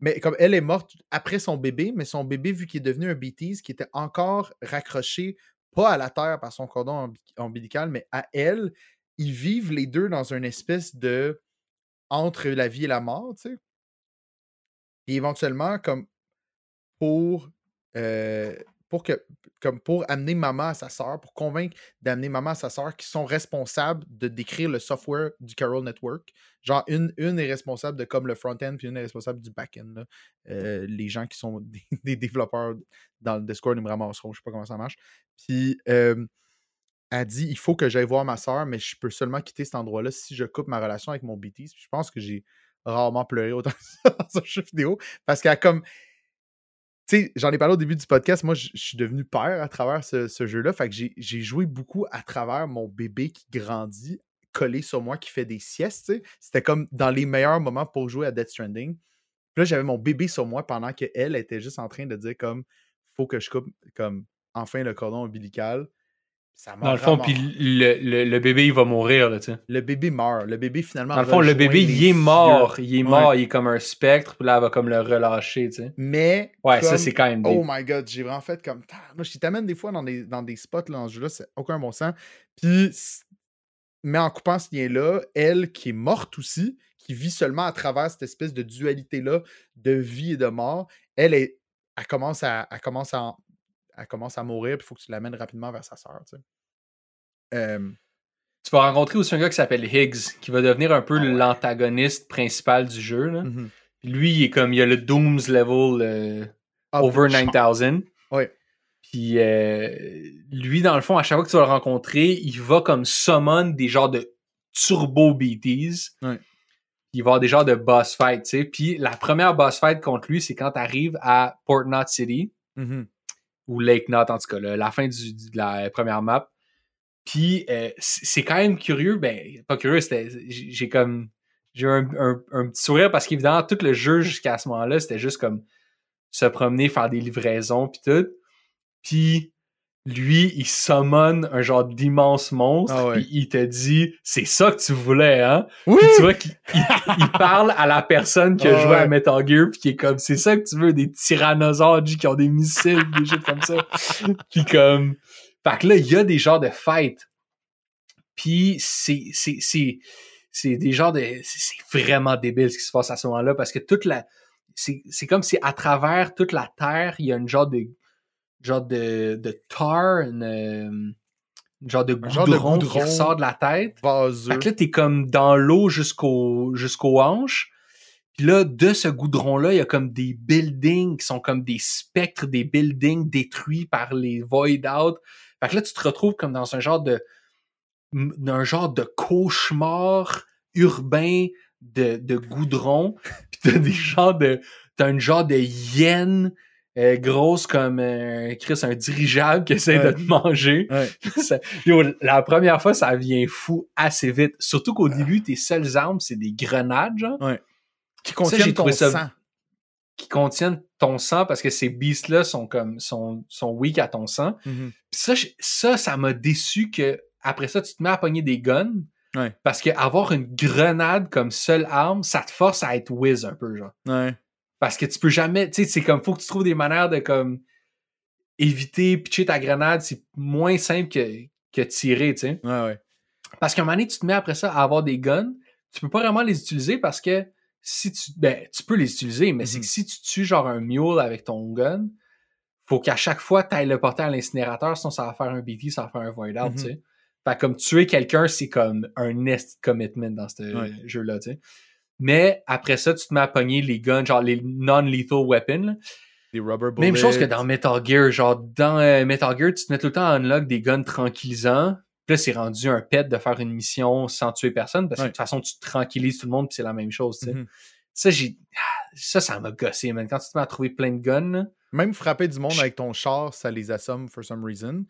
Mais comme elle est morte après son bébé, mais son bébé, vu qu'il est devenu un bêtise, qui était encore raccroché, pas à la terre par son cordon ombilical, mais à elle, ils vivent les deux dans une espèce de entre la vie et la mort, tu sais. Et éventuellement, comme pour euh, pour que comme pour amener maman à sa sœur, pour convaincre d'amener maman à sa sœur qui sont responsables de décrire le software du Carol Network. Genre, une, une est responsable de comme le front-end, puis une est responsable du back-end. Euh, les gens qui sont <laughs> des, développeurs dans le Discord ils me ramasseront, je sais pas comment ça marche. Puis elle dit il faut que j'aille voir ma sœur, mais je peux seulement quitter cet endroit-là si je coupe ma relation avec mon BTS. je pense que j'ai rarement pleuré autant <laughs> dans un jeu vidéo. Parce qu'elle comme j'en ai parlé au début du podcast, moi, je suis devenu père à travers ce, jeu-là. Fait que j'ai joué beaucoup à travers mon bébé qui grandit, collé sur moi, qui fait des siestes. C'était comme dans les meilleurs moments pour jouer à Death Stranding. Puis là, j'avais mon bébé sur moi pendant qu'elle était juste en train de dire comme faut que je coupe comme enfin le cordon ombilical. Dans le fond, puis le, le, bébé, il va mourir, là, tu sais. Le bébé meurt. Le bébé, finalement. Dans le fond, le bébé, il est mort. Il est mort, il est comme un spectre, puis là, elle va comme le relâcher, tu sais. Mais. Ouais, ça, c'est quand même. Oh my god, j'ai vraiment fait comme. Moi, je t'amène des fois dans des, dans des spots, là, ce jeu-là, c'est aucun bon sens. Puis. Mais en coupant ce lien-là, elle, qui est morte aussi, qui vit seulement à travers cette espèce de dualité-là de vie et de mort, elle, est, elle, commence, à, elle commence à elle commence à mourir, puis il faut que tu l'amènes rapidement vers sa sœur. Tu, tu vas rencontrer aussi un gars qui s'appelle Higgs, qui va devenir un peu ah l'antagoniste principal du jeu. Là. Mmh lui, il est comme, il a le Dooms level euh, ah, over 9000. Oui. Puis euh, lui, dans le fond, à chaque fois que tu vas le rencontrer, il va comme summon des genres de turbo BTs. Il va avoir des genres de boss fight, tu sais. Puis la première boss fight contre lui, c'est quand tu arrives à Port Knot City. Mmh ou Lake Knot, en tout cas, la fin du, de la première map. Puis euh, c'est quand même curieux, ben, pas curieux. J'ai comme. J'ai eu un, un, petit sourire parce qu'évidemment, tout le jeu jusqu'à ce moment-là, c'était juste comme se promener, faire des livraisons, puis tout. Puis lui, il summon un genre d'immense monstre, ah puis il te dit c'est ça que tu voulais, hein? Oui! tu vois qu'il il, parle à la personne qui a ah joué à Metal Gear, puis qui est comme c'est ça que tu veux, des tyrannosaures qui ont des missiles, des choses comme ça. <laughs> puis comme. Fait que là, il y a des genres de fights. Puis c'est. c'est, c'est c'est des genres de. C'est vraiment débile ce qui se passe à ce moment-là parce que toute la. C'est comme si à travers toute la Terre, il y a une genre de genre de, de tar, une, euh, genre de goudron, qui ressort de la tête. Vaseux. Fait que là, t'es comme dans l'eau jusqu'au jusqu'aux hanches. Puis là, de ce goudron-là, il y a comme des buildings qui sont comme des spectres, des buildings détruits par les void out. Fait que là, tu te retrouves comme dans un genre de d'un genre de cauchemar urbain de, de goudron. <laughs> Puis t'as des genres de. T'as un genre de hyène grosse comme euh, Chris, un dirigeable qui essaie de te manger. <laughs> la première fois, ça vient fou assez vite. Surtout qu'au début, tes seules armes, c'est des grenades, genre. Qui contiennent ton sang. Qui contiennent ton sang parce que ces beasts-là sont comme sont, sont weak à ton sang. Mm-hmm. ça, ça, ça m'a déçu que après ça, tu te mets à pogner des guns. Parce que avoir une grenade comme seule arme, ça te force à être whiz un peu, genre. Parce que tu peux jamais, tu sais, c'est comme, faut que tu trouves des manières de comme éviter, pitcher ta grenade, c'est moins simple que, que tirer, tu sais. Ouais, ouais. Parce qu'à un moment donné, tu te mets après ça à avoir des guns, tu peux pas vraiment les utiliser parce que si tu, ben, tu peux les utiliser, mais c'est que mm-hmm. si tu tues genre un mule avec ton gun, faut qu'à chaque fois, tu ailles le porter à l'incinérateur, sinon ça va faire un BT, ça va faire un void out, tu mm-hmm. sais. Fait comme tuer quelqu'un, c'est comme un nest commitment dans ce jeu-là, tu sais. Mais après ça, tu te mets à pogner les guns, genre les non-lethal weapons. Les rubber bullets. Même chose que dans Metal Gear. Genre, dans euh, Metal Gear, tu te mets tout le temps à unlock des guns tranquillisants. Puis là, c'est rendu un pet de faire une mission sans tuer personne parce que Ouais. de toute façon, tu tranquillises tout le monde puis c'est la même chose, tu sais. Mhm. Ça, j'ai. Ça, ça m'a gossé, man. Quand tu te mets à trouver plein de guns, Même frapper du monde Je- avec ton char, ça les assomme for some reason.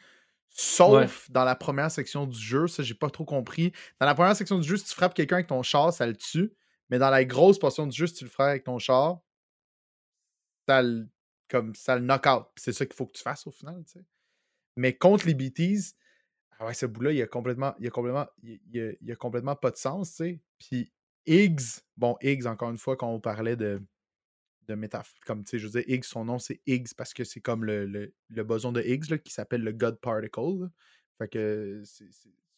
Sauf dans la première section du jeu, ça j'ai pas trop compris. Dans la première section du jeu, si tu frappes quelqu'un avec ton char, ça le tue. Mais dans la grosse portion du jeu, tu le frappes avec ton char, ça le, comme, ça le knock out. C'est ça qu'il faut que tu fasses au final. tu sais. Mais contre les BTs, ah ouais, ce bout-là, il a complètement, a complètement, il complètement pas de sens. tu sais. Puis Higgs, bon, Higgs, encore une fois, quand on parlait de, de métaphore. Comme, tu sais, je veux Higgs, son nom, c'est Higgs parce que c'est comme le, le, le boson de Higgs là, qui s'appelle le God Particle. Fait que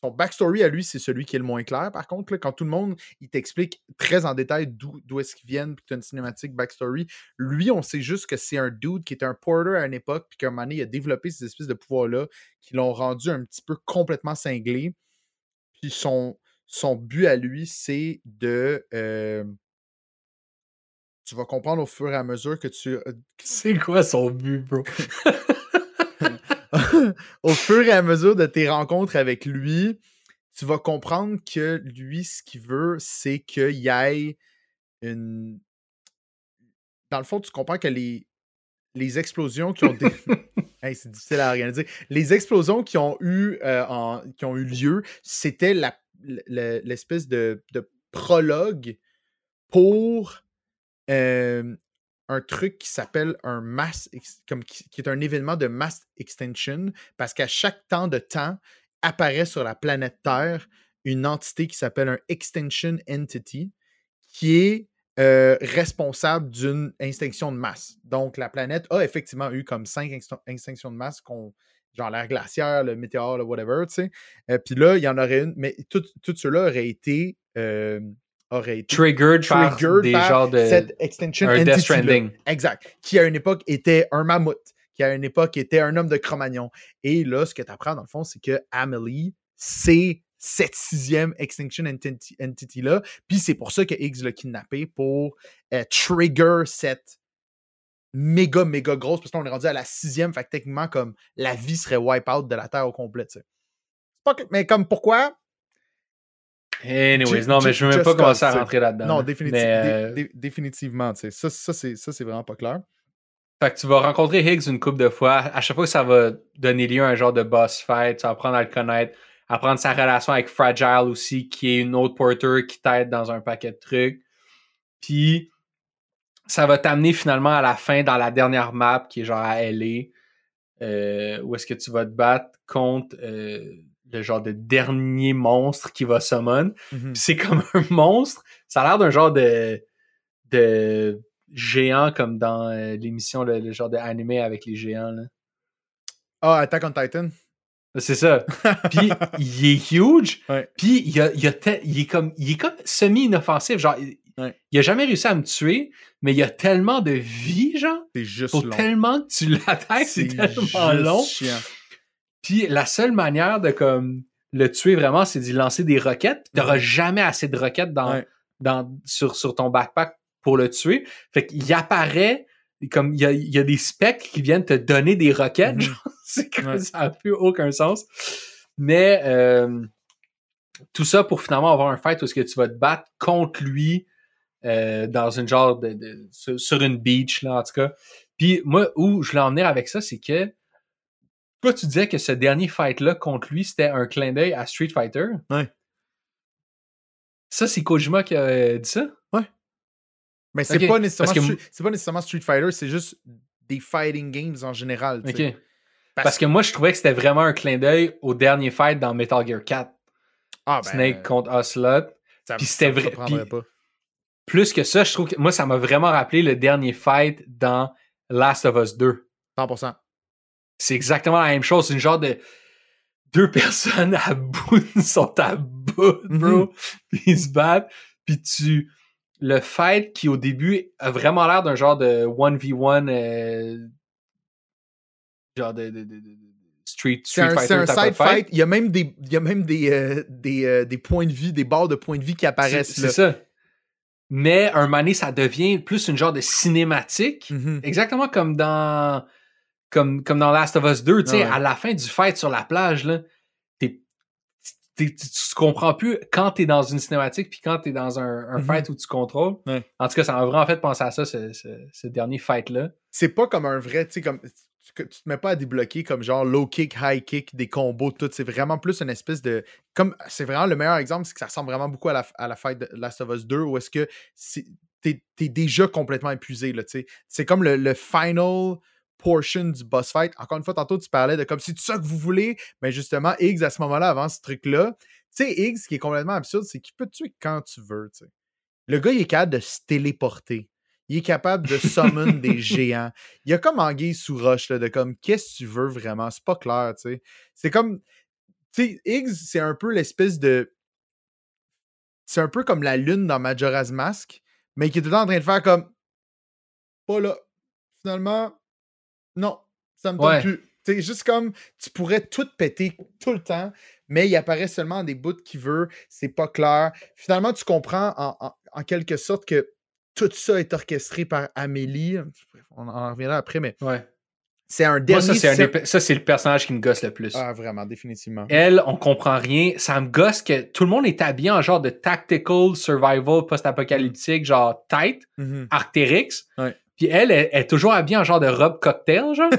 son backstory à lui, c'est celui qui est le moins clair. Par contre, quand tout le monde, il t'explique très en détail d'où est-ce qu'ils viennent, puis tu as une cinématique backstory, lui, on sait juste que c'est un dude qui était un porter à une époque, puis qu'à un moment donné, il a développé ces espèces de pouvoirs-là qui l'ont rendu un petit peu complètement cinglé. Puis son, son but à lui, c'est de. euh, tu vas comprendre au fur et à mesure que tu. euh, <laughs> c'est quoi son but, bro? <laughs> <laughs> au fur et à mesure de tes rencontres avec lui, tu vas comprendre que lui, ce qu'il veut, c'est qu'il y ait une. Dans le fond, tu comprends que les, les explosions qui ont. dé- <laughs> Hey, c'est difficile à organiser. Les explosions qui ont eu, euh, en- qui ont eu lieu, c'était la- le- l'espèce de, de prologue pour euh, un truc qui s'appelle un mass, comme qui, est un événement de mass extension, parce qu'à chaque temps de temps apparaît sur la planète Terre une entité qui s'appelle un extension entity, qui est euh, responsable d'une extinction de masse. Donc, la planète a effectivement eu comme cinq extin- extinctions de masse, genre l'air glaciaire, le météore, le whatever, tu sais. Euh, Puis là, il y en aurait une, mais tout, tout ceux-là auraient été, euh, auraient été Triggered, par des par genres de. cette extension un Death. Stranding. Exact. Qui à une époque était un mammouth, qui à une époque était un homme de Cro-Magnon. Et là, ce que tu apprends dans le fond, c'est que Amelie, c'est cette sixième Extinction Entity- Entity-là. Puis c'est pour ça que Higgs l'a kidnappé pour euh, trigger cette méga, méga grosse. Parce qu'on est rendu à la sixième, fait que techniquement, comme la vie serait wipe out de la Terre au complet. tu sais. Mais comme pourquoi Anyways, non, mais je veux même pas commencer à rentrer là-dedans. Non, définitive- Mais, dé- euh, dé- définitivement. tu sais. Ça, ça c'est ça, c'est vraiment pas clair. Fait que tu vas rencontrer Higgs une couple de fois. À chaque fois que ça va donner lieu à un genre de boss fight, tu vas apprendre à le connaître, apprendre sa relation avec Fragile aussi, qui est une autre porter qui t'aide dans un paquet de trucs. Puis ça va t'amener finalement à la fin dans la dernière map qui est genre à LA, euh, où est-ce que tu vas te battre contre euh, le genre de dernier monstre qui va summon. Mhm. C'est comme un <laughs> monstre. Ça a l'air d'un genre de, de géant comme dans euh, l'émission, le, le genre de animé avec les géants. Là. Ah, Attack on Titan. C'est ça. <laughs> Puis il est huge. Ouais. Puis il, a, il, a te- il est comme, il est comme semi-inoffensif. Genre, il, Ouais. il a jamais réussi à me tuer, mais il a tellement de vie, genre. C'est juste Pour long. tellement que tu l'attaques, c'est tellement long. chiant. Puis la seule manière de comme le tuer vraiment, c'est d'y lancer des roquettes. Tu n'auras jamais assez de roquettes dans, Ouais. dans, sur, sur ton backpack pour le tuer. Fait qu'il apparaît comme il y a, il y a des specs qui viennent te donner des roquettes. Mhm. <laughs> c'est comme Ouais. ça n'a plus aucun sens. Mais euh, tout ça pour finalement avoir un fight où est-ce que tu vas te battre contre lui euh, dans une genre de, de- sur, sur une beach là en tout cas. Puis moi où je voulais en venir avec ça, c'est que toi tu disais que ce dernier fight là contre lui c'était un clin d'œil à Street Fighter? Ouais. Ça c'est Kojima qui a dit ça? Mais c'est pas, nécessairement que- Street- c'est pas nécessairement Street Fighter, c'est juste des fighting games en général. Ok. Parce, que moi je trouvais que c'était vraiment un clin d'œil au dernier fight dans Metal Gear 4, Ah, ben, Snake contre Ocelot. ça- puis c'était vrai- pas. Plus que ça, je trouve que moi ça m'a vraiment rappelé le dernier fight dans Last of Us 2. 100%. C'est exactement la même chose. C'est une genre de deux personnes à bout, <laughs> sont à bout, bro. Puis ils se battent. Puis tu. Le fight qui au début a vraiment l'air d'un genre de 1v1 euh, genre de, de- de- de- Street, Street un, Fighter c'est un side fight. Il y a même des, il y a même des, euh, des, euh, des points de vie, des barres de points de vie qui apparaissent. c'est ça. Mais un donné, ça devient plus une genre de cinématique. Mhm. Exactement comme dans comme, comme dans Last of Us 2, tu sais, Ah ouais. à la fin du fight sur la plage, là, t'es tu, comprends plus quand t'es dans une cinématique puis quand t'es dans un, un Mhm. fight où tu contrôles. Ouais. En tout cas, ça m'a vraiment fait penser à ça, ce, ce, ce dernier fight-là. C'est pas comme un vrai, tu sais, comme. Tu, tu te mets pas à débloquer comme genre low kick, high kick, des combos, tout. C'est vraiment plus une espèce de. Comme c'est vraiment le meilleur exemple, c'est que ça ressemble vraiment beaucoup à la, à la fight de Last of Us 2 où est-ce que c'est- t'es es déjà complètement épuisé, là, tu sais. C'est comme le, le final portion du boss fight. Encore une fois, tantôt, tu parlais de comme c'est tout ça que vous voulez, mais justement, Higgs, à ce moment-là, avant ce truc-là, tu sais, Higgs, ce qui est complètement absurde, c'est qu'il peut te tuer quand tu veux, tu sais. Le gars, il est capable de se téléporter. Il est capable de <laughs> summon des géants. Il y a comme anguille sous roche, là, de comme, qu'est-ce que tu veux vraiment? C'est pas clair, tu sais. C'est comme, tu sais, Higgs, c'est un peu l'espèce de... C'est un peu comme la lune dans Majora's Mask, mais qui est tout le temps en train de faire comme, pas là. Finalement, non, ça me Ouais. plus. Sais, juste comme, tu pourrais tout péter tout le temps, mais il apparaît seulement des bouts qu'il veut, c'est pas clair. Finalement, tu comprends en, en- en quelque sorte que tout ça est orchestré par Amélie. On en reviendra après, mais Ouais. c'est un Moi, dernier. ça, c'est ça, c'est le personnage qui me gosse le plus. Ah, vraiment, définitivement. Elle, on comprend rien. Ça me gosse que tout le monde est habillé en genre de tactical survival post-apocalyptique, genre tight. Arctérix. Ouais. Puis elle, elle, elle est toujours habillée en genre de robe cocktail, genre.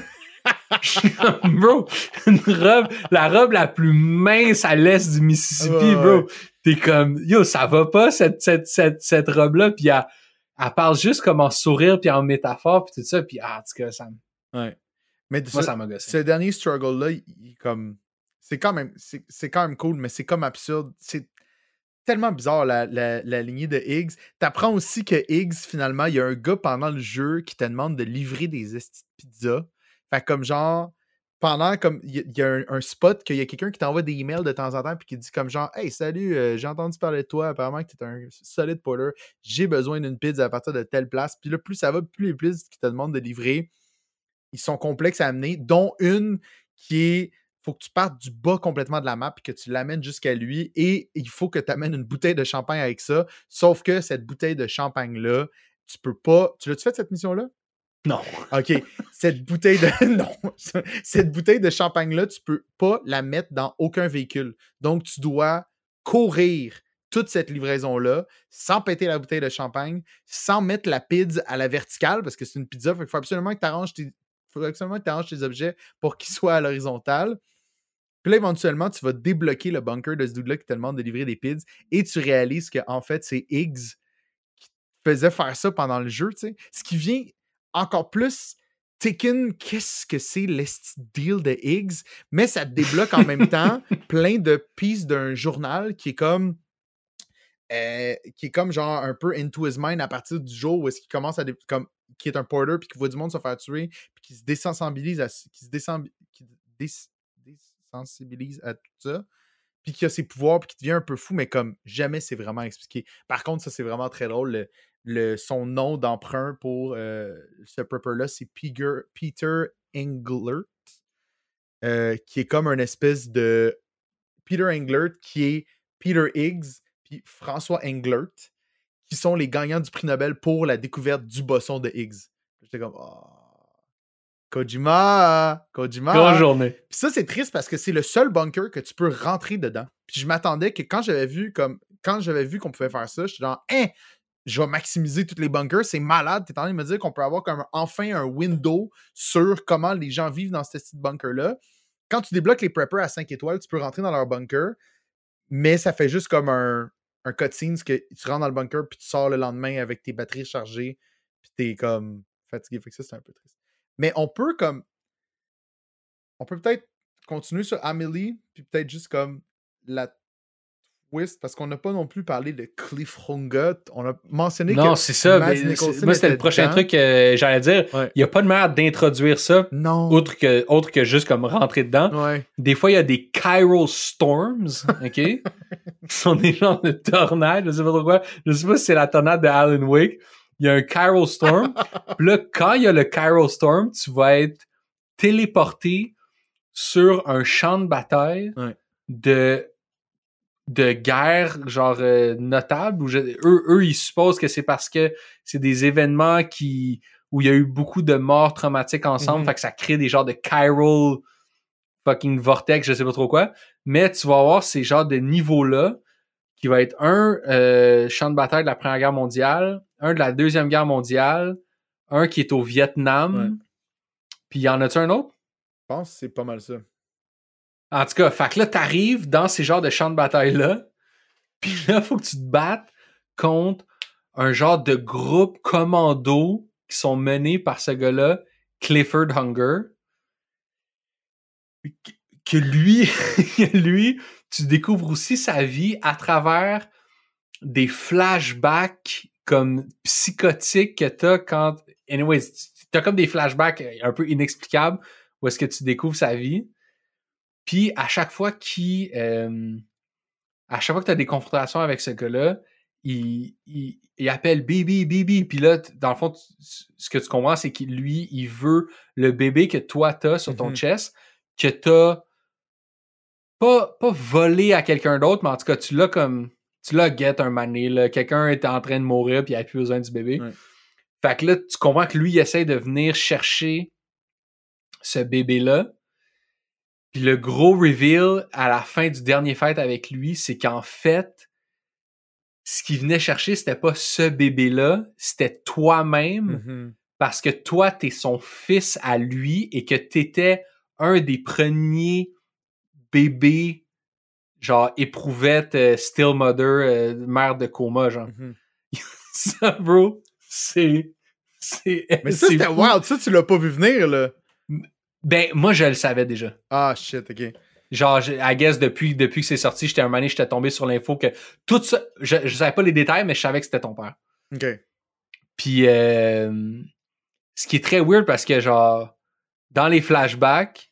<laughs> Bro, une robe, la robe la plus mince à l'est du Mississippi, Ouais, bro. ouais. T'es comme, yo, ça va pas, cette, cette, cette, cette robe-là. Puis elle, elle parle juste comme en sourire, puis en métaphore, puis tout ça. Puis, ah, en tout cas, ça, me- Ouais. Mais moi, ce, ça m'a gossé. ce dernier struggle-là, il, comme. C'est quand même. C'est c'est quand même cool, mais c'est comme absurde. C'est tellement bizarre la, la, la lignée de Higgs. T'apprends aussi que Higgs, finalement, il y a un gars pendant le jeu qui te demande de livrer des estis de pizza. Fait comme genre. Pendant comme il y, a- un spot qu'il y a quelqu'un qui t'envoie des emails de temps en temps puis qui dit comme genre Hey salut, euh, j'ai entendu parler de toi, apparemment que tu es un solide porter, j'ai besoin d'une pizza à partir de telle place. Puis là, plus ça va, plus les pizzas qui te demandent de livrer, ils sont complexes à amener, dont une qui est faut que tu partes du bas complètement de la map et que tu l'amènes jusqu'à lui et il faut que tu amènes une bouteille de champagne avec ça. Sauf que cette bouteille de champagne-là, tu peux pas. Tu l'as-tu fait cette mission-là? Non. OK. Cette bouteille de. <laughs> Non. Cette bouteille de champagne-là, tu peux pas la mettre dans aucun véhicule. Donc, tu dois courir toute cette livraison-là sans péter la bouteille de champagne, sans mettre la pizza à la verticale, parce que c'est une pizza. Il faut absolument que tu arranges tes. faut absolument que tu arranges tes objets pour qu'ils soient à l'horizontale. Puis là, éventuellement, tu vas débloquer le bunker de ce dude-là qui te demande de livrer des pizzas et tu réalises qu'en fait, c'est Higgs qui faisait faire ça pendant le jeu, tu sais. Ce qui vient encore plus Tekken, qu'est-ce que c'est l'esti deal de Higgs? Mais ça te débloque en même temps <laughs> plein de pistes d'un journal qui est comme. euh, qui est comme genre un peu into his mind à partir du jour où est-ce qu'il commence à comme qui est un porter puis qui voit du monde se faire tuer puis qui se désensibilise à qui se désen- qui dés- désensibilise à tout ça puis qui a ses pouvoirs puis qui devient un peu fou mais comme jamais c'est vraiment expliqué par contre ça c'est vraiment très drôle le, son nom d'emprunt pour euh, ce prepper là c'est Peter, Englert euh, qui est comme un espèce de Peter Englert qui est Peter Higgs puis François Englert qui sont les gagnants du prix Nobel pour la découverte du bosson de Higgs. J'étais comme oh, Kojima, Kojima. Grosse journée. Puis ça, c'est triste parce que c'est le seul bunker que tu peux rentrer dedans. Puis je m'attendais que quand j'avais vu comme quand j'avais vu qu'on pouvait faire ça, j'étais genre hein, je vais maximiser tous les bunkers, c'est malade. T'es en train de me dire qu'on peut avoir comme enfin un window sur comment les gens vivent dans ce petit bunker-là. Quand tu débloques les preppers à 5 étoiles, tu peux rentrer dans leur bunker, mais ça fait juste comme un, un cutscene, ce que tu rentres dans le bunker, puis tu sors le lendemain avec tes batteries chargées, puis t'es comme fatigué. Fait que ça, c'est un peu triste. Mais on peut comme. On peut peut-être continuer sur Amelie, puis peut-être juste comme la twist, parce qu'on n'a pas non plus parlé de Cliffhanger. On a mentionné Non, que. c'est ça. Mais moi, c'était était le prochain dedans. truc que j'allais dire. Ouais. Il n'y a pas de manière d'introduire ça, Non. autre que, autre que juste comme rentrer dedans. Ouais. Des fois, il y a des Chiral Storms, OK? <laughs> Ce sont des genres de tornades, je sais pas trop quoi. Je sais pas si c'est la tornade de Alan Wake. Il y a un Chiral Storm. <laughs> Puis là, quand il y a le Chiral Storm, tu vas être téléporté sur un champ de bataille Ouais. de de guerre genre euh, notable où je- eux eux ils supposent que c'est parce que c'est des événements qui où il y a eu beaucoup de morts traumatiques ensemble Mhm. fait que ça crée des genres de chiral fucking vortex, je sais pas trop quoi. Mais tu vas avoir ces genres de niveaux-là qui va être un euh, champ de bataille de la Première Guerre mondiale, un de la Deuxième Guerre mondiale, un qui est au Vietnam. Ouais. Puis y en a-tu un autre? Je pense que c'est pas mal ça. En tout cas, fait que là, t'arrives dans ces genres de champs de bataille-là, puis là, faut que tu te battes contre un genre de groupe commando qui sont menés par ce gars-là, Clifford Hunger. Que- Que lui, <laughs> lui, tu découvres aussi sa vie à travers des flashbacks comme psychotiques que t'as quand... Anyways, tu- t'as comme des flashbacks un peu inexplicables où est-ce que tu découvres sa vie. Puis à chaque fois qu'il... euh, à chaque fois que tu as des confrontations avec ce gars-là, il, il, il appelle Bibi, Bibi. Puis là, dans le fond, tu- ce que tu comprends, c'est qu'il lui, il veut le bébé que toi, t'as sur ton Mhm. chest, que t'as pas, pas volé à quelqu'un d'autre, mais en tout cas, tu l'as comme. Tu l'as get un mané, là. Quelqu'un était en train de mourir, puis il a plus besoin du bébé. Ouais. Fait que là, tu comprends que lui, il essaie de venir chercher ce bébé-là. Puis le gros reveal à la fin du dernier fête avec lui, c'est qu'en fait, ce qu'il venait chercher, c'était pas ce bébé-là, c'était toi-même, Mhm. parce que toi, t'es son fils à lui et que t'étais un des premiers bébés, genre éprouvette, euh, still mother, euh, mère de coma, genre. Mhm. <laughs> Ça, bro, c'est. Mais ça, c'était wild. Ça, tu l'as pas vu venir, là. Ben, moi, je le savais déjà. Ah, shit, ok. Genre, je- I guess, depuis, depuis que c'est sorti, j'étais un donné, j'étais tombé sur l'info que tout ça, je, je savais pas les détails, mais je savais que c'était ton père. Ok. Puis, euh, ce qui est très weird parce que, genre, dans les flashbacks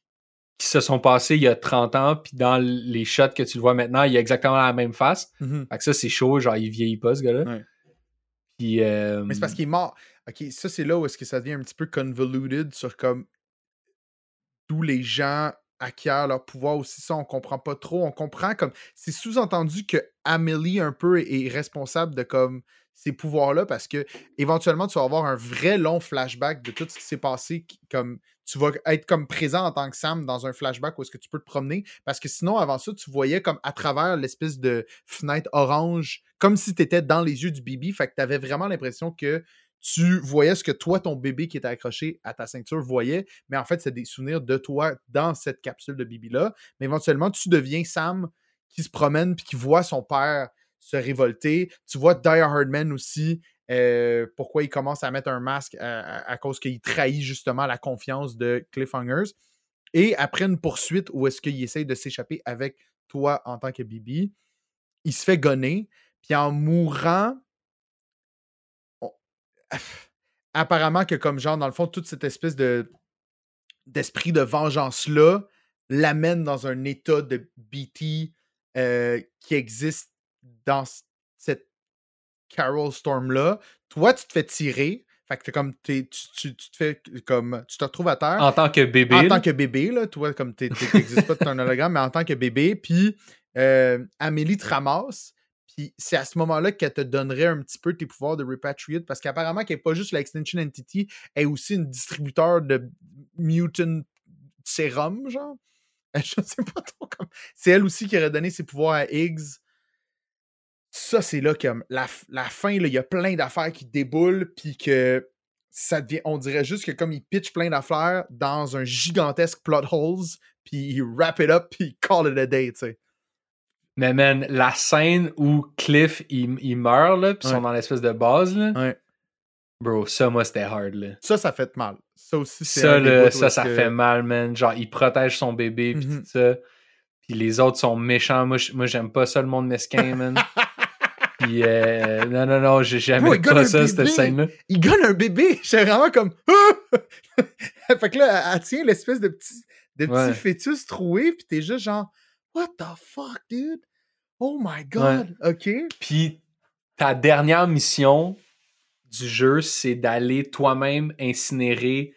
qui se sont passés il y a 30 ans, puis dans les shots que tu le vois maintenant, il y a exactement la même face. Mhm. Fait que ça, c'est chaud, genre, il vieillit pas, ce gars-là. Ouais. Puis, euh, Mais c'est parce qu'il est mort. Ok, ça, c'est là où est-ce que ça devient un petit peu convoluted sur comme d'où les gens acquièrent leur pouvoir aussi. Ça, on comprend pas trop. On comprend comme. C'est sous-entendu que Amélie, un peu, est responsable de comme ces pouvoirs-là parce que éventuellement, tu vas avoir un vrai long flashback de tout ce qui s'est passé. Comme tu vas être comme présent en tant que Sam dans un flashback où est-ce que tu peux te promener. Parce que sinon, avant ça, tu voyais comme à travers l'espèce de fenêtre orange, comme si tu étais dans les yeux du bébé. Fait que tu avais vraiment l'impression que tu voyais ce que toi, ton bébé qui était accroché à ta ceinture voyait, mais en fait, c'est des souvenirs de toi dans cette capsule de bébé-là. Mais éventuellement, tu deviens Sam qui se promène puis qui voit son père se révolter. Tu vois Die Hardman aussi, euh, pourquoi il commence à mettre un masque à, cause qu'il trahit justement la confiance de Cliffhangers. Et après une poursuite où est-ce qu'il essaye de s'échapper avec toi en tant que Bibi, il se fait gonner, puis en mourant, <laughs> apparemment que comme genre, dans le fond, toute cette espèce de d'esprit de vengeance-là l'amène dans un état de BT euh, qui existe dans cette Carol Storm-là. Toi, tu te fais tirer. Fait que t'es comme, t'es- tu, tu- tu te fais comme. Tu te retrouves à terre en tant que bébé. en là, tant que bébé, là, toi, comme tu n'existes pas, tu un hologramme, mais en tant que bébé, puis euh, Amélie te ramasse, puis c'est à ce moment-là qu'elle te donnerait un petit peu tes pouvoirs de repatriate, parce qu'apparemment qu'elle n'est pas juste l'extension entity, elle est aussi une distributeur de mutant sérum, genre. <laughs> Je sais pas trop comment. C'est elle aussi qui aurait donné ses pouvoirs à Higgs. Ça, c'est là comme la, fin, il y a plein d'affaires qui déboulent, puis que ça devient, on dirait juste que comme il pitch plein d'affaires dans un gigantesque plot holes, puis il wrap it up, puis il call it a day, tu sais. Mais man, la scène où Cliff, il, il meurt, là, pis ils Ouais. sont dans l'espèce de base, là. Ouais. Bro, ça, moi, c'était hard, là. Ça, ça fait mal. Ça aussi, c'est Ça, là, ça, ça que- fait mal, man. Genre, il protège son bébé, pis Mhm. tout ça. Puis les autres sont méchants. Moi j'aime pas ça, le monde mesquin, man. <laughs> Puis, euh, non, non, non, j'ai jamais un ça, cette bébé. scène-là. Il gagne un bébé! <laughs> J'étais vraiment comme... <laughs> fait que là, elle- tient l'espèce de petit, de petit Ouais. fœtus troué, puis t'es juste genre... What the fuck, dude? Oh my god! OK? Puis ta dernière mission du jeu, c'est d'aller toi-même incinérer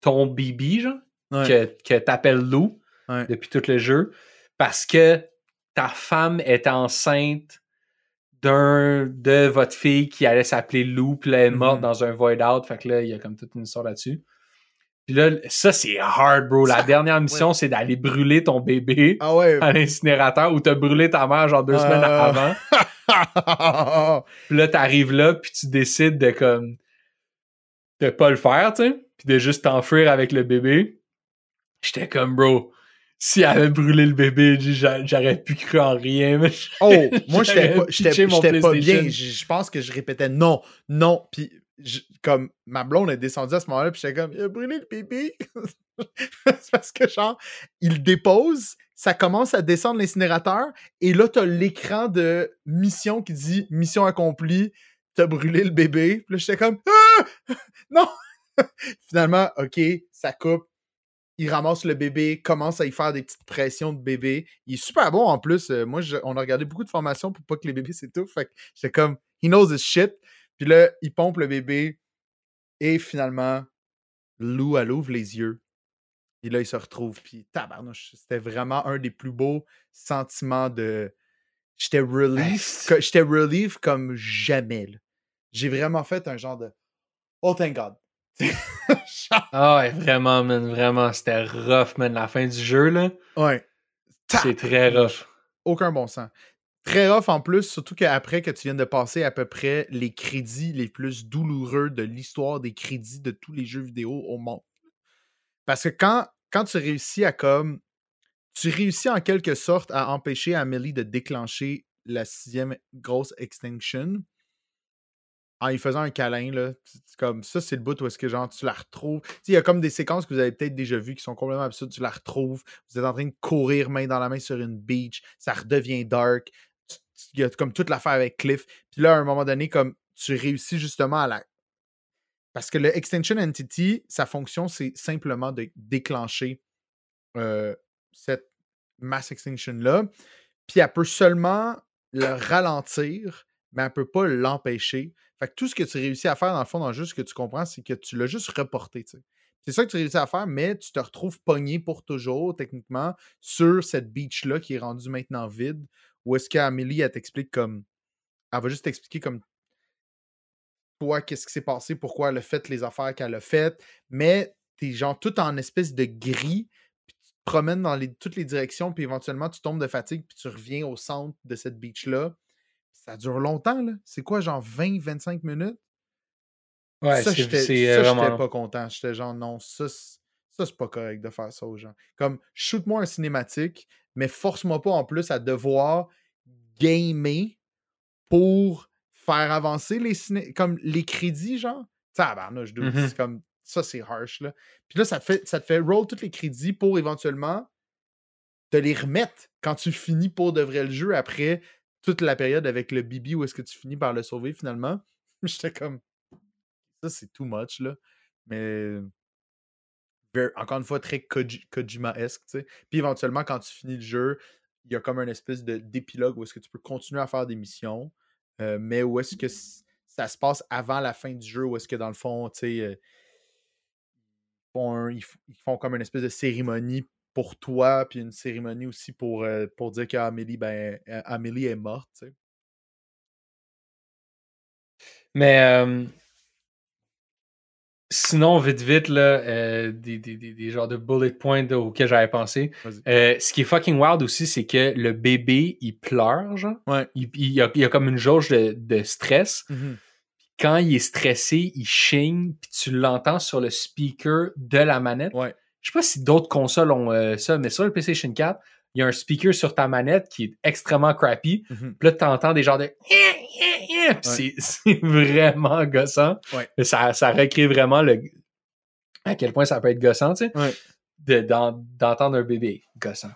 ton bibi, genre, Ouais. que, que t'appelles Lou Ouais. depuis tout le jeu, parce que ta femme est enceinte d'un de votre fille qui allait s'appeler Lou, puis là, elle est morte Mhm. dans un void out, fait que là, il y a comme toute une histoire là-dessus. Puis là, ça, c'est hard, bro. La Ça- dernière mission, c'est d'aller brûler ton bébé Ah ouais. à l'incinérateur ou t'as brûlé ta mère genre deux Euh. semaines avant. <laughs> Puis là, t'arrives là, puis tu décides de comme de pas le faire, tu sais, puis de juste t'enfuir avec le bébé. J'étais comme, bro, si elle avait brûlé le bébé, j'a- j'aurais pu cru en rien. mais Oh, <laughs> moi, j'étais pas, pas bien. Je je pense que je répétais non, non. Puis, je- comme ma blonde est descendue à ce moment-là, puis j'étais comme, il a brûlé le bébé. <laughs> c'est parce que, genre, il dépose, ça commence à descendre l'incinérateur, et là, t'as l'écran de mission qui dit mission accomplie, t'as brûlé le bébé. Puis là, j'étais comme, ah! <laughs> non! Finalement, OK, ça coupe. Il ramasse le bébé, commence à y faire des petites pressions de bébé. Il est super bon en plus. Euh, moi, je- on a regardé beaucoup de formations pour pas que les bébés <laughs> s'étouffent. Fait que j'étais comme, he knows his shit. Puis là, il pompe le bébé. Et finalement, Lou, elle ouvre les yeux. Et là, il se retrouve. Puis tabarnouche, c'était vraiment un des plus beaux sentiments de. J'étais relief. J'étais relief comme jamais. J'ai vraiment fait un genre de. Oh, thank God. <laughs> Ah ouais, vraiment, man, vraiment, c'était rough, man. La fin du jeu, là, ouais. c'est très rough. aucun bon sens. Très rough en plus, surtout qu'après que tu viennes de passer à peu près les crédits les plus douloureux de l'histoire des crédits de tous les jeux vidéo au monde. Parce que quand, quand tu réussis à comme. Tu réussis en quelque sorte à empêcher Amélie de déclencher la sixième grosse extinction en lui faisant un câlin, là. Comme ça, c'est le bout où est-ce que genre tu la retrouves. Il y a comme des séquences que vous avez peut-être déjà vues qui sont complètement absurdes. Tu la retrouves, vous êtes en train de courir main dans la main sur une beach, ça redevient dark. Il y a comme toute l'affaire avec Cliff. Puis là, à un moment donné, comme tu réussis justement à la. Parce que le Extension Entity, sa fonction, c'est simplement de déclencher euh, cette mass extinction-là. Puis elle peut seulement le ralentir, mais elle peut pas l'empêcher. Fait que tout ce que tu réussis à faire, dans le fond, dans le jeu, ce que tu comprends, c'est que tu l'as juste reporté. C'est ça que tu réussis à faire, mais tu te retrouves pogné pour toujours, techniquement, sur cette beach-là qui est rendue maintenant vide. Où est-ce qu'Amélie, elle t'explique comme. Elle va juste t'expliquer comme. Toi, qu'est-ce qui s'est passé, pourquoi elle a fait les affaires qu'elle a faites, mais t'es genre tout en espèce de gris, puis tu te promènes dans toutes les directions, puis éventuellement tu tombes de fatigue, puis tu reviens au centre de cette beach-là. Ça dure longtemps, là. C'est quoi, genre 20-25 minutes? Ouais, ça, c'est j'étais c'est, ça, euh, j'étais vraiment. pas content. J'étais genre, non, ça, c'est- ça, c'est pas correct de faire ça aux gens. Comme, shoot-moi un cinématique, mais force-moi pas en plus à devoir gamer pour faire avancer les ciné- comme les crédits, genre. Tabarnouche, dude, Mhm. c'est comme, ça, c'est harsh, là. Puis là, ça te, fait, ça te fait roll tous les crédits pour éventuellement te les remettre quand tu finis pour de vrai le jeu après toute la période avec le Bibi où est-ce que tu finis par le sauver finalement. <laughs> J'étais comme, ça, c'est too much, là. Mais encore une fois, très Koji- Kojima-esque, tu sais. Puis éventuellement, quand tu finis le jeu, il y a comme un espèce d'épilogue où est-ce que tu peux continuer à faire des missions, euh, mais où est-ce que ça se passe avant la fin du jeu, où est-ce que dans le fond, tu sais, euh, ils, font ils font comme une espèce de cérémonie pour toi, puis une cérémonie aussi pour, euh, pour dire qu'Amélie, ben, euh, Amélie est morte. Mais euh, sinon, vite, vite, là, euh, des, des, des, des genres de bullet points auxquels j'avais pensé. Ce qui est fucking wild aussi, c'est que le bébé, il pleure, genre. Ouais. Il, il y, a, il y a comme une jauge de, de stress. Quand il est stressé, il chigne, puis tu l'entends sur le speaker de la manette. Ouais. Je sais pas si d'autres consoles ont euh, ça, mais sur le PlayStation 4, il y a un speaker sur ta manette qui est extrêmement crappy. Mhm. Puis là, t'entends des genres de. Puis c'est- <laughs> c'est vraiment gossant. Ouais. Ça, ça recrée vraiment le. À quel point ça peut être gossant, tu sais. Ouais. de- d'en- D'entendre un bébé gossant.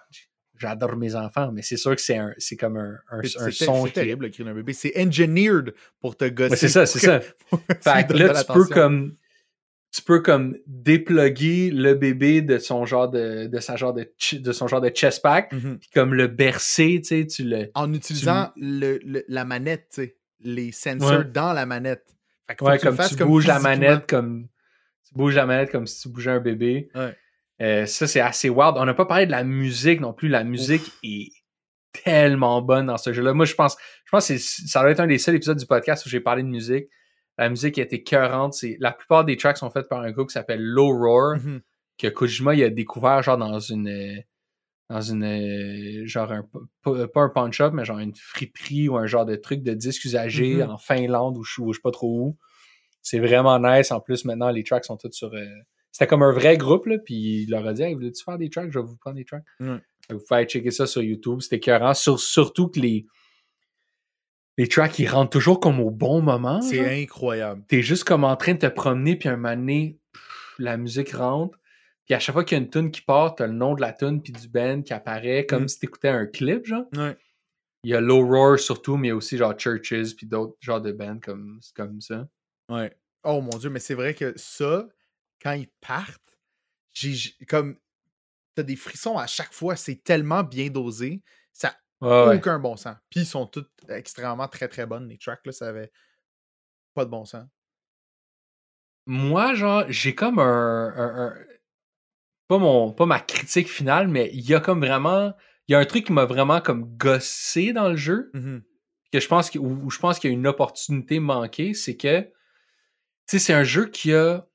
J'adore mes enfants, mais c'est sûr que c'est un, c'est comme un, un, son. c'est terrible, le cri d'un bébé. C'est engineered pour te gosser. C'est ça, c'est ça. <laughs> tu Fait que là, tu peux comme. Tu peux comme dépluguer le bébé de son genre de, de sa genre de, ch- de son genre de chest pack, Mhm. puis comme le bercer, tu sais, tu le. En utilisant le, le- la manette, tu sais, les sensors Ouais. dans la manette. Fait Ouais, que tu le comme tu comme bouges la physiquement. manette comme. Tu bouges la manette comme si tu bougeais un bébé. Ouais. Euh, ça, c'est assez wild. On n'a pas parlé de la musique non plus. La musique est tellement bonne dans ce jeu-là. Moi, je pense, je pense que ça doit être un des seuls épisodes du podcast où j'ai parlé de musique. La musique était cœurante. C'est, la plupart des tracks sont faites par un groupe qui s'appelle Low Roar, Mhm. que Kojima il a découvert genre dans une euh, dans une euh, genre un pas, un pawn shop mais genre une friperie ou un genre de truc de disques usagés Mhm. en Finlande ou je, ou je sais pas trop où. C'est vraiment nice. En plus maintenant les tracks sont tous sur euh, c'était comme un vrai groupe là puis il leur a dit hey, voulez-tu faire des tracks? Je vais vous prendre des tracks. Vous pouvez aller checker ça sur YouTube, c'était écœurant. Sur, surtout que les les tracks ils rentrent toujours comme au bon moment. C'est incroyable. t'es juste comme en train de te promener, puis un moment donné, pff, la musique rentre. Puis à chaque fois qu'il y a une tune qui part, t'as le nom de la tune puis du band qui apparaît comme Mm. si t'écoutais un clip, genre. Ouais. Il y a Low Roar surtout, mais il y a aussi genre Churches puis d'autres genres de bands comme, comme ça. Ouais. Oh mon dieu, mais c'est vrai que ça, quand ils partent, j'ai comme t'as des frissons à chaque fois, c'est tellement bien dosé, Ouais, aucun bon sens. Puis ils sont toutes extrêmement très très bonnes, les tracks là, ça avait pas de bon sens. Moi, genre, j'ai comme un, un- un- Pas, mon, pas ma critique finale, mais il y a comme vraiment. Il y a un truc qui m'a vraiment comme gossé dans le jeu. Mhm. que je pense que, où, où je pense qu'il y a une opportunité manquée, c'est que tu sais, c'est un jeu qui a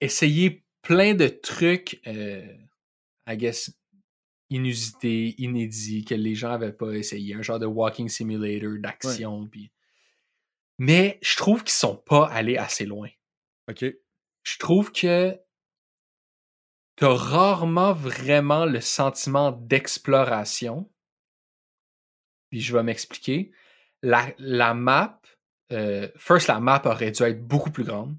essayé plein de trucs, euh, I guess, inusités, inédits, que les gens n'avaient pas essayé. Un genre de walking simulator, d'action. Mais je trouve qu'ils sont pas allés assez loin. Ok. Je trouve que t'as rarement vraiment le sentiment d'exploration. Puis je vais m'expliquer. La, la map, euh, first, la map aurait dû être beaucoup plus grande.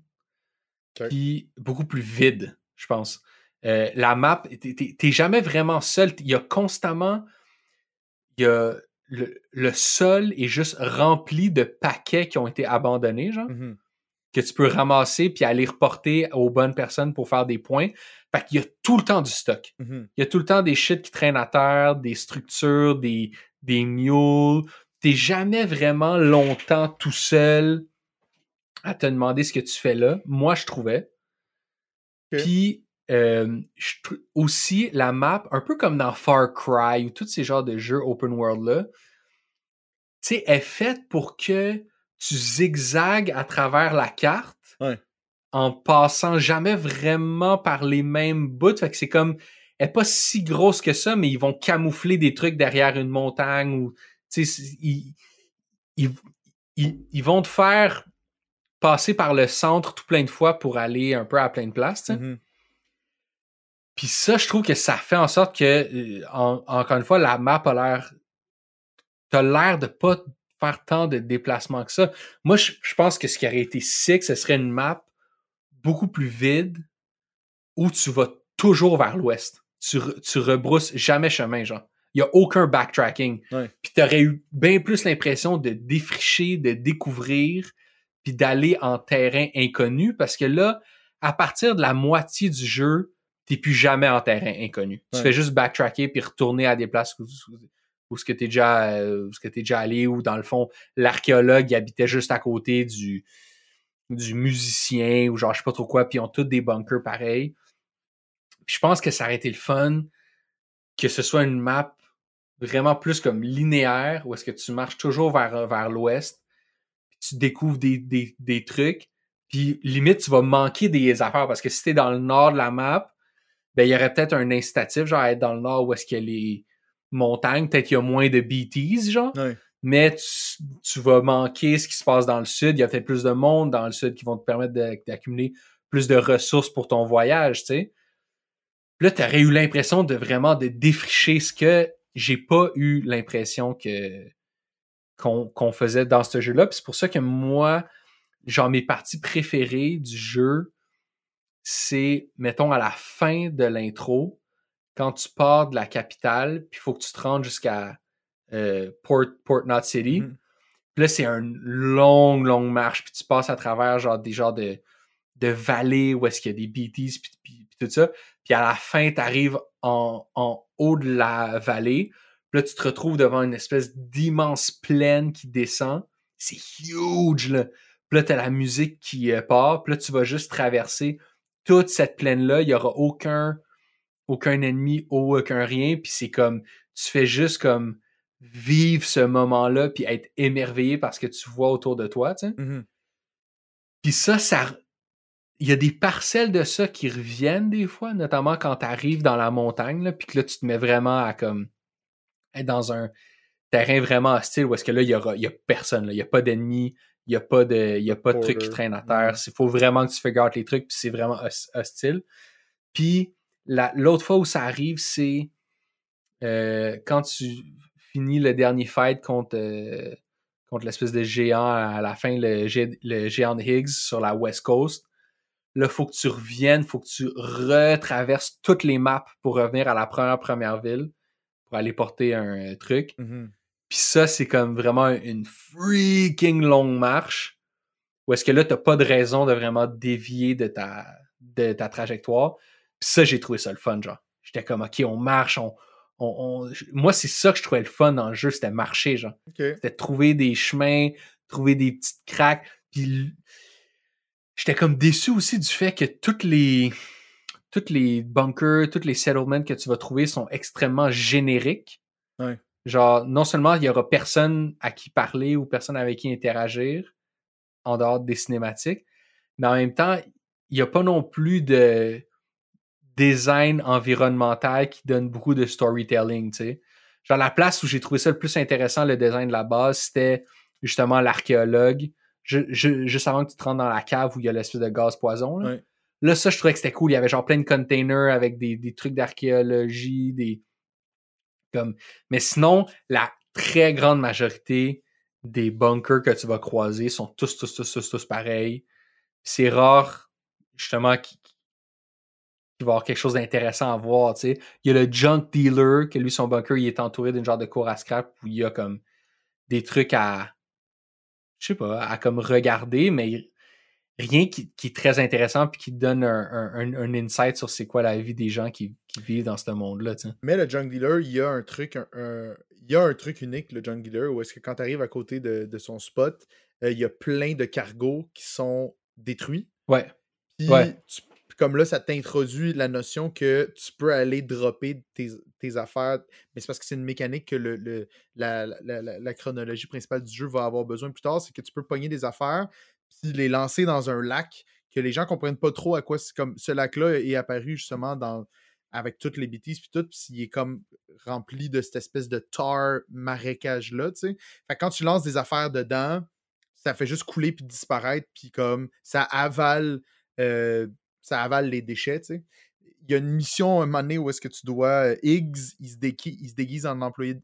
Puis beaucoup plus vide, je pense. Euh, la map, t'es- jamais vraiment seul. Il y a constamment. Il y a. Le, le sol est juste rempli de paquets qui ont été abandonnés, genre Mhm. que tu peux ramasser puis aller reporter aux bonnes personnes pour faire des points. Fait qu'il y a tout le temps du stock. Mhm. Il y a tout le temps des shit qui traînent à terre, des structures, des, des mules. T'es jamais vraiment longtemps tout seul à te demander ce que tu fais là. Moi, je trouvais. Puis, euh, aussi, la map, un peu comme dans Far Cry ou tous ces genres de jeux open world-là, tu sais, est faite pour que tu zigzagues à travers la carte Ouais. en passant jamais vraiment par les mêmes bouts. Fait que c'est comme, elle est pas si grosse que ça, mais ils vont camoufler des trucs derrière une montagne ou, tu sais, ils, ils, ils, ils vont te faire passer par le centre tout plein de fois pour aller un peu à plein de places, tu sais. Puis ça, je trouve que ça fait en sorte que, euh, en- encore une fois, la map a l'air. T'as l'air de pas faire tant de déplacements que ça. Moi, je, je pense que ce qui aurait été sick, ce serait une map beaucoup plus vide où tu vas toujours vers l'ouest. Tu, tu rebrousses jamais chemin, genre. Il y a aucun backtracking. Ouais. Puis t'aurais eu bien plus l'impression de défricher, de découvrir, puis d'aller en terrain inconnu parce que là, à partir de la moitié du jeu, t'es plus jamais en terrain inconnu. Tu fais juste backtracker puis retourner à des places où, où, ce que t'es déjà, euh, où ce que t'es déjà allé ou dans le fond, l'archéologue habitait juste à côté du, du musicien ou genre je sais pas trop quoi puis ils ont tous des bunkers pareils. Puis je pense que ça aurait été le fun que ce soit une map vraiment plus comme linéaire où est-ce que tu marches toujours vers, vers l'ouest puis tu découvres des, des, des trucs puis limite tu vas manquer des affaires parce que si t'es dans le nord de la map ben il y aurait peut-être un incitatif genre à être dans le nord où est-ce qu'il y a les montagnes peut-être qu'il y a moins de BTs genre mais tu, tu vas manquer ce qui se passe dans le sud. Il y a peut-être plus de monde dans le sud qui vont te permettre d'accumuler plus de ressources pour ton voyage, tu sais. Là, tu aurais eu l'impression de vraiment de défricher ce que j'ai pas eu l'impression que qu'on qu'on faisait dans ce jeu-là. C'est pour ça que moi, genre mes parties préférées du jeu, c'est, mettons, à la fin de l'intro, quand tu pars de la capitale, puis il faut que tu te rendes jusqu'à euh, Port, Port Knot City. Mhm. Puis là, c'est une longue, longue marche, puis tu passes à travers genre des genres de, de vallées où est-ce qu'il y a des BTs, puis, puis- puis tout ça. Puis à la fin, tu arrives en, en haut de la vallée. Puis là, tu te retrouves devant une espèce d'immense plaine qui descend. C'est huge, là. Puis là, t'as la musique qui euh, part. Puis là, tu vas juste traverser toute cette plaine-là. Il y aura aucun, aucun ennemi, aucun rien. Puis c'est comme, tu fais juste comme vivre ce moment-là puis être émerveillé par ce que tu vois autour de toi, tu sais. Mhm. Puis ça, ça. Il y a des parcelles de ça qui reviennent des fois, notamment quand tu arrives dans la montagne, là, puis que là, tu te mets vraiment à comme être dans un terrain vraiment hostile où est-ce que là, il y, aura, il y a personne, il n'y a pas d'ennemis, n'y a pas de, il y a pas de trucs qui traînent à terre. Il faut vraiment que tu figures les trucs, puis c'est vraiment hostile. Puis l'autre fois où ça arrive, c'est euh, quand tu finis le dernier fight contre, euh, contre l'espèce de géant à la fin, le, le géant de Higgs sur la West Coast. Là, faut que tu reviennes, faut que tu retraverses toutes les maps pour revenir à la première première ville pour aller porter un truc. Mm-hmm. Puis ça, c'est comme vraiment une freaking longue marche. Où est-ce que là, t'as pas de raison de vraiment dévier de ta, de ta trajectoire. Puis ça, j'ai trouvé ça le fun, genre. J'étais comme, OK, on marche, on... on, Moi, c'est ça que je trouvais le fun dans le jeu, c'était marcher, genre. C'était trouver des chemins, trouver des petites craques. Puis j'étais comme déçu aussi du fait que toutes les toutes les bunkers, toutes les settlements que tu vas trouver sont extrêmement génériques. Ouais. Genre, non seulement il y aura personne à qui parler ou personne avec qui interagir en dehors des cinématiques, mais en même temps, il n'y a pas non plus de design environnemental qui donne beaucoup de storytelling, tu sais. Genre, la place où j'ai trouvé ça le plus intéressant, le design de la base, c'était justement l'archéologue. juste avant que tu te rentres dans la cave où il y a l'espèce de gaz poison. Là. là, ça, je trouvais que c'était cool. Il y avait genre plein de containers avec des, des trucs d'archéologie, des, Mais sinon, la très grande majorité des bunkers que tu vas croiser sont tous, tous, tous, tous, tous pareils. C'est rare, justement, qu'il va y avoir quelque chose d'intéressant à voir. Il y a le junk dealer, que lui, son bunker, il est entouré d'une genre de cour à scrap où il y a comme des trucs à. Je sais pas, à comme regarder, mais rien qui, est très intéressant puis qui donne un, insight sur c'est quoi la vie des gens qui, vivent dans ce monde-là. Mais le Junk Dealer, il y a un truc, il y a un truc unique, le Junk Dealer, où est-ce que quand tu arrives à côté de, son spot, euh, il y a plein de cargos qui sont détruits. Ouais. Puis comme là, ça t'introduit la notion que tu peux aller dropper tes, affaires, mais c'est parce que c'est une mécanique que le, la, la, chronologie principale du jeu va avoir besoin plus tard, c'est que tu peux pogner des affaires, puis les lancer dans un lac que les gens comprennent pas trop à quoi c'est comme ce lac-là est apparu justement avec toutes les bêtises puis tout, puis il est comme rempli de cette espèce de tar marécage là, tu sais. Fait quand tu lances des affaires dedans, ça fait juste couler puis disparaître puis comme ça avale euh, ça avale les déchets, tu sais. Il y a une mission à un moment donné où est-ce que tu dois. Euh, Higgs, il se, déguise, en employé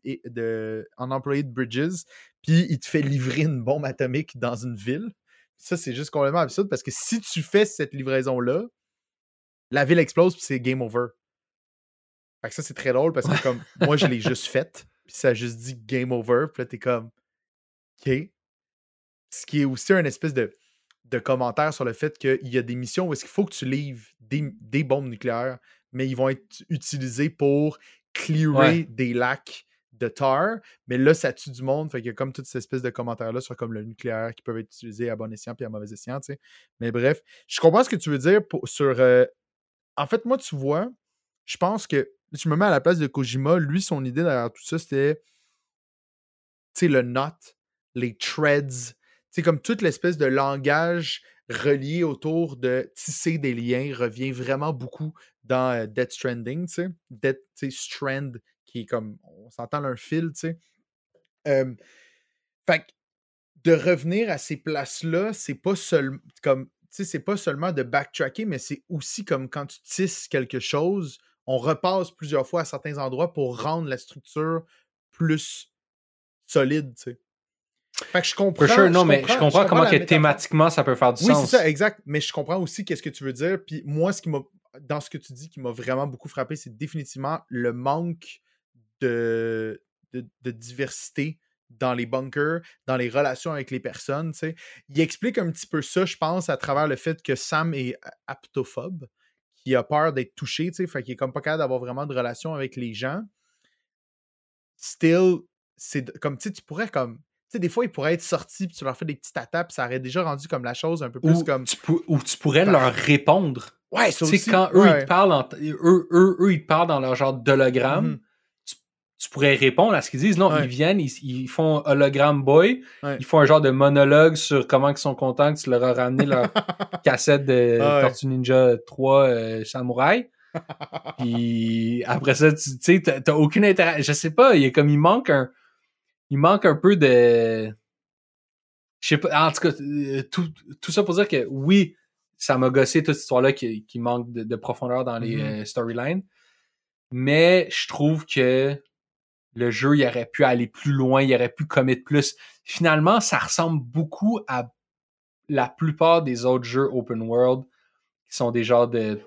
en employé de Bridges, puis il te fait livrer une bombe atomique dans une ville. Ça, c'est juste complètement absurde parce que si tu fais cette livraison-là, la ville explose puis c'est game over. Fait que ça, c'est très drôle parce que comme moi, je l'ai juste faite, puis ça a juste dit game over, puis là, t'es comme OK. Ce qui est aussi un espèce de, de commentaire sur le fait qu'il y a des missions où est-ce qu'il faut que tu livres des, des, bombes nucléaires, mais ils vont être utilisés pour clearer des lacs de tar, mais là, ça tue du monde. Fait qu'il y a comme toute cette espèce de commentaires-là sur comme le nucléaire qui peuvent être utilisés à bon escient puis à mauvais escient, tu sais. Mais bref, je comprends ce que tu veux dire sur. Euh, en fait, moi, tu vois, je pense que je me mets à la place de Kojima. Lui, son idée derrière tout ça, c'était. Tu sais, le knot, les threads, c'est comme toute l'espèce de langage relié autour de tisser des liens revient vraiment beaucoup dans euh, Death Stranding, tu sais. Death, Strand qui est comme, on s'entend un fil, tu sais. fait de revenir à ces places-là, c'est pas seulement comme, tu sais, c'est pas seulement de backtracker, mais c'est aussi comme quand tu tisses quelque chose, on repasse plusieurs fois à certains endroits pour rendre la structure plus solide, tu sais. Fait que je comprends. non, mais je comprends, comment que thématiquement ça peut faire du sens. Oui, c'est ça, exact. Mais je comprends aussi qu'est-ce que tu veux dire. Puis moi, ce qui m'a, dans ce que tu dis, qui m'a vraiment beaucoup frappé, c'est définitivement le manque de, de, diversité dans les bunkers, dans les relations avec les personnes. Il explique un petit peu ça, je pense, à travers le fait que Sam est aptophobe, qui a peur d'être touché, fait qu'il est comme pas capable d'avoir vraiment de relation avec les gens. Still, c'est comme, tu pourrais comme tu sais, des fois, ils pourraient être sortis, puis tu leur fais des petites tapes, ça aurait déjà rendu comme la chose un peu plus comme. Tu ou tu pourrais leur répondre. Ouais, aussi. quand eux, ils te parlent eux, eux, eux, ils te parlent dans leur genre d'hologramme, mmh tu pourrais répondre à ce qu'ils disent. Non, Ouais. ils viennent, ils, ils font hologram boy, Ouais. ils font un genre de monologue sur comment ils sont contents que tu leur as ramené leur <laughs> cassette de Ah ouais. Tortue Ninja 3 euh, Samouraï. <laughs> Puis après ça, tu sais, t'as aucune intérêt. Je sais pas, il a comme il manque un. Il manque un peu de. Je sais pas. En tout cas, euh, tout, tout ça pour dire que oui, ça m'a gossé toute cette histoire-là qui, qui manque de, de profondeur dans les Mhm. euh, storylines. Mais je trouve que le jeu, il aurait pu aller plus loin, il aurait pu commit plus. Finalement, ça ressemble beaucoup à la plupart des autres jeux open world qui sont des genres de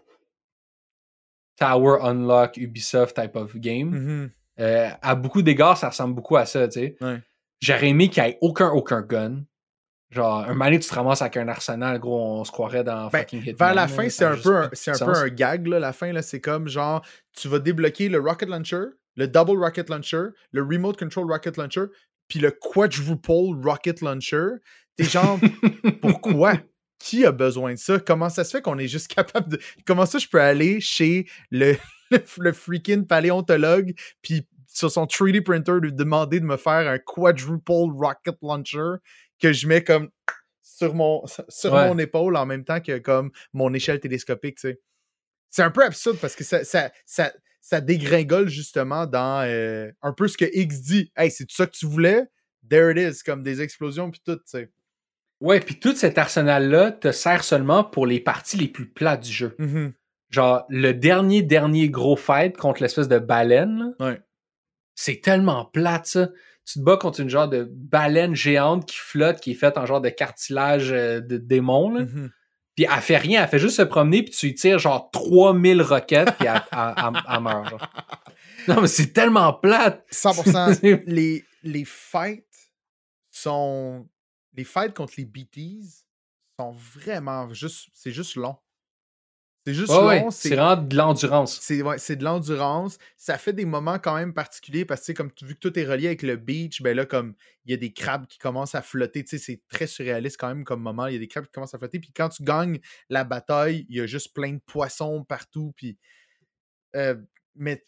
Tower Unlock Ubisoft type of game. Mhm. Euh, à beaucoup d'égards, ça ressemble beaucoup à ça, tu sais. Ouais. J'aurais aimé qu'il n'y ait aucun, aucun gun. Genre, un moment tu te ramasses avec un arsenal, gros, on se croirait dans Ben, fucking Hitman. Vers la fin, c'est un, peu un, un peu un gag, là, la fin. là C'est comme genre, tu vas débloquer le Rocket Launcher, le Double Rocket Launcher, le Remote Control Rocket Launcher, puis le Quadruple Rocket Launcher. T'es genre, pourquoi? <laughs> Qui a besoin de ça? Comment ça se fait qu'on est juste <laughs> capable de. Comment ça, je peux aller chez le, <laughs> le freaking paléontologue, puis sur son 3D printer, lui demander de me faire un Quadruple Rocket Launcher que je mets comme sur mon, sur Ouais. mon épaule en même temps que comme mon échelle télescopique, tu sais? C'est un peu absurde parce que ça, ça, ça, ça dégringole justement dans euh, un peu ce que X dit. Hey, c'est ça que tu voulais? There it is, comme des explosions puis tout, tu sais. Ouais, puis tout cet arsenal-là te sert seulement pour les parties les plus plates du jeu. Mhm. Genre, le dernier, dernier gros fight contre l'espèce de baleine, Ouais. c'est tellement plate, ça. Tu te bats contre une genre de baleine géante qui flotte, qui est faite en genre de cartilage euh, de démon, là. Mhm. Puis elle fait rien, elle fait juste se promener, puis tu lui tires genre 3000 roquettes, puis elle, elle- elle- elle meurt. genre. Non, mais c'est tellement plate. 100%. <laughs> les, les fights sont. Les fights contre les BTs sont vraiment juste. C'est juste long. C'est juste ouais, long. c'est vraiment de l'endurance. C'est ouais, de l'endurance. Ça fait des moments quand même particuliers parce que, comme vu que tout est relié avec le beach, ben là, comme il y a des crabes qui commencent à flotter. Tu sais, c'est très surréaliste quand même comme moment. Il y a des crabes qui commencent à flotter. Puis quand tu gagnes la bataille, il y a juste plein de poissons partout. Puis. euh, mais.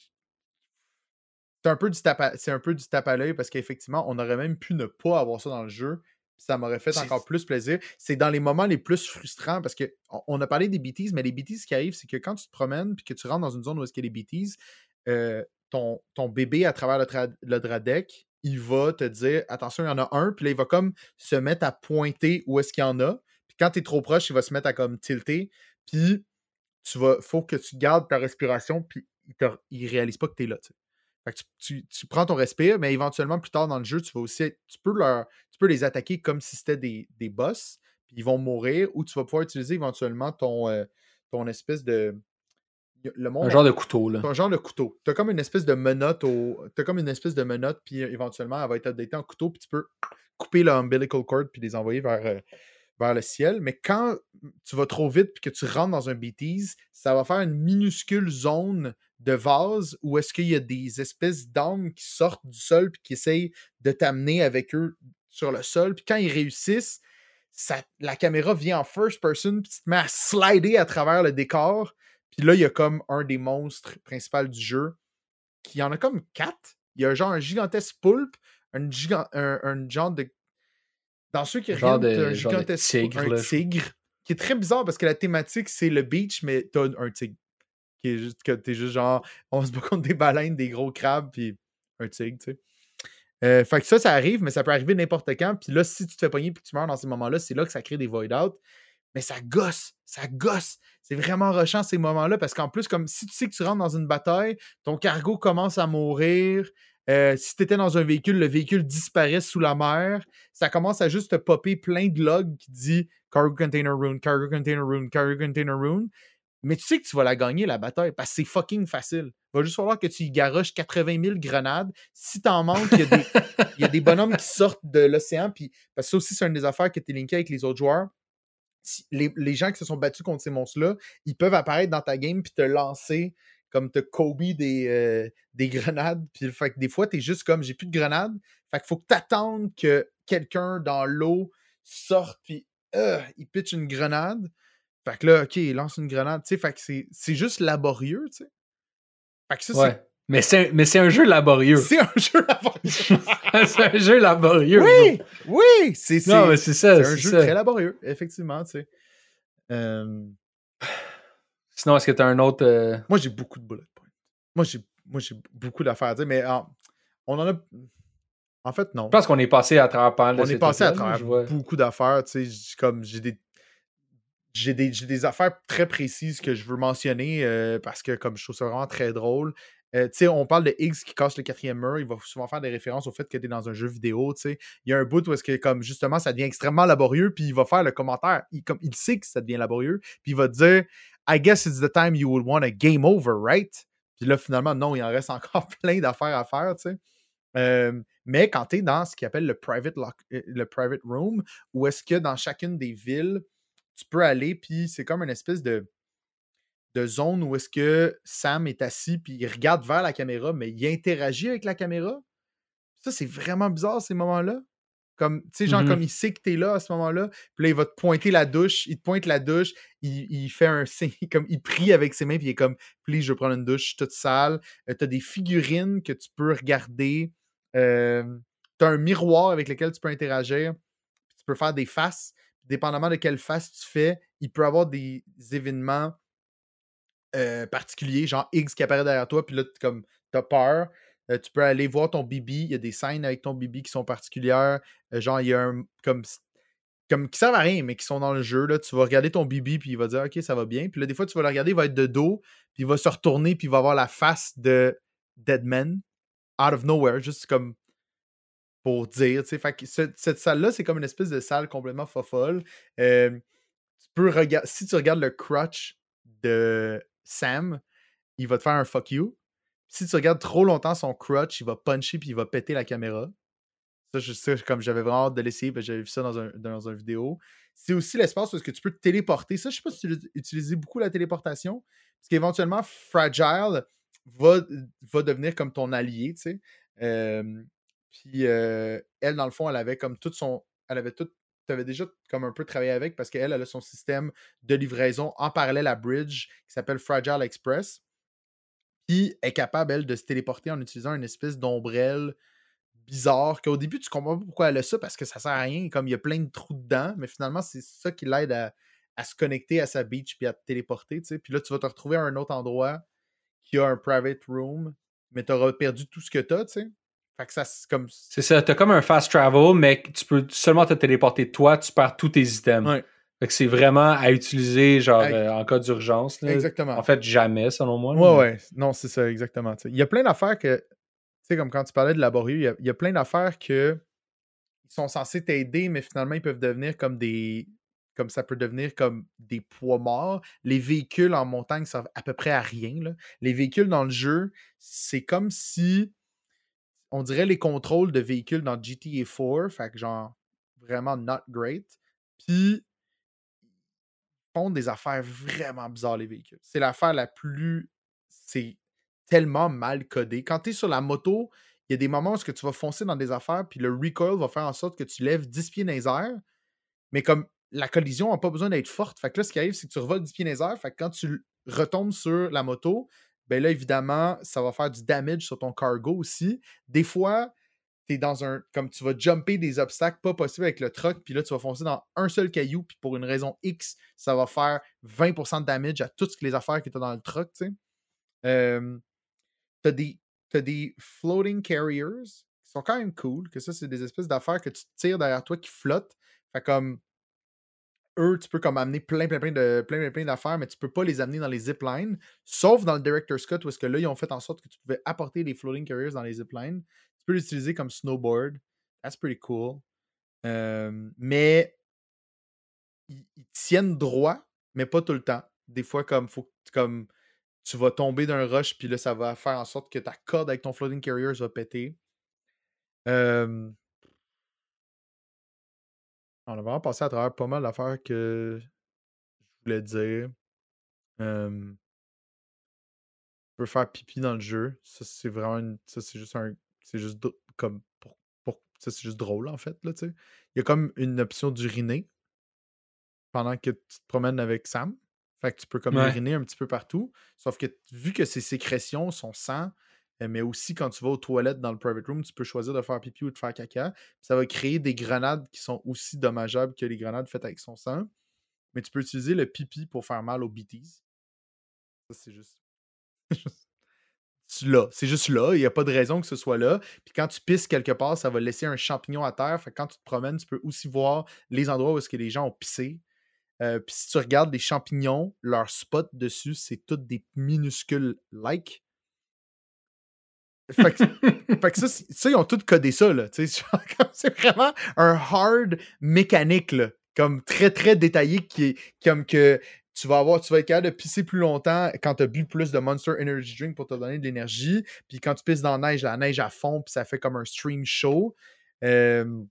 C'est un peu du tape à, c'est un peu du tape à l'œil parce qu'effectivement, on aurait même pu ne pas avoir ça dans le jeu. Ça m'aurait fait encore plus plaisir. C'est dans les moments les plus frustrants parce que on- on a parlé des BTs, mais les BTs, ce qui arrive, c'est que quand tu te promènes puis que tu rentres dans une zone où est-ce qu'il y a des BTs, euh, ton, ton bébé à travers le, le Dradec, il va te dire attention, il y en a un, puis là, il va comme se mettre à pointer où est-ce qu'il y en a. Puis quand tu es trop proche, il va se mettre à comme tilter. Puis tu vas, faut que tu gardes ta respiration, puis il, il réalise pas que tu es là. Fait que tu, tu- tu prends ton respire, mais éventuellement, plus tard dans le jeu, tu vas aussi être- tu peux, leur, tu peux les attaquer comme si c'était des, des boss, puis ils vont mourir, ou tu vas pouvoir utiliser éventuellement ton, euh, ton espèce de. Le monde Un genre de couteau, là. T'as un genre de couteau. T'as comme une espèce de menotte au. T'as comme une espèce de menotte, puis euh, éventuellement, elle va être updatée en couteau, puis tu peux couper le umbilical cord puis les envoyer vers, euh, vers le ciel. Mais quand tu vas trop vite puis que tu rentres dans un BTs, ça va faire une minuscule zone de vase où est-ce qu'il y a des espèces d'âmes qui sortent du sol puis qui essayent de t'amener avec eux sur le sol. Puis quand ils réussissent, la caméra vient en first person puis tu te mets à slider à travers le décor. Puis là, il y a comme un des monstres principaux du jeu qui en a comme quatre. Il y a genre un gigantesque poulpe, un, un genre de. Dans ceux qui t'as un gigantesque tigre, là, qui est très bizarre parce que la thématique, c'est le beach, mais t'as un tigre. Qui est juste que t'es juste genre, on se bat contre des baleines, des gros crabes, puis un tigre, tu sais. Euh, fait que ça, ça arrive, mais ça peut arriver n'importe quand. Puis là, si tu te fais pogner et que tu meurs dans ces moments-là, c'est là que ça crée des void out. Mais ça gosse, ça gosse. C'est vraiment rushant ces moments-là parce qu'en plus, comme si tu sais que tu rentres dans une bataille, ton cargo commence à mourir. Euh, si tu étais dans un véhicule, le véhicule disparaît sous la mer. Ça commence à juste te popper plein de logs qui dit cargo container rune, cargo container rune, cargo container rune. Mais tu sais que tu vas la gagner, la bataille, parce que c'est fucking facile. Il va juste falloir que tu y garoches 80 000 grenades. Si t'en manques, il y, a des- <laughs> il y a des bonhommes qui sortent de l'océan. Puis, parce que ça aussi, c'est une des affaires qui était linkée avec les autres joueurs. Les, les gens qui se sont battus contre ces monstres-là, ils peuvent apparaître dans ta game puis te lancer comme te Kobe des, euh, des grenades. Puis fait que des fois, tu es juste comme j'ai plus de grenades. Fait qu'il faut que tu attendes que quelqu'un dans l'eau sorte puis euh, il pitch une grenade. Fait que là, OK, il lance une grenade. Fait que c'est- juste laborieux, tu sais. Fait que ça, c'est Ouais. Mais c'est un, mais c'est un jeu laborieux. C'est un jeu laborieux. <laughs> c'est un jeu laborieux. oui, oui, c'est ça. c'est un jeu ça. très laborieux, effectivement, tu sais. Euh, Sinon, est-ce que tu as un autre. euh, moi, j'ai beaucoup de bullet points. Moi, j'ai moi, j'ai beaucoup d'affaires à dire, mais en- on en a. En fait, non. Je pense qu'on est passé à travers pas on est passé à travers beaucoup d'affaires, tu sais, comme j'ai des j'ai des, des affaires très précises que je veux mentionner euh, parce que comme je trouve ça vraiment très drôle. Euh, tu sais, on parle de X qui casse le quatrième mur, il va souvent faire des références au fait que tu es dans un jeu vidéo, tu sais. Il y a un bout où est-ce que comme justement ça devient extrêmement laborieux, puis il va faire le commentaire, il, comme, il sait que ça devient laborieux, puis il va dire I guess it's the time you would want a game over, right? Puis là, finalement, non, il en reste <laughs> encore plein d'affaires à faire, tu sais. Euh, mais quand tu es dans ce qu'il appelle le private, lock- euh, le private room, où est-ce que dans chacune des villes, tu peux aller, puis c'est comme une espèce de, de zone où est-ce que Sam est assis, puis il regarde vers la caméra, mais il interagit avec la caméra? Ça, c'est vraiment bizarre, ces moments-là. Comme, tu sais, genre, Mhm. comme il sait que t'es là à ce moment-là, puis là, il va te pointer la douche, il te pointe la douche, il, il fait un <laughs> signe, comme il prie avec ses mains, puis il est comme, please, je veux prendre une douche, je suis toute sale. Euh, t'as des figurines que tu peux regarder. Euh, t'as un miroir avec lequel tu peux interagir. Tu peux faire des faces. Dépendamment de quelle face tu fais, il peut y avoir des événements euh, particuliers, genre X qui apparaît derrière toi, puis là, comme t'as peur. Euh, tu peux aller voir ton bibi. Il y a des scènes avec ton bibi qui sont particulières. Euh, genre, il y a un. Comme, comme qui servent à rien, mais qui sont dans le jeu. Là. Tu vas regarder ton bibi, puis il va dire OK, ça va bien. Puis là, des fois, tu vas le regarder, il va être de dos, puis il va se retourner, puis il va avoir la face de Deadman, out of nowhere, juste comme pour dire. Fait que ce- cette salle-là, c'est comme une espèce de salle complètement fofolle. Tu peux regarder. Si tu regardes le crutch de Sam, il va te faire un fuck you. Si tu regardes trop longtemps son crutch, il va puncher puis il va péter la caméra. Ça, je sais, comme j'avais vraiment hâte de l'essayer, j'avais vu ça dans un, dans une vidéo. C'est aussi l'espace où est-ce que tu peux te téléporter. Ça, je sais pas si tu utilisez beaucoup la téléportation. Parce qu'éventuellement, Fragile va, va devenir comme ton allié, tu sais. Puis elle, dans le fond, elle avait comme tout son. Elle avait tout. Tu avais déjà comme un peu travaillé avec parce qu'elle, elle a son système de livraison en parallèle à Bridge qui s'appelle Fragile Express. Puis est capable, elle, de se téléporter en utilisant une espèce d'ombrelle bizarre qu'au début, tu comprends pas pourquoi elle a ça parce que ça sert à rien. Comme il y a plein de trous dedans, mais finalement, c'est ça qui l'aide à, à se connecter à sa beach puis à te téléporter. tu sais. Puis là, tu vas te retrouver à un autre endroit qui a un private room, mais tu auras perdu tout ce que tu as, tu sais. Fait que ça, c'est comme. C'est ça, t'as comme un fast travel, mais tu peux seulement te téléporter toi, tu perds tous tes items. Ouais. Fait que c'est vraiment à utiliser genre euh, en cas d'urgence. là. Exactement. En fait, jamais, selon moi. Ouais, mais- ouais. Non, c'est ça, exactement. Il y a plein d'affaires que, tu sais, comme quand tu parlais de laborieux, il y a, il y a plein d'affaires que ils sont censés t'aider, mais finalement, ils peuvent devenir comme des. Comme ça peut devenir comme des poids morts. Les véhicules en montagne servent à peu près à rien. là. Les véhicules dans le jeu, c'est comme si. On dirait les contrôles de véhicules dans GTA 4. Fait que genre, vraiment not great. Puis, font des affaires vraiment bizarres, les véhicules. C'est l'affaire la plus. C'est tellement mal codé. Quand tu es sur la moto, il y a des moments où tu vas foncer dans des affaires, puis le recoil va faire en sorte que tu lèves 10 pieds dans. Mais comme la collision n'a pas besoin d'être forte, fait que là, ce qui arrive, c'est que tu revoles 10 pieds dans. Fait que quand tu retombes sur la moto, ben là, évidemment, ça va faire du damage sur ton cargo aussi. Des fois, tu es dans un. Comme tu vas jumper des obstacles pas possibles avec le truck, puis là, tu vas foncer dans un seul caillou, puis pour une raison X, ça va faire 20% de damage à toutes les affaires que tu as dans le truck, tu sais. T'as des floating carriers qui sont quand même cool, que ça, c'est des espèces d'affaires que tu tires derrière toi qui flottent. Fait comme eux, tu peux comme amener plein, plein, plein de plein, plein, d'affaires, mais tu peux pas les amener dans les ziplines, sauf dans le Director's Cut, où est-ce que là, ils ont fait en sorte que tu pouvais apporter les floating carriers dans les ziplines. Tu peux l'utiliser comme snowboard. That's pretty cool. Euh, mais ils, tiennent droit, mais pas tout le temps. Des fois, comme faut comme tu vas tomber d'un rush, puis là, ça va faire en sorte que ta corde avec ton floating carrier va péter. Euh, On a vraiment passé à travers pas mal d'affaires que je voulais dire. Euh, Tu peux faire pipi dans le jeu. Ça, c'est vraiment une- Ça, c'est juste un. C'est juste comme. Pour, pour- Ça, c'est juste drôle, en fait, là. Il y a comme une option d'uriner pendant que tu te promènes avec Sam. Fait que tu peux comme Ouais. uriner un petit peu partout. Sauf que vu que ses sécrétions, son sang, mais aussi quand tu vas aux toilettes dans le private room, tu peux choisir de faire pipi ou de faire caca. Ça va créer des grenades qui sont aussi dommageables que les grenades faites avec son sang. Mais tu peux utiliser le pipi pour faire mal aux BTs. Ça, c'est juste. <laughs> là. C'est juste là. Il n'y a pas de raison que ce soit là. Puis quand tu pisses quelque part, ça va laisser un champignon à terre. Fait quand tu te promènes, tu peux aussi voir les endroits où est-ce que les gens ont pissé. Euh, puis si tu regardes les champignons, leur spot dessus, c'est toutes des minuscules likes. Fait que, ça, ils ont tout codé ça, là. <laughs> C'est vraiment un hard mécanique, Comme très, très détaillé, qui est comme que tu vas avoir, tu vas être capable de pisser plus longtemps quand tu as bu plus de Monster Energy Drink pour te donner de l'énergie. Puis quand tu pisses dans la neige, la neige à fond, puis ça fait comme un stream show. il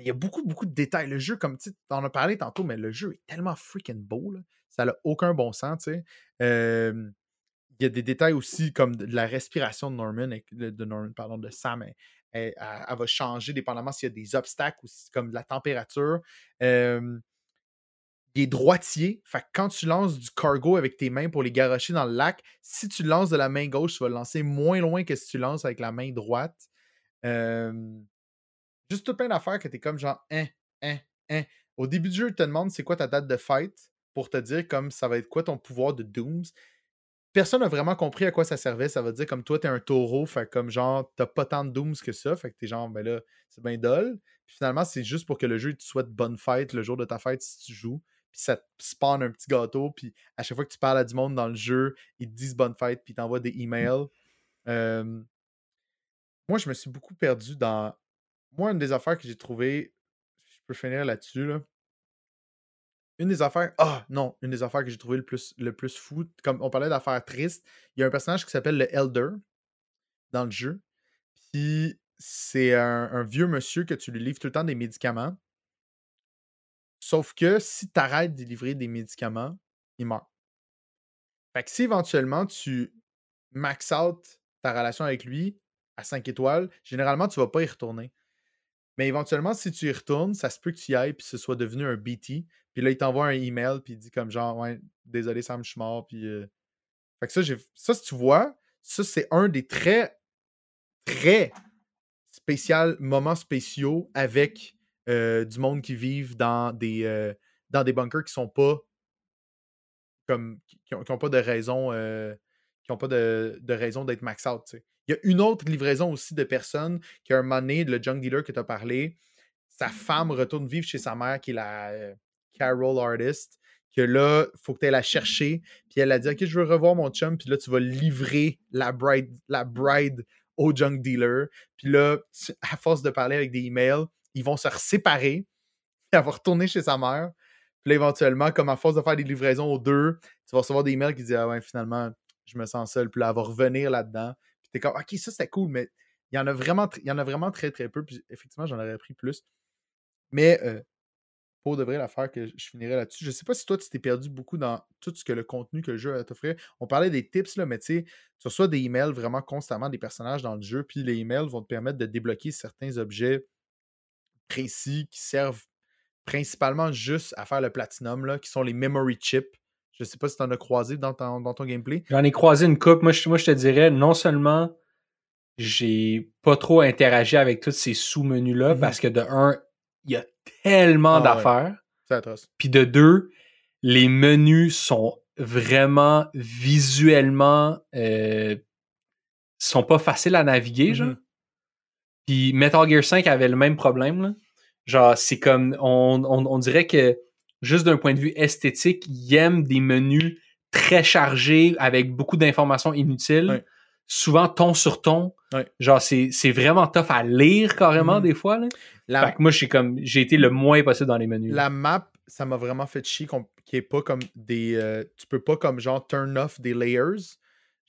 y a beaucoup, beaucoup de détails. Le jeu, comme tu en as parlé tantôt, mais le jeu est tellement freaking beau. Là. Ça n'a aucun bon sens, tu sais. Il y a des détails aussi comme de la respiration de Norman, de pardon, de Sam. Elle, va changer dépendamment s'il y a des obstacles ou comme de la température il est. Fait quand tu lances du cargo avec tes mains pour les garocher dans le lac, si tu lances de la main gauche, tu vas le lancer moins loin que si tu lances avec la main droite. juste tout plein d'affaires que tu es comme genre, hein, hein, hein. Au début du jeu, il te demande c'est quoi ta date de fight pour te dire comme ça va être quoi ton pouvoir de Dooms. Personne n'a vraiment compris à quoi ça servait. Ça veut dire comme toi, t'es un taureau, fait comme genre, t'as pas tant de Dooms que ça. Fait que t'es genre, ben là, c'est bien dol. Puis finalement, c'est juste pour que le jeu te souhaite bonne fête le jour de ta fête si tu joues puis ça te spawn un petit gâteau, puis à chaque fois que tu parles à du monde dans le jeu, ils te disent bonne fête, puis ils t'envoient des emails. moi, je me suis beaucoup perdu dans. Moi, une des affaires que j'ai trouvées, je peux finir là-dessus, là. Une des affaires. Ah, non, une des affaires que j'ai trouvé le plus, le plus fou, comme on parlait d'affaires tristes, il y a un personnage qui s'appelle le Elder dans le jeu. Puis c'est un, vieux monsieur que tu lui livres tout le temps des médicaments. Sauf que si tu arrêtes de livrer des médicaments, il meurt. Fait que si éventuellement tu max out ta relation avec lui à 5 étoiles, généralement tu vas pas y retourner. Mais éventuellement, si tu y retournes, ça se peut que tu y ailles puis ce soit devenu un BT. Puis là, il t'envoie un email puis il dit comme genre Ouais, désolé Sam, je suis mort. Puis. Euh, fait que ça, j'ai. Ça, si tu vois, ça, c'est un des très, très spécial moments spéciaux avec euh, du monde qui vivent dans des, euh, dans des bunkers qui sont pas comme qui n'ont pas de raison qui ont pas de, raison d'être max out. Il y a une autre livraison aussi de personnes qui a un moment donné, le junk dealer que tu as parlé, sa femme retourne vivre chez sa mère qui est la Carol artist. Que là, il faut que tu ailles la chercher. Puis elle a dit Ok, je veux revoir mon chum. Puis là, tu vas livrer la bride, la bride au junk dealer. Puis là, à force de parler avec des emails, ils vont se séparer, <laughs> elle va retourner chez sa mère. Puis là, éventuellement, comme à force de faire des livraisons aux deux, tu vas recevoir des emails qui disent Ah ouais, finalement, je me sens seul. Puis là, elle va revenir là-dedans. Puis t'es comme Ok, ça c'était cool, mais il y en a vraiment, il y en a vraiment très très peu. Puis effectivement, j'en aurais pris plus. Mais euh, pour de vrai, l'affaire que je finirai là-dessus. Je sais pas si toi, tu t'es perdu beaucoup dans tout ce que le contenu que le jeu t'offrir. On parlait des tips, là, mais tu sais, tu reçois des emails vraiment constamment des personnages dans le jeu, puis les emails vont te permettre de débloquer certains objets précis qui servent principalement juste à faire le platinum, là, qui sont les memory chips. Je sais pas si tu en as croisé dans ton, dans ton gameplay. J'en ai croisé une coupe. Moi je, moi, je te dirais, non seulement j'ai pas trop interagi avec tous ces sous-menus-là, mmh parce que de un, il y a tellement ah d'affaires. C'est atroce. Puis de deux, les menus sont vraiment visuellement euh, sont pas faciles à naviguer, genre. Mmh puis Metal Gear 5 avait le même problème. Là. Genre, c'est comme. On, on, dirait que juste d'un point de vue esthétique, ils aiment des menus très chargés avec beaucoup d'informations inutiles. Souvent ton sur ton. Genre, c'est, vraiment tough à lire carrément mm-hmm. des fois. Là. Fait que moi, j'ai comme j'ai été le moins possible dans les menus. La map, ça m'a vraiment fait chier qui est pas comme des. Euh, tu peux pas comme genre turn off des layers.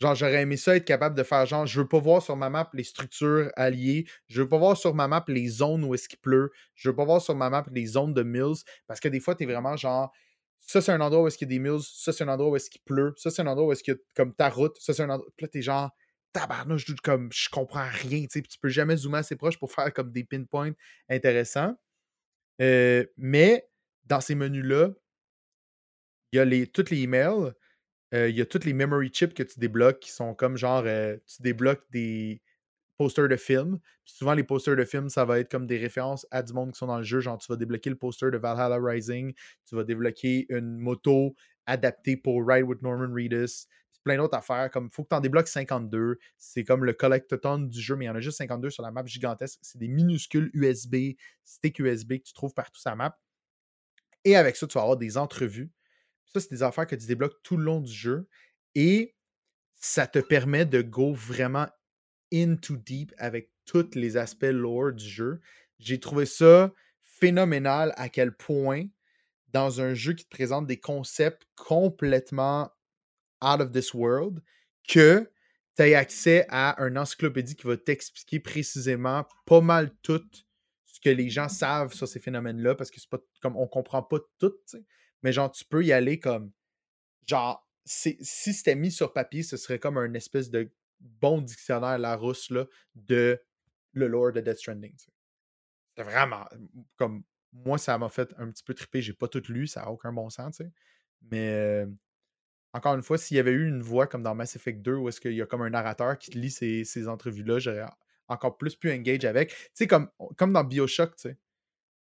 Genre, j'aurais aimé ça être capable de faire genre, je veux pas voir sur ma map les structures alliées, je veux pas voir sur ma map les zones où est-ce qu'il pleut, je veux pas voir sur ma map les zones de mills, parce que des fois, t'es vraiment genre, ça c'est un endroit où est-ce qu'il y a des mills, ça c'est un endroit où est-ce qu'il pleut, ça c'est un endroit où est-ce qu'il y a comme ta route, ça c'est un endroit. Puis là, t'es genre, tabarnouche, je comme, je comprends rien, tu tu peux jamais zoomer assez proche pour faire comme des pinpoints intéressants. Euh, mais dans ces menus-là, il y a les, tous les emails euh, il y a toutes les memory chips que tu débloques qui sont comme genre, euh, tu débloques des posters de films. Puis souvent, les posters de films, ça va être comme des références à du monde qui sont dans le jeu. Genre, tu vas débloquer le poster de Valhalla Rising, tu vas débloquer une moto adaptée pour Ride with Norman Reedus, plein d'autres affaires. Comme, faut que tu en débloques 52. C'est comme le collectathon du jeu, mais il y en a juste 52 sur la map gigantesque. C'est des minuscules USB, stick USB que tu trouves partout sur la map. Et avec ça, tu vas avoir des entrevues. Ça, c'est des affaires que tu débloques tout le long du jeu. Et ça te permet de go vraiment into deep avec tous les aspects lore du jeu. J'ai trouvé ça phénoménal à quel point dans un jeu qui te présente des concepts complètement out of this world que tu as accès à un encyclopédie qui va t'expliquer précisément pas mal tout ce que les gens savent sur ces phénomènes-là parce que c'est pas comme on comprend pas tout, mais genre tu peux y aller comme genre si c'était mis sur papier, ce serait comme un espèce de bon dictionnaire Larousse là, de le lore de Death Stranding. C'est vraiment comme moi, ça m'a fait un petit peu triper. J'ai pas tout lu, ça n'a aucun bon sens, Mais encore une fois, s'il y avait eu une voix comme dans Mass Effect 2 où est-ce qu'il y a comme un narrateur qui lit ces, ces entrevues-là, j'aurais encore plus pu engage avec. Tu sais, comme, comme dans Bioshock, tu sais.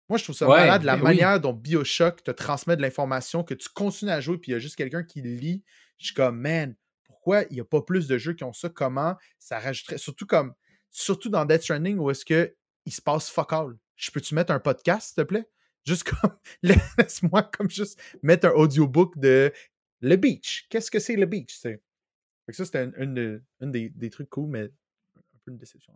Moi, je trouve ça malade la ben manière dont Bioshock te transmet de l'information, que tu continues à jouer, puis il y a juste quelqu'un qui lit. Je suis comme, man, pourquoi il n'y a pas plus de jeux qui ont ça? Comment ça rajouterait? Surtout comme. Surtout dans Death Stranding où est-ce que il se passe fuck all. Je peux-tu mettre un podcast, s'il te plaît? Juste comme. <laughs> Laisse-moi comme juste mettre un audiobook de Le Beach. Qu'est-ce que c'est le Beach? Fait que ça, c'était une, des, des, trucs cool, mais un peu une déception.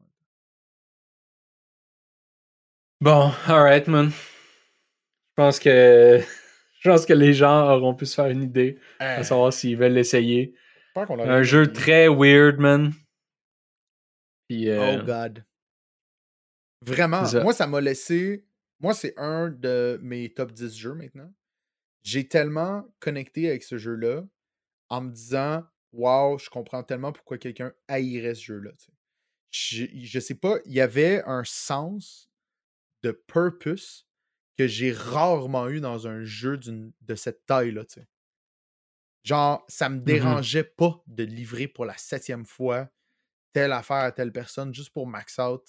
Bon, alright, man. Je pense que. <laughs> Je pense que les gens auront pu se faire une idée à savoir s'ils veulent l'essayer. Un jeu très weird, man. Euh, oh God. Vraiment, moi, ça m'a laissé. Moi, c'est un de mes top 10 jeux maintenant. J'ai tellement connecté avec ce jeu-là en me disant Waouh, je comprends tellement pourquoi quelqu'un haïrait ce jeu-là. Je, je sais pas, il y avait un sens de purpose que j'ai rarement eu dans un jeu de cette taille-là. Genre, ça me mmh dérangeait pas de livrer pour la septième fois telle affaire à telle personne juste pour max out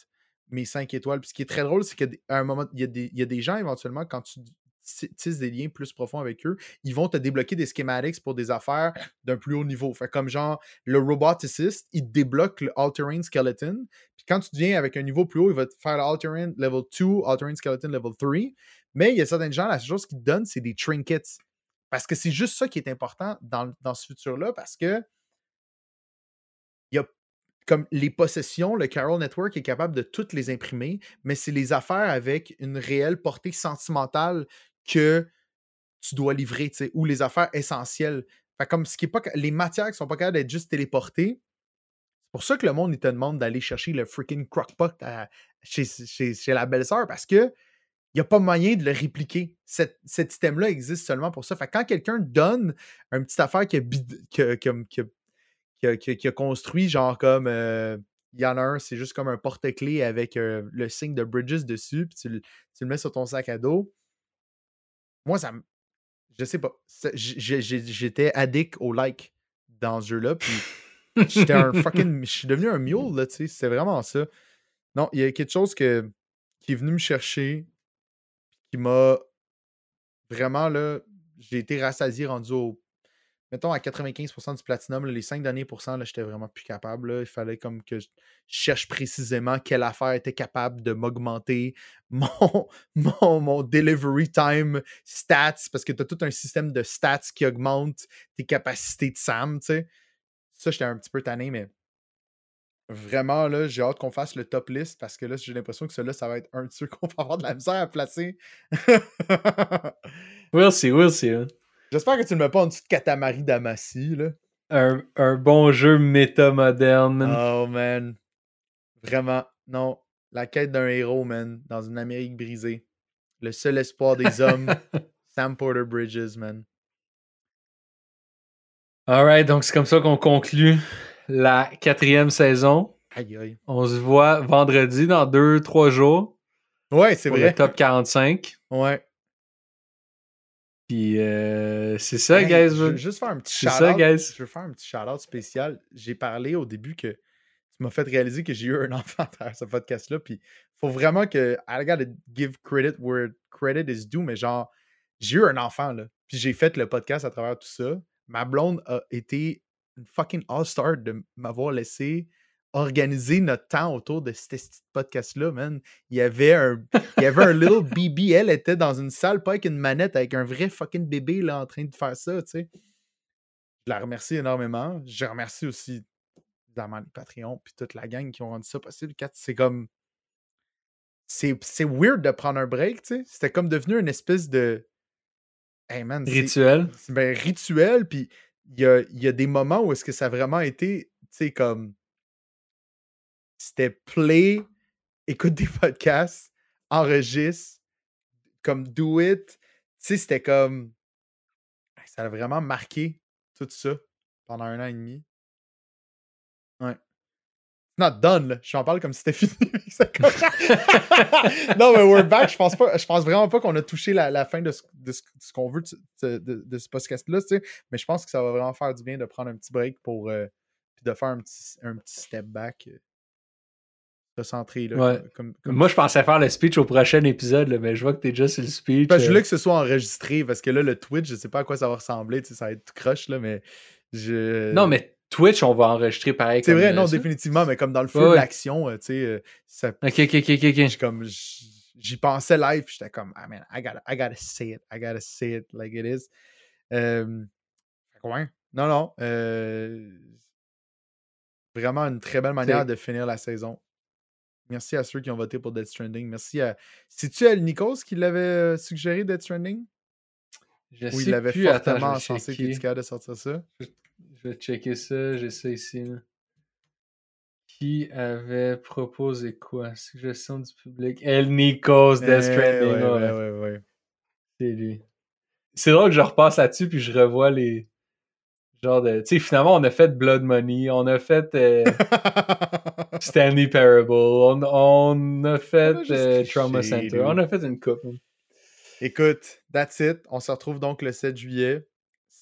mes cinq étoiles. Puis ce qui est très drôle, c'est qu'à un moment, il y, a des, gens éventuellement, quand tu tisses des liens plus profonds avec eux, ils vont te débloquer des schematics pour des affaires d'un plus haut niveau. Fait comme genre, le roboticist, il débloque le All-Terrain Skeleton. Puis quand tu viens avec un niveau plus haut, il va te faire All-Terrain Level 2, All-Terrain Skeleton Level 3. Mais il y a certains gens, la seule chose qu'ils te donnent, c'est des trinkets. Parce que c'est juste ça qui est important dans, dans ce futur-là, parce que il y a comme les possessions, le Carol Network est capable de toutes les imprimer, mais c'est les affaires avec une réelle portée sentimentale que tu dois livrer, ou les affaires essentielles. comme ce qui est pas, les matières qui sont pas capables d'être juste téléportées, c'est pour ça que le monde te demande d'aller chercher le freaking crockpot chez, chez, la belle-sœur parce que il n'y a pas moyen de le répliquer. Cet, cet item-là existe seulement pour ça. Fait quand quelqu'un donne un petit affaire qui a, qui a, construit, genre comme. Euh, il y en a un, c'est juste comme un porte-clés avec euh, le signe de Bridges dessus, puis tu, le mets sur ton sac à dos. Moi, ça me. Je sais pas. J'étais addict au like dans ce jeu-là, puis j'étais un fucking. <laughs> Je suis devenu un mule, là, tu sais. C'est vraiment ça. Non, il y a quelque chose que, qui est venu me chercher, qui m'a vraiment, là. J'ai été rassasié rendu au mettons, à 95% du platinum, les 5 derniers pourcents, j'étais vraiment plus capable. Il fallait comme que je cherche précisément quelle affaire était capable de m'augmenter <laughs> mon, mon, delivery time stats, parce que tu as tout un système de stats qui augmente tes capacités de SAM, tu sais. Ça, j'étais un petit peu tanné, mais vraiment, là, j'ai hâte qu'on fasse le top list parce que là, j'ai l'impression que celui-là, ça va être un de ceux <laughs> qu'on va avoir de la misère à placer. <laughs> we'll see, we'll see. Hein. J'espère que tu ne mets pas en dessous de Katamari Damacy, là. Un, un bon jeu méta moderne. Oh, man. Vraiment. Non. La quête d'un héros, man, dans une Amérique brisée. Le seul espoir des <laughs> hommes. Sam Porter Bridges, man. Alright, donc c'est comme ça qu'on conclut la quatrième saison. Aïe, aïe. On se voit vendredi dans deux, trois jours. Ouais, c'est vrai. Le top 45. Ouais. Puis euh, c'est ça, Hey, guys. Je veux juste faire un petit ça, shout-out. guys. Je veux faire un petit shout-out spécial. J'ai parlé au début que tu m'as fait réaliser que j'ai eu un <laughs> enfant à travers ce podcast-là. Puis faut vraiment que. I gotta give credit where credit is due. Mais genre, j'ai eu un enfant, là. Puis j'ai fait le podcast à travers tout ça. Ma blonde a été une fucking all-star de m'avoir laissé organiser notre temps autour de ce podcast-là, man. Il y avait un, il y avait un little <laughs> BB. Elle était dans une salle, pas avec une manette, avec un vrai fucking bébé là, en train de faire ça, tu sais. Je la remercie énormément. Je remercie aussi évidemment les Patreons puis toute la gang qui ont rendu ça possible. C'est comme. C'est weird de prendre un break, tu sais. C'était comme devenu une espèce de. Hey man, Rituel. ben, rituel, puis il y a, il y a des moments où est-ce que ça a vraiment été, tu sais, comme. C'était play, écoute des <laughs> podcasts, enregistre, comme do it. Tu sais, c'était comme. Ça a vraiment marqué tout ça pendant un an et demi. Ouais. Not done, là. Je en parle comme si c'était <laughs> fini. <laughs> Non, mais we're back. Je pense, pas, je pense vraiment pas qu'on a touché la, fin de ce, ce- qu'on veut de, ce- podcast-là, tu sais. Mais je pense que ça va vraiment faire du bien de prendre un petit break pour. euh, puis de faire un petit, un petit step back. Recentrer, là. Ouais. comme- Comme, comme- Moi, je pensais faire le speech au prochain épisode, là, mais je vois que t'es déjà sur le speech. Parce que je euh, voulais que ce soit enregistré parce que là, le Twitch, je sais pas à quoi ça va ressembler. tu sais, Ça va être croche, là, mais. Je... Non, mais Twitch, on va enregistrer pareil. C'est vrai, non, ça. définitivement, mais comme dans le feu Ouais, de l'action, euh, tu sais, euh, ça, Ok, ok, ok, ok, comme j'y pensais live, j'étais comme, ah man, I gotta, I gotta say it, I gotta say it like it is. Euh, ouais. Non, non. euh, vraiment une très belle manière de finir la saison. Merci à ceux qui ont voté pour Death Stranding. Merci à. C'est-tu El Nikos qui l'avait euh, suggéré Death Stranding? Je Ou sais il l'avait fortement encensé qu'il était capable de sortir ça? Je vais checker ça. J'ai ça ici. là. Qui avait proposé quoi? Suggestion du public? El Nikos Death Eh, Stranding. ouais, ouais. ouais, ouais, ouais. C'est lui. C'est drôle que je repasse là-dessus puis je revois les. Genre de. Tu sais, finalement, on a fait Blood Money, on a fait euh, <laughs> Stanley Parable, on, on a fait euh, Trauma Center, on a fait une coupe. Écoute, that's it. On se retrouve donc le 7 juillet,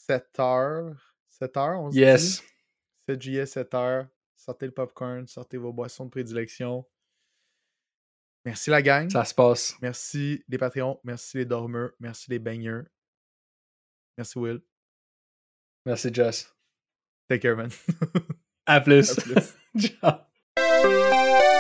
7h. 7h, on se Yes. dit? 7 juillet, 7h. Sortez le popcorn, sortez vos boissons de prédilection. Merci la gang. Ça se passe. Merci les Patreons. Merci les dormeurs. Merci les baigneurs. Merci Will. Merci, Jess. Take care, man. À plus. <laughs> À plus. <laughs> Ciao. Música